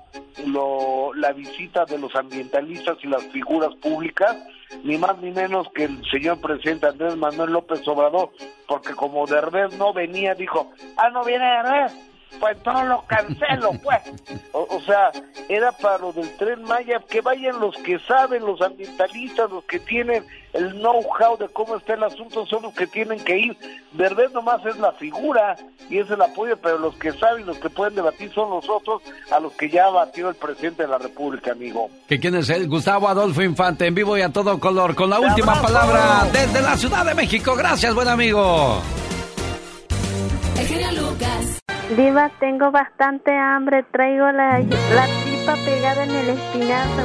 lo, la visita de los ambientalistas y las figuras públicas, ni más ni menos que el señor presidente Andrés Manuel López Obrador, porque como Derbez no venía, dijo, ah, no viene Derbez, pues no lo cancelo, pues. O, sea, era para lo del tren Maya, que vayan los que saben, los ambientalistas, los que tienen el know-how de cómo está el asunto, son los que tienen que ir. Verdad nomás es la figura y es el apoyo, pero los que saben, los que pueden debatir son los otros, a los que ya batió el presidente de la República, amigo. ¿Que quién es él? Gustavo Adolfo Infante, en vivo y a todo color, con la última palabra desde la Ciudad de México. Gracias, buen amigo. El Lucas. Diva, tengo bastante hambre. Traigo la, la tripa pegada en el espinazo.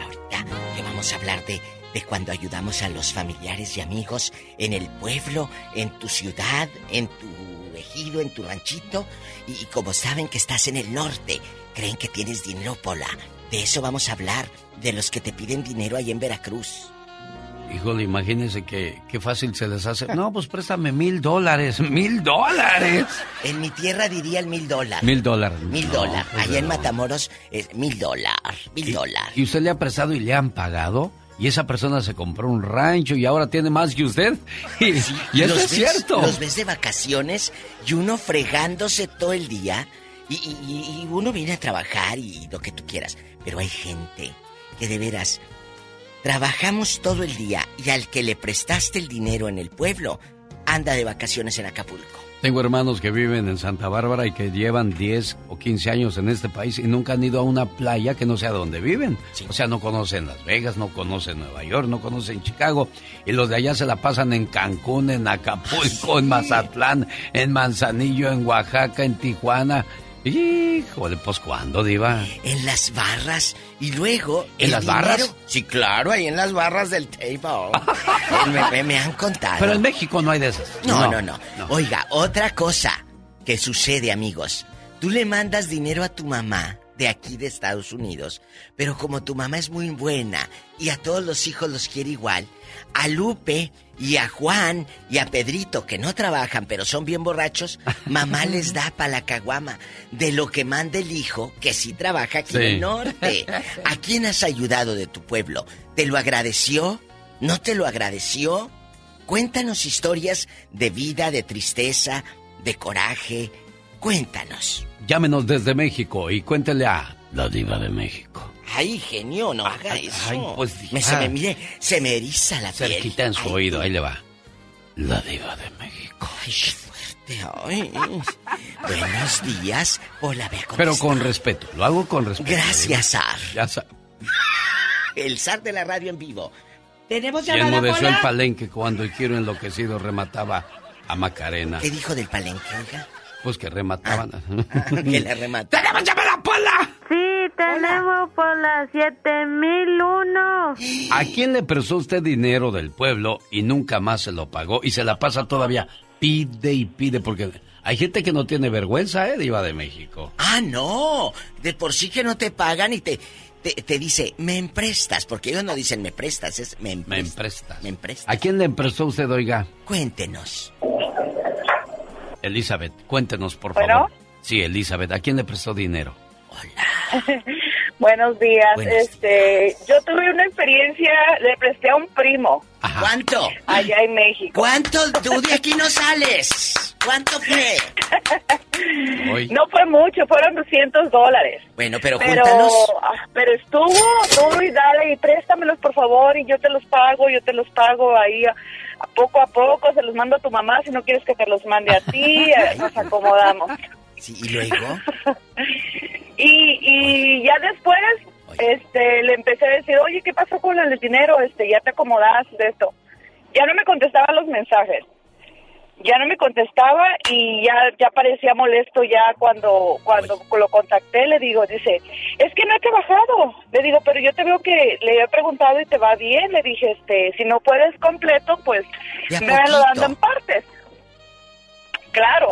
Ahorita le vamos a hablar de, de cuando ayudamos a los familiares y amigos en el pueblo, en tu ciudad, en tu ejido, en tu ranchito. Y, y como saben que estás en el norte, creen que tienes dinero, Pola. De eso vamos a hablar, de los que te piden dinero ahí en Veracruz. Híjole, imagínense que, qué fácil se les hace. No, pues préstame mil dólares. [LAUGHS] ¡Mil dólares! En mi tierra diría el mil dólares. Mil dólares. Mil dólares. Pues Allá en Matamoros es mil dólares. Mil dólares. ¿Y usted le ha prestado y le han pagado? Y esa persona se compró un rancho y ahora tiene más que usted. [LAUGHS] Y, eso es cierto. Los ves de vacaciones y uno fregándose todo el día. Y, y uno viene a trabajar y lo que tú quieras. Pero hay gente que de veras Trabajamos todo el día y al que le prestaste el dinero en el pueblo anda de vacaciones en Acapulco. Tengo hermanos que viven en Santa Bárbara y que llevan 10 o 15 años en este país y nunca han ido a una playa que no sea donde viven. O sea, no conocen Las Vegas, no conocen Nueva York, no conocen Chicago. Y los de allá se la pasan en Cancún, en Acapulco, en Mazatlán, en Manzanillo, en Oaxaca, en Tijuana. Híjole, pues ¿cuándo, Diva? En las barras y luego. ¿En las dinero- barras? Sí, claro, ahí en las barras del table. [LAUGHS] me, me- me han contado. Pero en México no hay de esas. No, no, no, Oiga, otra cosa que sucede, amigos. Tú le mandas dinero a tu mamá de aquí de Estados Unidos, pero como tu mamá es muy buena y a todos los hijos los quiere igual, a Lupe y a Juan y a Pedrito, que no trabajan pero son bien borrachos, [LAUGHS] mamá les da para la caguama de lo que manda el hijo, que sí trabaja aquí en el norte. [LAUGHS] ¿A quién has ayudado de tu pueblo? ¿Te lo agradeció? ¿No te lo agradeció? Cuéntanos historias de vida, de tristeza, de coraje. Cuéntanos. Llámenos desde México y cuéntele a la Diva de México. Ay, genio, no haga eso. ay, pues, me, se ah. me, mire, se me eriza la piel. Cerquita en su Ay, oído, ahí le va. La Diva de México. Ay, qué fuerte. Ay. Buenos días. Hola, vea cómo Pero está. con respeto, lo hago con respeto. Gracias, Sar. Ya El zar de la radio en vivo. Tenemos Y llamada, enmudeció el palenque cuando el quiero enloquecido remataba a Macarena. ¿Qué dijo del palenque, oiga? Pues que remataban. que la remata. [LAUGHS] ¡Tenemos llamada, Pola! Sí, tenemos por las 7001. ¿A quién le prestó usted dinero del pueblo y nunca más se lo pagó y se la pasa todavía? Pide y pide porque hay gente que no tiene vergüenza, ¿eh? Diva de México. Ah, no. De por sí que no te pagan y te, te, te dice, me emprestas. Porque ellos no dicen me prestas, es me emprestas. Me emprestas. Me emprestas. ¿A quién le emprestó usted, oiga? Cuéntenos. Elizabeth, cuéntenos, por ¿Bueno? favor. Sí, Elizabeth, ¿a quién le prestó dinero? [LAUGHS] Buenos días. Buenos este, yo tuve una experiencia, le presté a un primo. ¿Cuánto? Allá en México. ¿Cuánto? Tú de aquí no sales. ¿Cuánto fue? [LAUGHS] No fue mucho, fueron 200 dólares. Bueno, pero, Pero, júntanos. ah, pero estuvo, tú y dale y préstamelos por favor y yo te los pago, yo te los pago ahí a, a poco a poco, se los mando a tu mamá si no quieres que te los mande a ti, [LAUGHS] eh, nos acomodamos. Sí, y luego. Y, y ya después, este, le empecé a decir, oye, ¿qué pasó con el dinero? Este, ya te acomodas de esto. Ya no me contestaba los mensajes. Ya no me contestaba y ya, ya parecía molesto ya cuando, cuando lo contacté. Le digo, dice, es que no he trabajado. Le digo, pero yo te veo que le he preguntado y te va bien. Le dije, este, si no puedes completo, pues me lo dando en partes. Claro.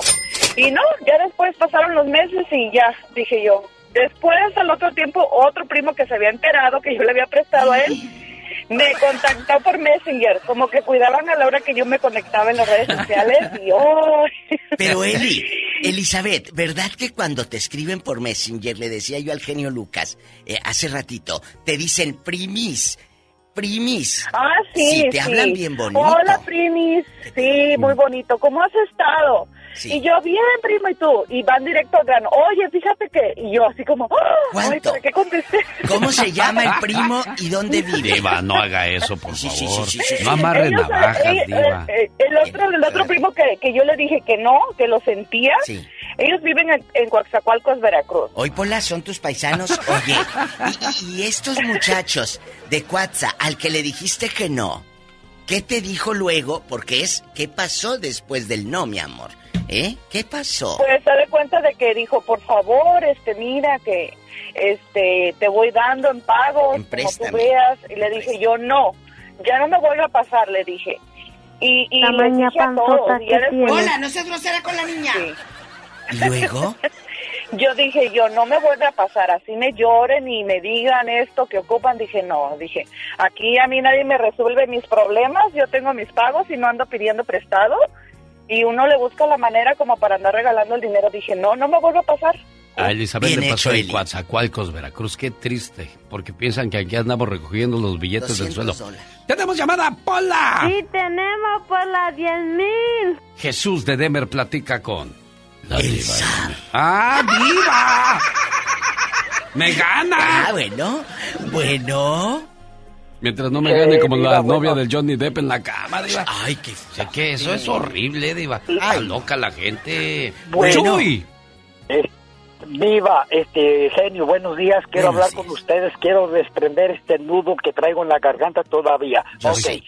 Y no, ya después pasaron los meses y ya, dije yo. Después, al otro tiempo, otro primo que se había enterado que yo le había prestado a él, me contactó por Messenger, como que cuidaban a la hora que yo me conectaba en las redes sociales y ¡oh! Pero [LAUGHS] Eli, Elizabeth, ¿verdad que cuando te escriben por Messenger, le decía yo al genio Lucas eh, hace ratito, te dicen primis, primis? Ah, sí, Sí, te sí. hablan bien bonito. Hola, primis. Sí, muy bonito. ¿Cómo has estado? Sí. Y yo, bien, primo, ¿y tú? Y van directo al grano. Oye, fíjate que... Y yo así como... ¿para qué contesté? ¿Cómo se llama el primo y dónde vive? Diva, no haga eso, por Sí, favor. sí, sí, sí. No amarre Ellos, navajas, eh, eh, Diva. eh, el otro, el otro primo que, que yo le dije que no, que lo sentía, Sí. ellos viven en, en Coaxacualcos, Veracruz. Hoy, Pola, son tus paisanos. Oye, y, y- y estos muchachos de Cuatza, al que le dijiste que no, ¿qué te dijo luego? Porque es, ¿qué pasó después del no, mi amor? ¿Eh? ¿Qué pasó? Pues se da cuenta de que dijo, por favor, este, mira que este te voy dando en pagos, como tú veas. Y le dije yo, no, ya no me vuelve a pasar, le dije. Y, y le dije a todos. y después-. Hola, no seas grosera con la niña. ¿Y luego? [LAUGHS] Yo dije, yo no me vuelve a pasar, así me lloren y me digan esto que ocupan. Dije, no, dije, aquí a mí nadie me resuelve mis problemas, yo tengo mis pagos y no ando pidiendo prestado. Y uno le busca la manera como para andar regalando el dinero. Dije, no, no me vuelve a pasar. A Elizabeth Bien le pasó hecho, en. Coatzacoalcos, Veracruz. Qué triste, porque piensan que aquí andamos recogiendo los billetes del 200 suelo. dólares. ¡Tenemos llamada, Pola! Sí, tenemos por las 10.000. Jesús de Demer platica con... La diva. ¡Ah, diva! ¡Me gana! Ah, bueno, bueno. Mientras no me Sí, gane como la novia del Johnny Depp en la cama, Diva. Ay, qué Sé que eso es horrible, Diva. Está loca la gente. Bueno. Chuy. Eh, viva, este genio, buenos días. Quiero hablar con ustedes. Quiero desprender este nudo que traigo en la garganta todavía. ok.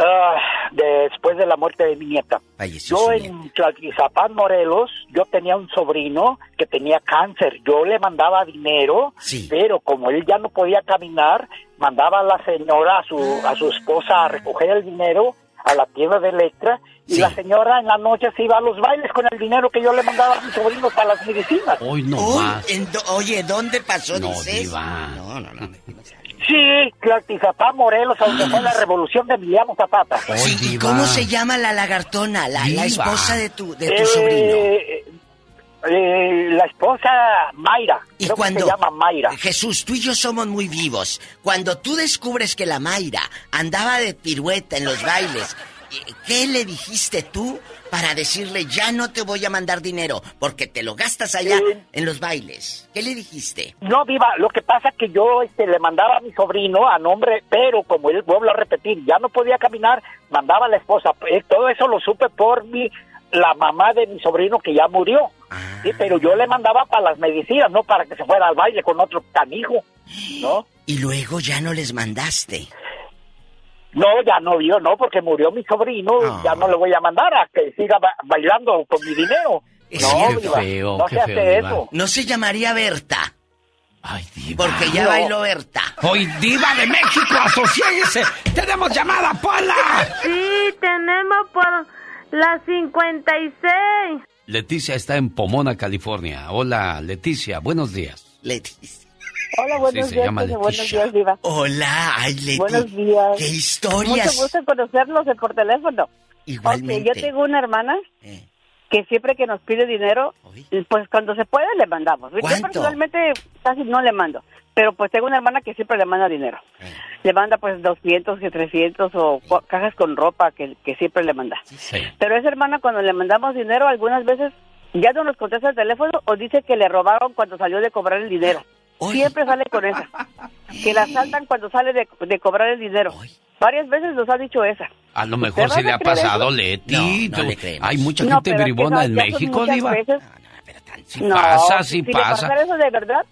Ah, después de la muerte de mi nieta. yo en Tlaltizapán, Morelos, yo tenía un sobrino que tenía cáncer. Yo le mandaba dinero, pero como él ya no podía caminar, mandaba a la señora, a su, a su esposa, a recoger el dinero a la tienda de Electra y la señora en la noche se iba a los bailes con el dinero que yo le mandaba a mi sobrino para las medicinas. Hoy no Uy, más. en do- oye, ¿dónde pasó, No, dices? Diva. No, no, no. Sí, Tlaltizapán, Morelos, aunque fue la revolución de Emiliano Zapata. Sí, ¿y cómo se llama la lagartona, la, esposa de tu, de tu Eh, sobrino? eh, la esposa Mayra. Y creo que cuando se llama Mayra. Jesús, tú y yo somos muy vivos. Cuando tú descubres que la Mayra andaba de pirueta en los bailes, ¿qué le dijiste tú para decirle ya no te voy a mandar dinero porque te lo gastas allá en los bailes? ¿Qué le dijiste? No, Viva, lo que pasa que yo este, le mandaba a mi sobrino a nombre, pero como él, vuelvo a repetir, ya no podía caminar, mandaba a la esposa. Eh, todo eso lo supe por mi, la mamá de mi sobrino que ya murió. Sí, pero yo le mandaba para las medicinas, no para que se fuera al baile con otro canijo, ¿no? Y luego ya no les mandaste. No, ya no vio, no, porque murió mi sobrino, Ah. ya no le voy a mandar a que siga ba- bailando con mi dinero. no, qué feo, no qué se hace feo, Diva. eso. No se llamaría Berta. Ay, Porque ya No. bailó Berta. Hoy Diva de México, asociéguese. Tenemos llamada, Pola. Sí, tenemos por la 56. Leticia está en Pomona, California. Hola, Leticia, buenos días. Leticia. Hola, buenos Sí, se días, llama buenos Leticia. días, Diva. Hola, ay, Leti. Buenos días. Qué historias. Mucho gusto en conocerlos eh, por teléfono. Igualmente. Yo tengo una hermana que siempre que nos pide dinero, pues cuando se puede le mandamos. Yo personalmente casi no le mando, pero pues tengo una hermana que siempre le manda dinero. Le manda pues 200 que 300 o cu- cajas con ropa que, que siempre le manda. Pero esa hermana cuando le mandamos dinero algunas veces ya no nos contesta el teléfono o dice que le robaron cuando salió de cobrar el dinero. Siempre sale con esa. [LAUGHS] Que la saltan cuando sale de, de cobrar el dinero. Varias veces nos ha dicho esa. A lo mejor ¿Usted sí va le ha pasado, eso? Leti. No, no Tú- le creemos. Hay mucha No, gente bribona no, en México, Diva. veces. Sí pasa, sí si pasa. le pasara eso de verdad,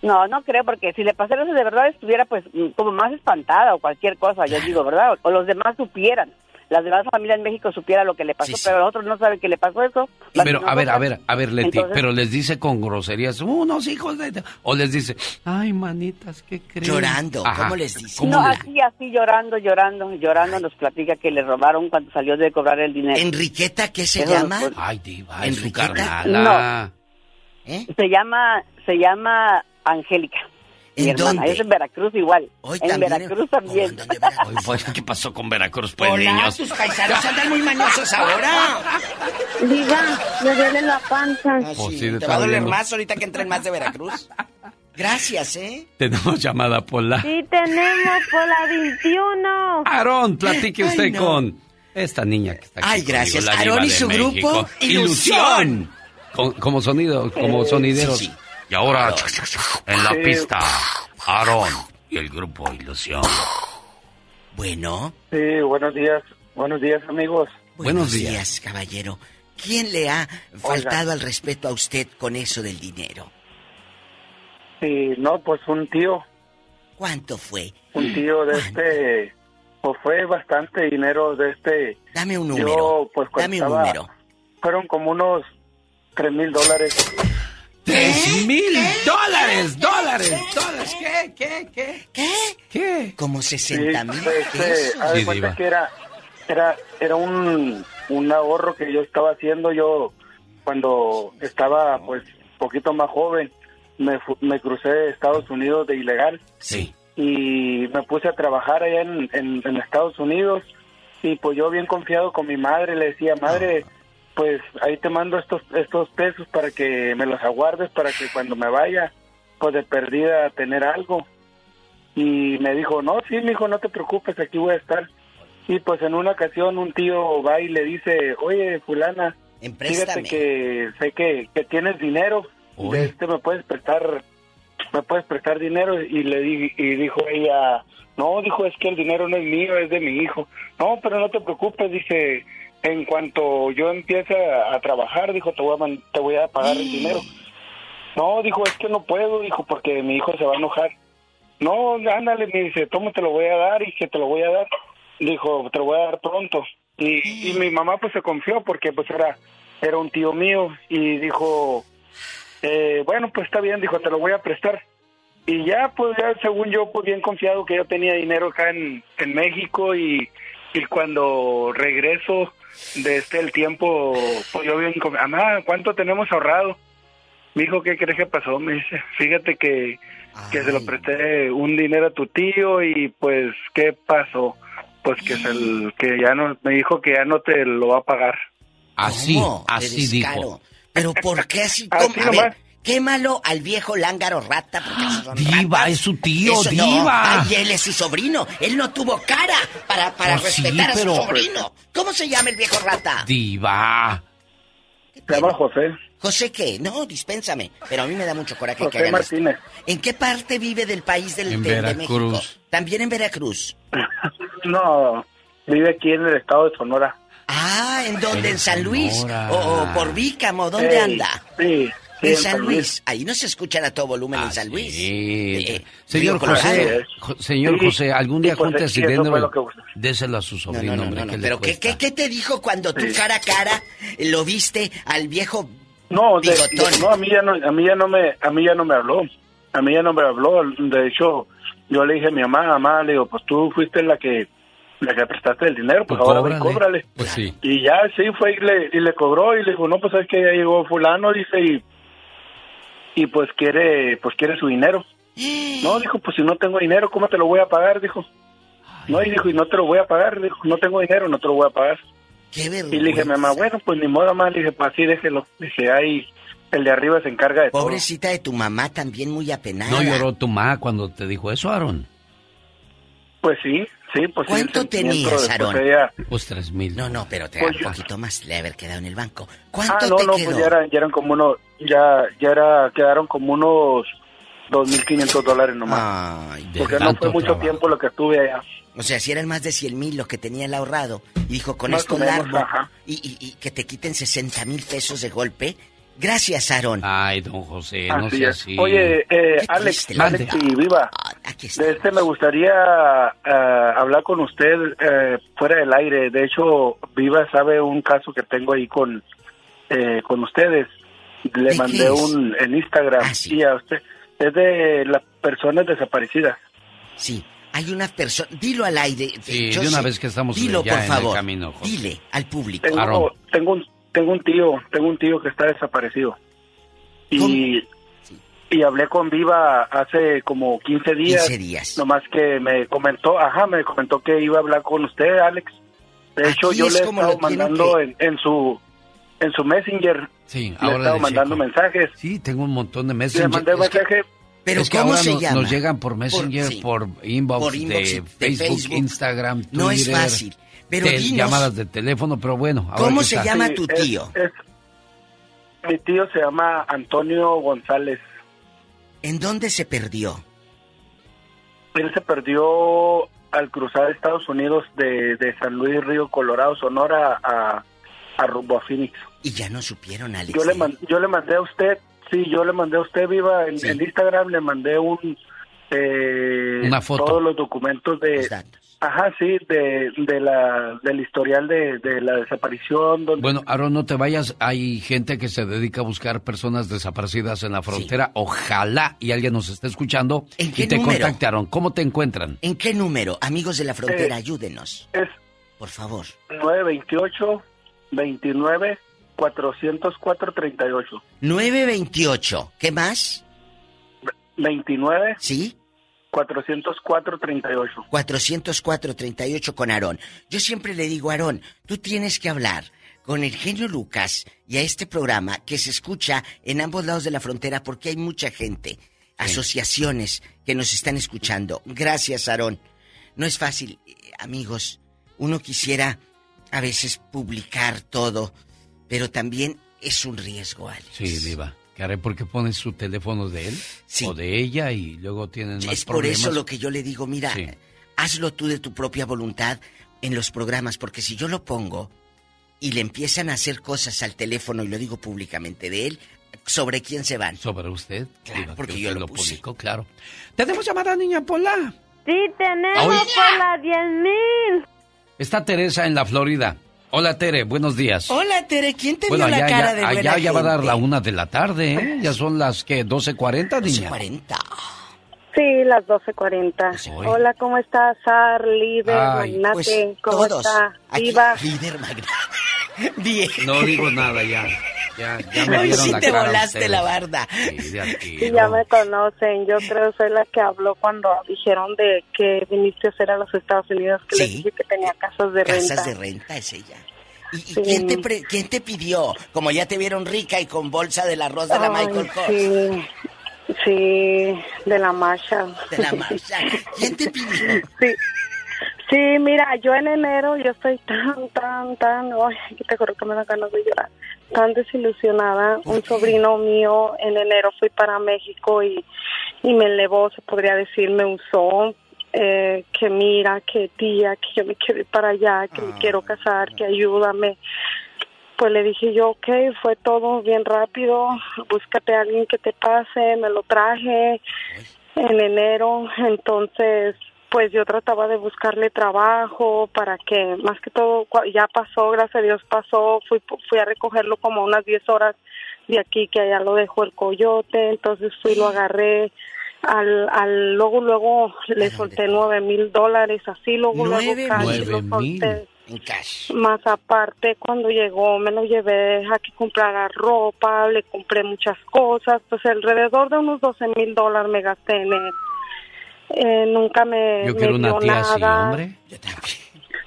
no, no creo, porque si le pasara eso de verdad estuviera pues mm, como más espantada o cualquier cosa, yo digo, ¿verdad? O los demás supieran, las demás familias en México supieran lo que le pasó, pero los otros no saben que le pasó eso. Pero, a ver, a ver, a ver, Leti, Entonces- pero les dice con groserías, unos hijos de... O les dice, ay, manitas, ¿qué creen? Llorando, Ajá. ¿cómo les dice? ¿Cómo No, así, así llorando, llorando, llorando nos platica que le robaron cuando salió de cobrar el dinero. ¿Enriqueta qué se Eso, llama? pues, Ay, Diva, es su ¿Enriqueta? carnala. Se llama, se llama Angélica. Mi ¿En hermana. dónde? Es en Veracruz igual. en también, Veracruz también. Ay, pues, ¿Qué pasó con Veracruz, pues, Hola, niños? tus paisanos andan muy mañosos ahora. Diva, me duele la panza. Ah, Pues sí, sí, te va a doler más ahorita que entren más de Veracruz. Gracias, ¿eh? Tenemos llamada, Pola. Sí, tenemos por la 21. Aarón, platique Ay, usted no. con esta niña que está aquí Ay, conmigo, gracias. Aarón y su México. grupo, Ilusión. Con- como sonido, como sonideros. sí, sí. Y ahora, en la pista, Aarón y el grupo Ilusión. Bueno. Sí, buenos días. Buenos días, amigos. Buenos días, caballero. ¿Quién le ha faltado al respeto a usted con eso del dinero? Sí, no, pues un tío. ¿Cuánto fue? Un tío de este. Pues fue bastante dinero de este. Dame un Yo, número. pues, Dame un estaba- número. Fueron como unos tres mil dólares. ¡Tres mil dólares! ¡Dólares! ¡Dólares! ¿Qué? ¿Qué? ¿Qué? ¿Qué? ¿Qué? Como 60 mil Sí, este, pesos. cuenta diva. que era, era, era un, un ahorro que yo estaba haciendo yo cuando estaba pues poquito más joven. Me, me crucé de Estados Unidos de ilegal Sí. y me puse a trabajar allá en, en, en Estados Unidos y pues yo bien confiado con mi madre le decía, madre, pues ahí te mando estos, estos pesos para que me los aguardes para que cuando me vaya, pues de perdida tener algo. Y me dijo, no, sí, mijo, no te preocupes, aquí voy a estar. Y pues en una ocasión un tío va y le dice, oye, fulana, fíjate que sé que, que tienes dinero, de este me puedes prestar, me puedes prestar dinero. Y le di, y dijo ella, No, dijo, es que el dinero no es mío, es de mi hijo. No, pero no te preocupes, dice, en cuanto yo empiece a, a trabajar, dijo, te voy a, man- te voy a pagar el dinero. No, dijo, es que no puedo, dijo, porque mi hijo se va a enojar. No, ándale, me dice, toma, te lo voy a dar y que te lo voy a dar. Dijo, te lo voy a dar pronto. Y, y mi mamá pues se confió porque pues era, era un tío mío y dijo, eh, bueno, pues está bien, dijo, te lo voy a prestar. Y ya, pues ya según yo, pues bien confiado que yo tenía dinero acá en, en México y, y cuando regreso de este el tiempo, pues yo bien, mamá, ¿cuánto tenemos ahorrado? Me dijo, ¿qué crees que pasó? Me dice, fíjate que, que se lo presté un dinero a tu tío y pues, ¿qué pasó? Pues que, se el- que ya no, me dijo que ya no te lo va a pagar. Así, así dijo. Pero ¿por qué así? Así. Quémalo al viejo lángaro rata porque son Diva, ratas. es su tío, Eso no. diva. Ay, él es su sobrino. Él no tuvo cara para, para Pues sí, respetar a pero- su sobrino. ¿Cómo se llama el viejo rata? Diva. Se llama José. ¿José qué? No, dispénsame. Pero a mí me da mucho coraje que José hagan esto. Martínez. ¿En qué parte vive del país del En de-. México? También en Veracruz. [LAUGHS] No, vive aquí en el estado de Sonora. Ah, ¿en dónde? ¿En San Luis? ¿O, o por Vícamo? ¿Dónde Ey, anda? Sí, en San Luis. Ahí no se escuchan a todo volumen Ah, en San Luis. Sí. Eh, Señor Río Colorado. José, Jo- señor Sí, José, algún día sí, pues, junte sí, ese dinero lo que- déselo a su No, sobrino, no, no, hombre, no, no, ¿qué le pero ¿qué, qué, qué te dijo cuando tú cara a cara lo viste al viejo No, de- de- no, a mí ya no, a mí ya no me, a mí ya no me habló. A mí ya no me habló. De hecho, yo le dije a mi mamá, mamá, le digo, pues tú fuiste la que, la que prestaste el dinero, pues Pues ahora cóbrale. cóbrale. Pues sí. Y ya sí fue y le, y le cobró y le dijo, no, pues es que ya llegó fulano, dice, y, y pues quiere, pues quiere su dinero. No, dijo, pues si no tengo dinero, ¿cómo te lo voy a pagar? Dijo. No, y dijo, y no te lo voy a pagar. Dijo, no tengo dinero, no te lo voy a pagar. Qué Y le dije mamá, bueno, pues ni modo más, le dije, pues así déjelo. Le dije, ahí, el de arriba se encarga de todo. Pobrecita de tu mamá también muy apenada. ¿No lloró tu mamá cuando te dijo eso, Aaron? Pues sí, sí, pues ¿Cuánto tenías, Aarón? ella- Pues tres mil. No, no, pero te Pues da yo- un poquito más de haber quedado en el banco. Ah, ¿Cuánto no, te no, quedó? pues ya, eran, ya eran como unos, ya, ya era, quedaron como unos 2.500 dólares nomás. Ay, de porque no fue mucho trabajo. tiempo lo que estuve allá. O sea, si eran más de 100 mil lo que tenía el ahorrado. Y dijo, con Más esto largo. Y, y- y que te quiten 60 mil pesos de golpe. Gracias, Aarón. Ay, don José, no Así sea es. así. Oye, eh, Alex, Alex y Viva, aquí está. de este me gustaría ah, hablar con usted eh, fuera del aire. De hecho, Viva sabe un caso que tengo ahí con, eh, con ustedes. Le ¿De qué mandé un en Instagram Ah, sí. y a usted. Es de las personas desaparecidas. Sí, hay una persona. Dilo al aire. Sí, Yo de una sé. vez que estamos Dilo, ya por en el favor. camino, José. Dile al público. Tengo, tengo un tengo un tío, tengo un tío que está desaparecido. Y Sí. y hablé con Viva hace como 15 días. 15 días. Nomás que me comentó, ajá, me comentó que iba a hablar con usted, Alex. De hecho, Aquí yo es le he estado mandando que- en, en su en su Messenger, Sí, le he ahora estado le mandando checo. mensajes. Sí, tengo un montón de Le Messenger. mandé Es que- mensaje, Pero es que ¿cómo ahora se nos, llama? nos llegan por Messenger, sí. por, inbox, Por inbox de, de Facebook, Facebook. Instagram, Twitter. No es fácil. Pero de dinos, llamadas de teléfono, pero bueno. ahora ¿Cómo se está. llama Sí, tu tío? es- mi tío se llama Antonio González. ¿En dónde se perdió? Él se perdió al cruzar Estados Unidos de, de San Luis Río Colorado, Sonora a, a rumbo a Phoenix. Y ya no supieron, Alex. Yo le, man- yo le mandé a usted, sí, yo le mandé a usted, Viva, en, Sí. en Instagram le mandé un... eh, Una foto. Todos los documentos de... los datos. Ajá, sí, de, de la, del historial de, de la desaparición. Donde, Bueno, Aaron, no te vayas. Hay gente que se dedica a buscar personas desaparecidas en la frontera. Ojalá y alguien nos esté escuchando ¿En y qué te número? contacte, Aaron. ¿Cómo te encuentran? ¿En qué número? Amigos de la frontera, Eh, ayúdenos. Es Por favor. 928 29 404 38. 928. ¿Qué más? 29 ¿Sí? 404 38. 404-38 con Aarón. Yo siempre le digo, Aarón, tú tienes que hablar con el genio Lucas y a este programa que se escucha en ambos lados de la frontera porque hay mucha gente, asociaciones que nos están escuchando. Gracias, Aarón. No es fácil, eh, amigos. Uno quisiera a veces publicar todo, pero también es un riesgo, Alex. Sí, Diva. ¿Qué haré? ¿Por qué pones su teléfono de él Sí. o de ella y luego tienen más Es por problemas? eso lo que yo le digo, mira, Sí. hazlo tú de tu propia voluntad en los programas, porque si yo lo pongo y le empiezan a hacer cosas al teléfono, y lo digo públicamente de él, ¿sobre quién se van? Sobre usted. Claro, porque Que yo lo lo puse. publicó, claro. Tenemos llamada, niña Pola. Sí, tenemos Oye. por la 10 mil. Está Teresa en la Florida. Hola, Tere, buenos días. Hola, Tere, ¿quién te Bueno, vio la allá, cara ya, de allá buena ya va a dar gente? la una de la tarde, ¿eh? Ya son las que 12.40, niña. 12.40. Sí, las 12.40. Hola, ¿cómo estás, Sar, líder, Ay, magnate? pues, ¿Cómo todos. está? Aquí, Viva. líder magnate. [LAUGHS] Bien. No digo nada ya. Ya, ya me [LAUGHS] Hoy vieron sí la te volaste la barda. Sí, ya me conocen. Yo creo que soy la que habló cuando dijeron de que viniste a hacer a los Estados Unidos, que Sí. dije que tenía casas de renta. Casas de renta es ella. ¿Y, y Sí. quién, te pre- quién te pidió? Como ya te vieron rica y con bolsa del arroz de la Ay, Michael Kors. Sí, sí, de la Marshall. De la Marshall. ¿Quién te pidió? Sí. Sí, mira, yo en enero yo estoy tan, tan, tan, ay, que te juro que me da ganas de llorar, tan desilusionada. Un sobrino mío en enero fui para México y, y me elevó, se podría decir, me usó, eh, que mira, que tía, que yo me quiero ir para allá, que me quiero casar, que ayúdame. Pues le dije yo, ok, fue todo bien rápido, búscate a alguien que te pase, me lo traje en enero, entonces pues yo trataba de buscarle trabajo para que más que todo ya pasó, gracias a Dios pasó, fui fui a recogerlo como unas 10 horas de aquí que allá lo dejó el coyote, entonces fui lo agarré al, al luego luego le solté nueve mil dólares así luego luego mil. lo solté En cash. más aparte cuando llegó me lo llevé a que comprara ropa le compré muchas cosas pues alrededor de unos 12 mil dólares me gasté en él Eh, nunca me, Yo me quiero una dio tía así, nada hombre.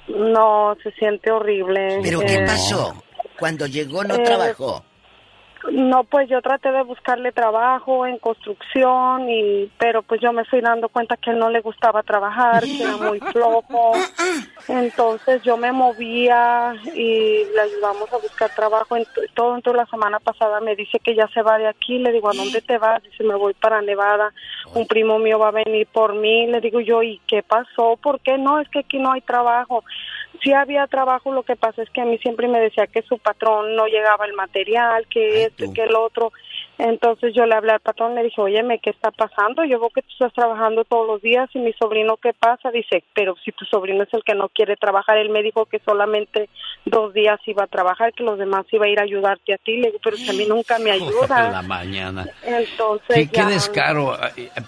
no se siente horrible ¿Pero qué Eh, pasó? Cuando llegó no eh, trabajó. No, pues yo traté de buscarle trabajo en construcción y pero pues yo me fui dando cuenta que él no le gustaba trabajar, que era muy [LAUGHS] flojo. Entonces yo me movía y le ayudamos a buscar trabajo todo. Entonces la semana pasada me dice que ya se va de aquí. Le digo, ¿a dónde te vas? Dice, me voy para Nevada. Un primo mío va a venir por mí. Le digo yo, ¿y qué pasó? ¿Por qué no? Es que aquí no hay trabajo. Sí había trabajo, lo que pasa es que a mí siempre me decía que su patrón no llegaba el material, que este, que el otro. Entonces yo le hablé al patrón, le dije, óyeme, ¿qué está pasando? Yo veo que tú estás trabajando todos los días y mi sobrino, ¿qué pasa? Dice, pero si tu sobrino es el que no quiere trabajar, él me dijo que solamente dos días iba a trabajar, que los demás iba a ir a ayudarte a ti. Le digo, pero si a mí nunca me [LAUGHS] Por la ayuda. mañana. Entonces Qué, descaro.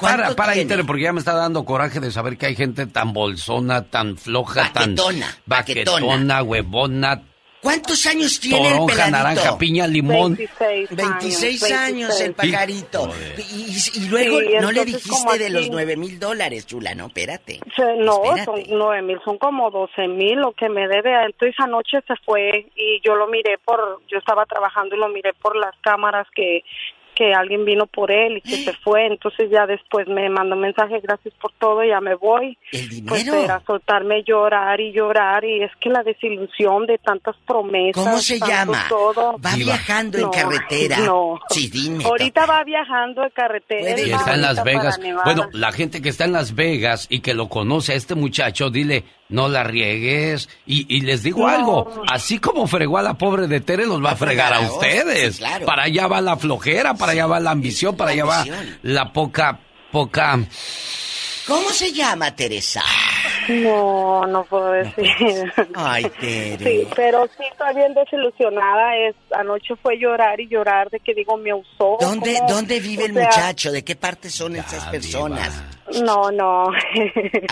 Para, para, Inter, porque ya me está dando coraje de saber que hay gente tan bolsona, tan floja, Baquetona, tan baquetona, huevona, ¿Cuántos años tiene el toronja, peladito? naranja, piña, limón. 26 26 años, el 26. pajarito. Y, y- y luego Sí, no le dijiste de los aquí- 9 mil dólares, chula, no, espérate. Se- No, Espérate. son nueve mil, son como doce mil lo que me debe. Entonces anoche se fue y yo lo miré por, yo estaba trabajando y lo miré por las cámaras que que alguien vino por él y que se [GASPS] fue. Entonces ya después me mandó mensaje, gracias por todo, ya me voy. El Pues dinero. era soltarme llorar y llorar y es que la desilusión de tantas promesas. ¿Cómo se llama? Todo. Va viajando en carretera. No. Sí, dime. Ahorita va viajando en carretera. Y está en Las Vegas. Bueno, la gente que está en Las Vegas y que lo conoce a este muchacho, dile, no la riegues. Y, y les digo No. algo, así como fregó a la pobre de Tere, los va a fregar a ustedes. sí, claro. Para allá va la flojera, para allá va la ambición, para allá va la poca, poca... ¿Cómo se llama, Teresa? No, no puedo decir. Ay, [LAUGHS] Tere. Sí, pero sí estoy bien desilusionada. Es, anoche fue llorar y llorar de que digo, me usó. ¿Dónde, ¿cómo? ¿Dónde vive O el sea, muchacho? ¿De qué parte son esas personas? No, no.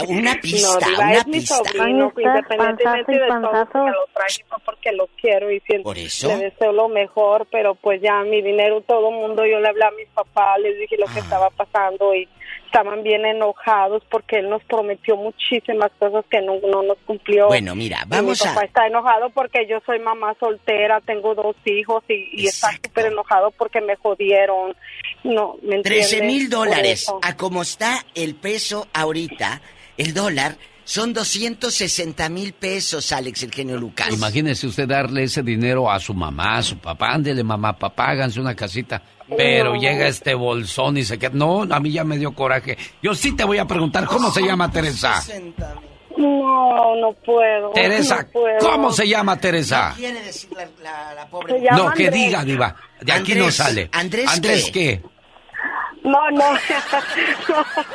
Una [LAUGHS] pista, no, Diva, una es mi pista. sobrino, Ahí está, independientemente de todo, porque panzazo. lo fue porque lo quiero y siento, ¿Por eso? le deseo lo mejor, pero pues ya mi dinero, todo el mundo, yo le hablé a mis papás, les dije lo Ah. que estaba pasando y estaban bien enojados porque él nos prometió muchísimas cosas que no, no nos cumplió. Bueno, mira, Y vamos mi a... papá está enojado porque yo soy mamá soltera, tengo dos hijos y, y está súper enojado porque me jodieron. No, ¿me 13 mil entiendes? Dólares. A como está el peso ahorita, el dólar, son 260 mil pesos, Alex, el genio Lucas. Imagínese usted darle ese dinero a su mamá, a su papá. Ándele, mamá, papá, háganse una casita. Pero llega este bolsón y se queda. No, a mí ya me dio coraje. Yo sí te voy a preguntar cómo se llama Teresa. No, no puedo. Teresa, no puedo. ¿cómo se llama Teresa? quiere decir la, la- pobre? No, que diga, Diva. De aquí no sale. ¿Andrés ¿Andrés qué? qué? No, no.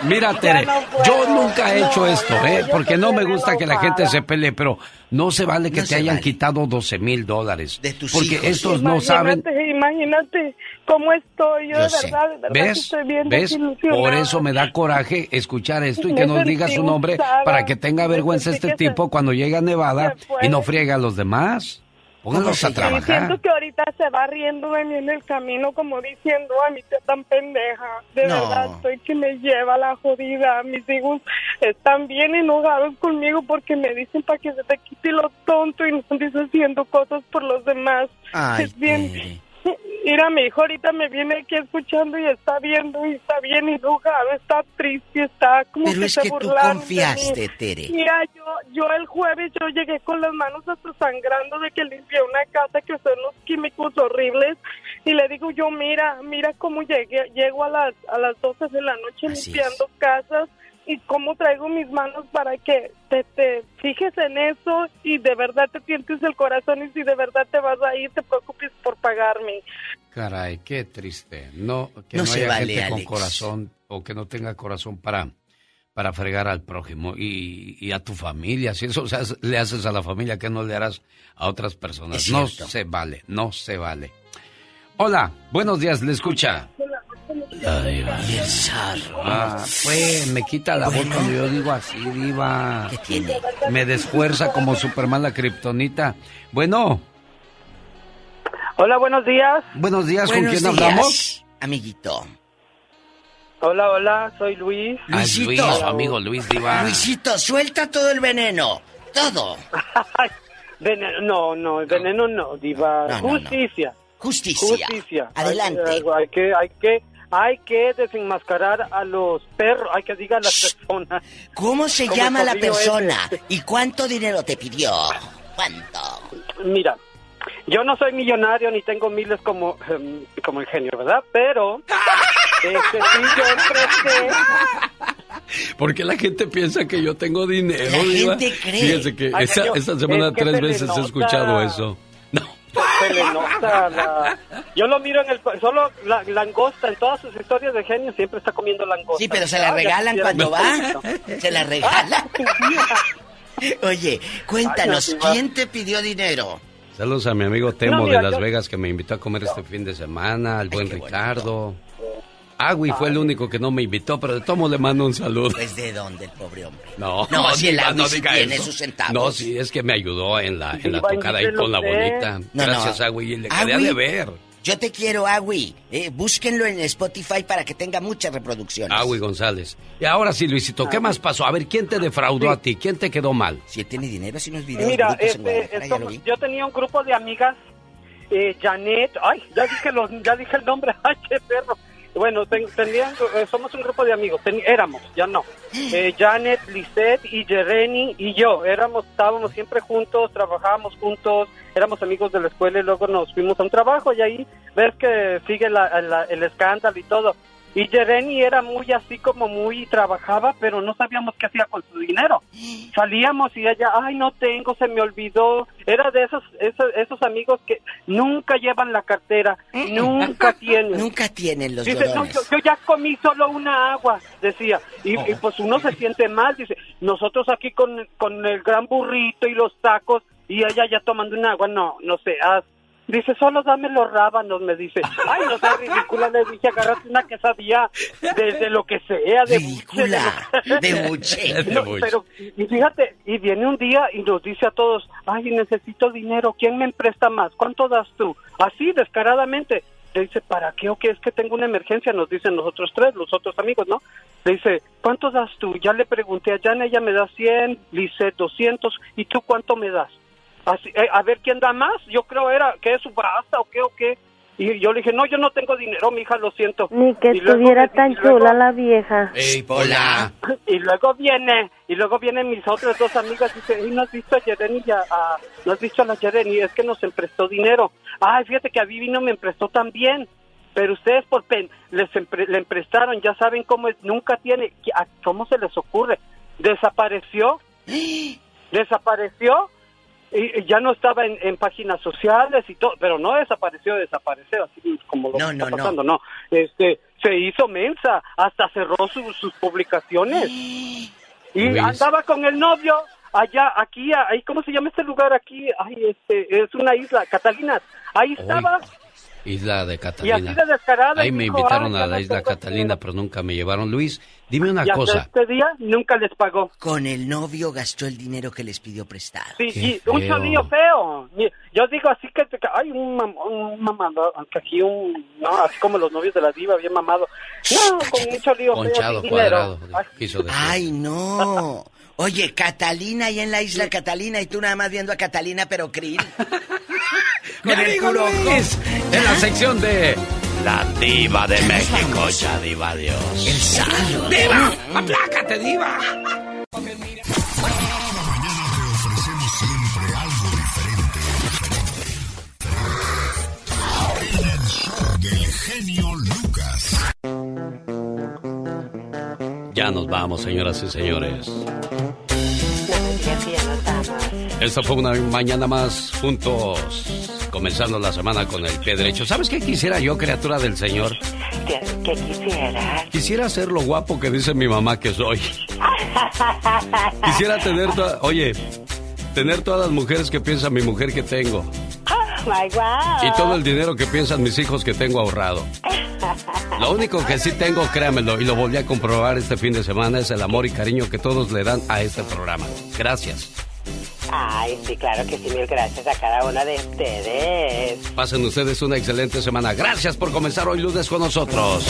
[LAUGHS] Mira, Tere, no yo nunca he hecho No, esto, no, ¿eh? Porque no me gusta que la gente se pelee, pero no se vale que No te se hayan vale. quitado 12 mil dólares. De tus Porque hijos. estos no saben. Imagínate, Imagínate cómo estoy. Yo, Yo de verdad, de verdad que ¿Ves? estoy bien. Por eso me da coraje escuchar esto y Me que nos diga su nombre usada. para que tenga vergüenza este tipo cuando llegue a Nevada y no friega a los demás. Pónganlos a Y trabajar. siento que ahorita se va riendo de mí en el camino como diciendo, a mí te tan pendeja. De No. verdad, estoy que me lleva la jodida. Mis hijos están bien enojados conmigo porque me dicen para que se te quite lo tonto y no andes haciendo cosas por los demás. Ay, es bien. Tere. Mira, mi hijo ahorita me viene aquí escuchando y está viendo y está bien enojado, está triste, está como Pero que es se que tú confiaste, Tere. Mira, yo, yo el jueves yo llegué con las manos hasta sangrando de que limpié una casa que usaron unos químicos horribles y le digo yo, mira, mira cómo llegué, llego a las, a las 12 de la noche Así limpiando casas y cómo traigo mis manos para que te, te fijes en eso y de verdad te tientes el corazón y si de verdad te vas a ir te preocupes por pagarme. Caray, qué triste. No, que No no, se haya vale, gente con corazón o que no tenga corazón para, para fregar al prójimo y, y a tu familia. Si eso o sea, le haces a la familia, ¿qué no le harás a otras personas? No se vale, no se vale. Hola, buenos días, le escucha. Ay, el zarro. Ah, pues me quita la voz Bueno. cuando yo digo así, diva. ¿Qué tiene? Me desfuerza como Superman la kriptonita. Bueno, Hola, buenos días. buenos días, ¿con Buenos quién días, hablamos? Amiguito. Hola, hola, soy Luis. Ah, es Luis, Luisito. su amigo Luis Diva. Luisito, suelta todo el veneno. Todo. [LAUGHS] Veneno, no, no, el veneno no, diva. No, no, no. Justicia. Justicia. Justicia. Adelante. Hay, hay que, hay que, hay que desenmascarar a los perros, hay que diga a las personas. ¿Cómo se Como llama la persona? ese. ¿Y cuánto dinero te pidió? ¿Cuánto? Mira, yo no soy millonario ni tengo miles como, em, como el genio, ¿verdad? Pero, [LAUGHS] este, sí, yo presté. ¿Por qué la gente piensa que yo tengo dinero, La gente cree. Que Ay, esa, yo- esta semana es que tres veces he escuchado eso. Se le nota la- Yo lo miro en el... Solo la langosta, en todas sus historias de genio siempre está comiendo langosta. Sí, pero se la regalan cuando va. esto. Se la regalan. [LAUGHS] Oye, cuéntanos, Ay, no, Diva. ¿quién te pidió dinero? Saludos a mi amigo Temo No, mira, de Las yo- Vegas que me invitó a comer este fin de semana, al buen Ricardo. Agui fue el único que no me invitó, pero de tomo le mando un saludo. Pues de dónde el pobre hombre. No, No, [LAUGHS] si el Agui no sí tiene eso. sus centavos. No, sí, es que me ayudó en la, en la tocada ahí con la bolita. No, Gracias, no. Agui, y le quería Agui, de ver. Yo te quiero, Agui. Eh, búsquenlo en Spotify para que tenga muchas reproducciones. Agui González. Y ahora sí, Luisito, ¿qué más pasó? A ver, ¿quién te defraudó a ti? ¿Quién te quedó mal? Si él tiene dinero, si unos videos Mira, este, esto- yo tenía un grupo de amigas, eh, Janet, ay, ya dije, los, ya dije el nombre, [LAUGHS] ay, qué perro. Bueno, ten- tenían- eh, somos un grupo de amigos, ten- éramos, ya no. [GASPS] Eh, Janet, Lisette y Jereni y yo, éramos, estábamos siempre juntos, trabajábamos juntos, éramos amigos de la escuela y luego nos fuimos a un trabajo y ahí ves que sigue la- la- el escándalo y todo. Y Jereni era muy así como muy trabajaba, pero no sabíamos qué hacía con su dinero. Salíamos y ella, ay, no tengo, se me olvidó. Era de esos, esos, esos amigos que nunca llevan la cartera, nunca [LAUGHS] tienen. Nunca tienen los Dice, no, yo, yo ya comí solo una agua, decía. Y, y pues uno se siente mal, dice, nosotros aquí con, con el gran burrito y los tacos y ella ya tomando un agua, no, no seas. Dice, solo dame los rábanos, me dice. Ay, no seas ridícula, le dije, agarraste una quesadilla de, de lo que sea, de Ridícula, de buche. No, pero, y fíjate, y viene un día y nos dice a todos, ay, necesito dinero, ¿quién me presta más? ¿Cuánto das tú? Así, descaradamente. Le dice, ¿para qué o qué? Es que tengo una emergencia, nos dicen los otros tres, los otros amigos, ¿no? Le dice, ¿cuánto das tú? Ya le pregunté a Jan, ella me da 100, Lice 200, ¿y tú cuánto me das? Así, eh, a ver quién da más, yo creo era que es subasta o qué o qué. Y yo le dije, no, yo no tengo dinero, mija, lo siento. Ni que Y luego estuviera me- tan y luego- chula la vieja. ¡Ey, Pola! [LAUGHS] y luego viene, y luego vienen mis otras dos amigas y dice, "Ey, ¿no has visto a Yereni? Ya, a- ¿No has visto a la Yereni? Es que nos emprestó dinero. Ay, fíjate que a Vivi no me emprestó también. pero ustedes por pen les empre- le emprestaron, ya saben cómo es, nunca tiene, ¿a- ¿cómo se les ocurre? Desapareció, [GASPS] desapareció, y ya no estaba en, en páginas sociales y todo, pero no desapareció, desapareció, así como lo No, que no, está no. pasando, no. Este, se hizo mensa, hasta cerró su- sus publicaciones. [GASPS] Y Luis. andaba con el novio allá, aquí, ahí, ¿cómo se llama este lugar aquí? Ay, este, es una isla, Catalina. Ahí estaba, Isla de y así Catalina. de descarada. Ahí me dijo, invitaron "Ay, a la isla Catalina, pero nunca me llevaron. Luis, dime una Y hasta cosa. este día nunca les pagó. Con el novio gastó el dinero que les pidió prestado. Sí, y un feo. cholillo feo. Yo digo así que, te- ay, un, mam- un mamado, aunque aquí un, no, así como los novios de la diva, bien mamado. No, con un cholillo feo, Ponchado, sin dinero. cuadrado. Ay, Quiso decir. Ay, no. Oye, Catalina ahí en la isla Catalina y tú nada más viendo a Catalina, pero krill. [LAUGHS] ¡Mi amigo Luis! En la sección de La Diva de México, ya Diva, adiós. El sal. ¡Diva! ¡Aplácate, Diva! ofrecemos siempre algo diferente. En el show del genio Lucas. Ya nos vamos, señoras y señores. Esta fue una mañana más juntos, comenzando la semana con el pie derecho. ¿Sabes qué quisiera yo, criatura del Señor? ¿Qué quisiera? Quisiera ser lo guapo que dice mi mamá que soy. Quisiera tener, oye, tener todas las mujeres que piensa mi mujer que tengo. My wow. Y todo el dinero que piensan mis hijos que tengo ahorrado. Lo único que sí tengo, créamelo, y lo volví a comprobar este fin de semana, es el amor y cariño que todos le dan a este programa. Gracias. Ay, sí, claro que sí, mil gracias a cada una de ustedes. Pasen ustedes una excelente semana. Gracias por comenzar hoy lunes con nosotros.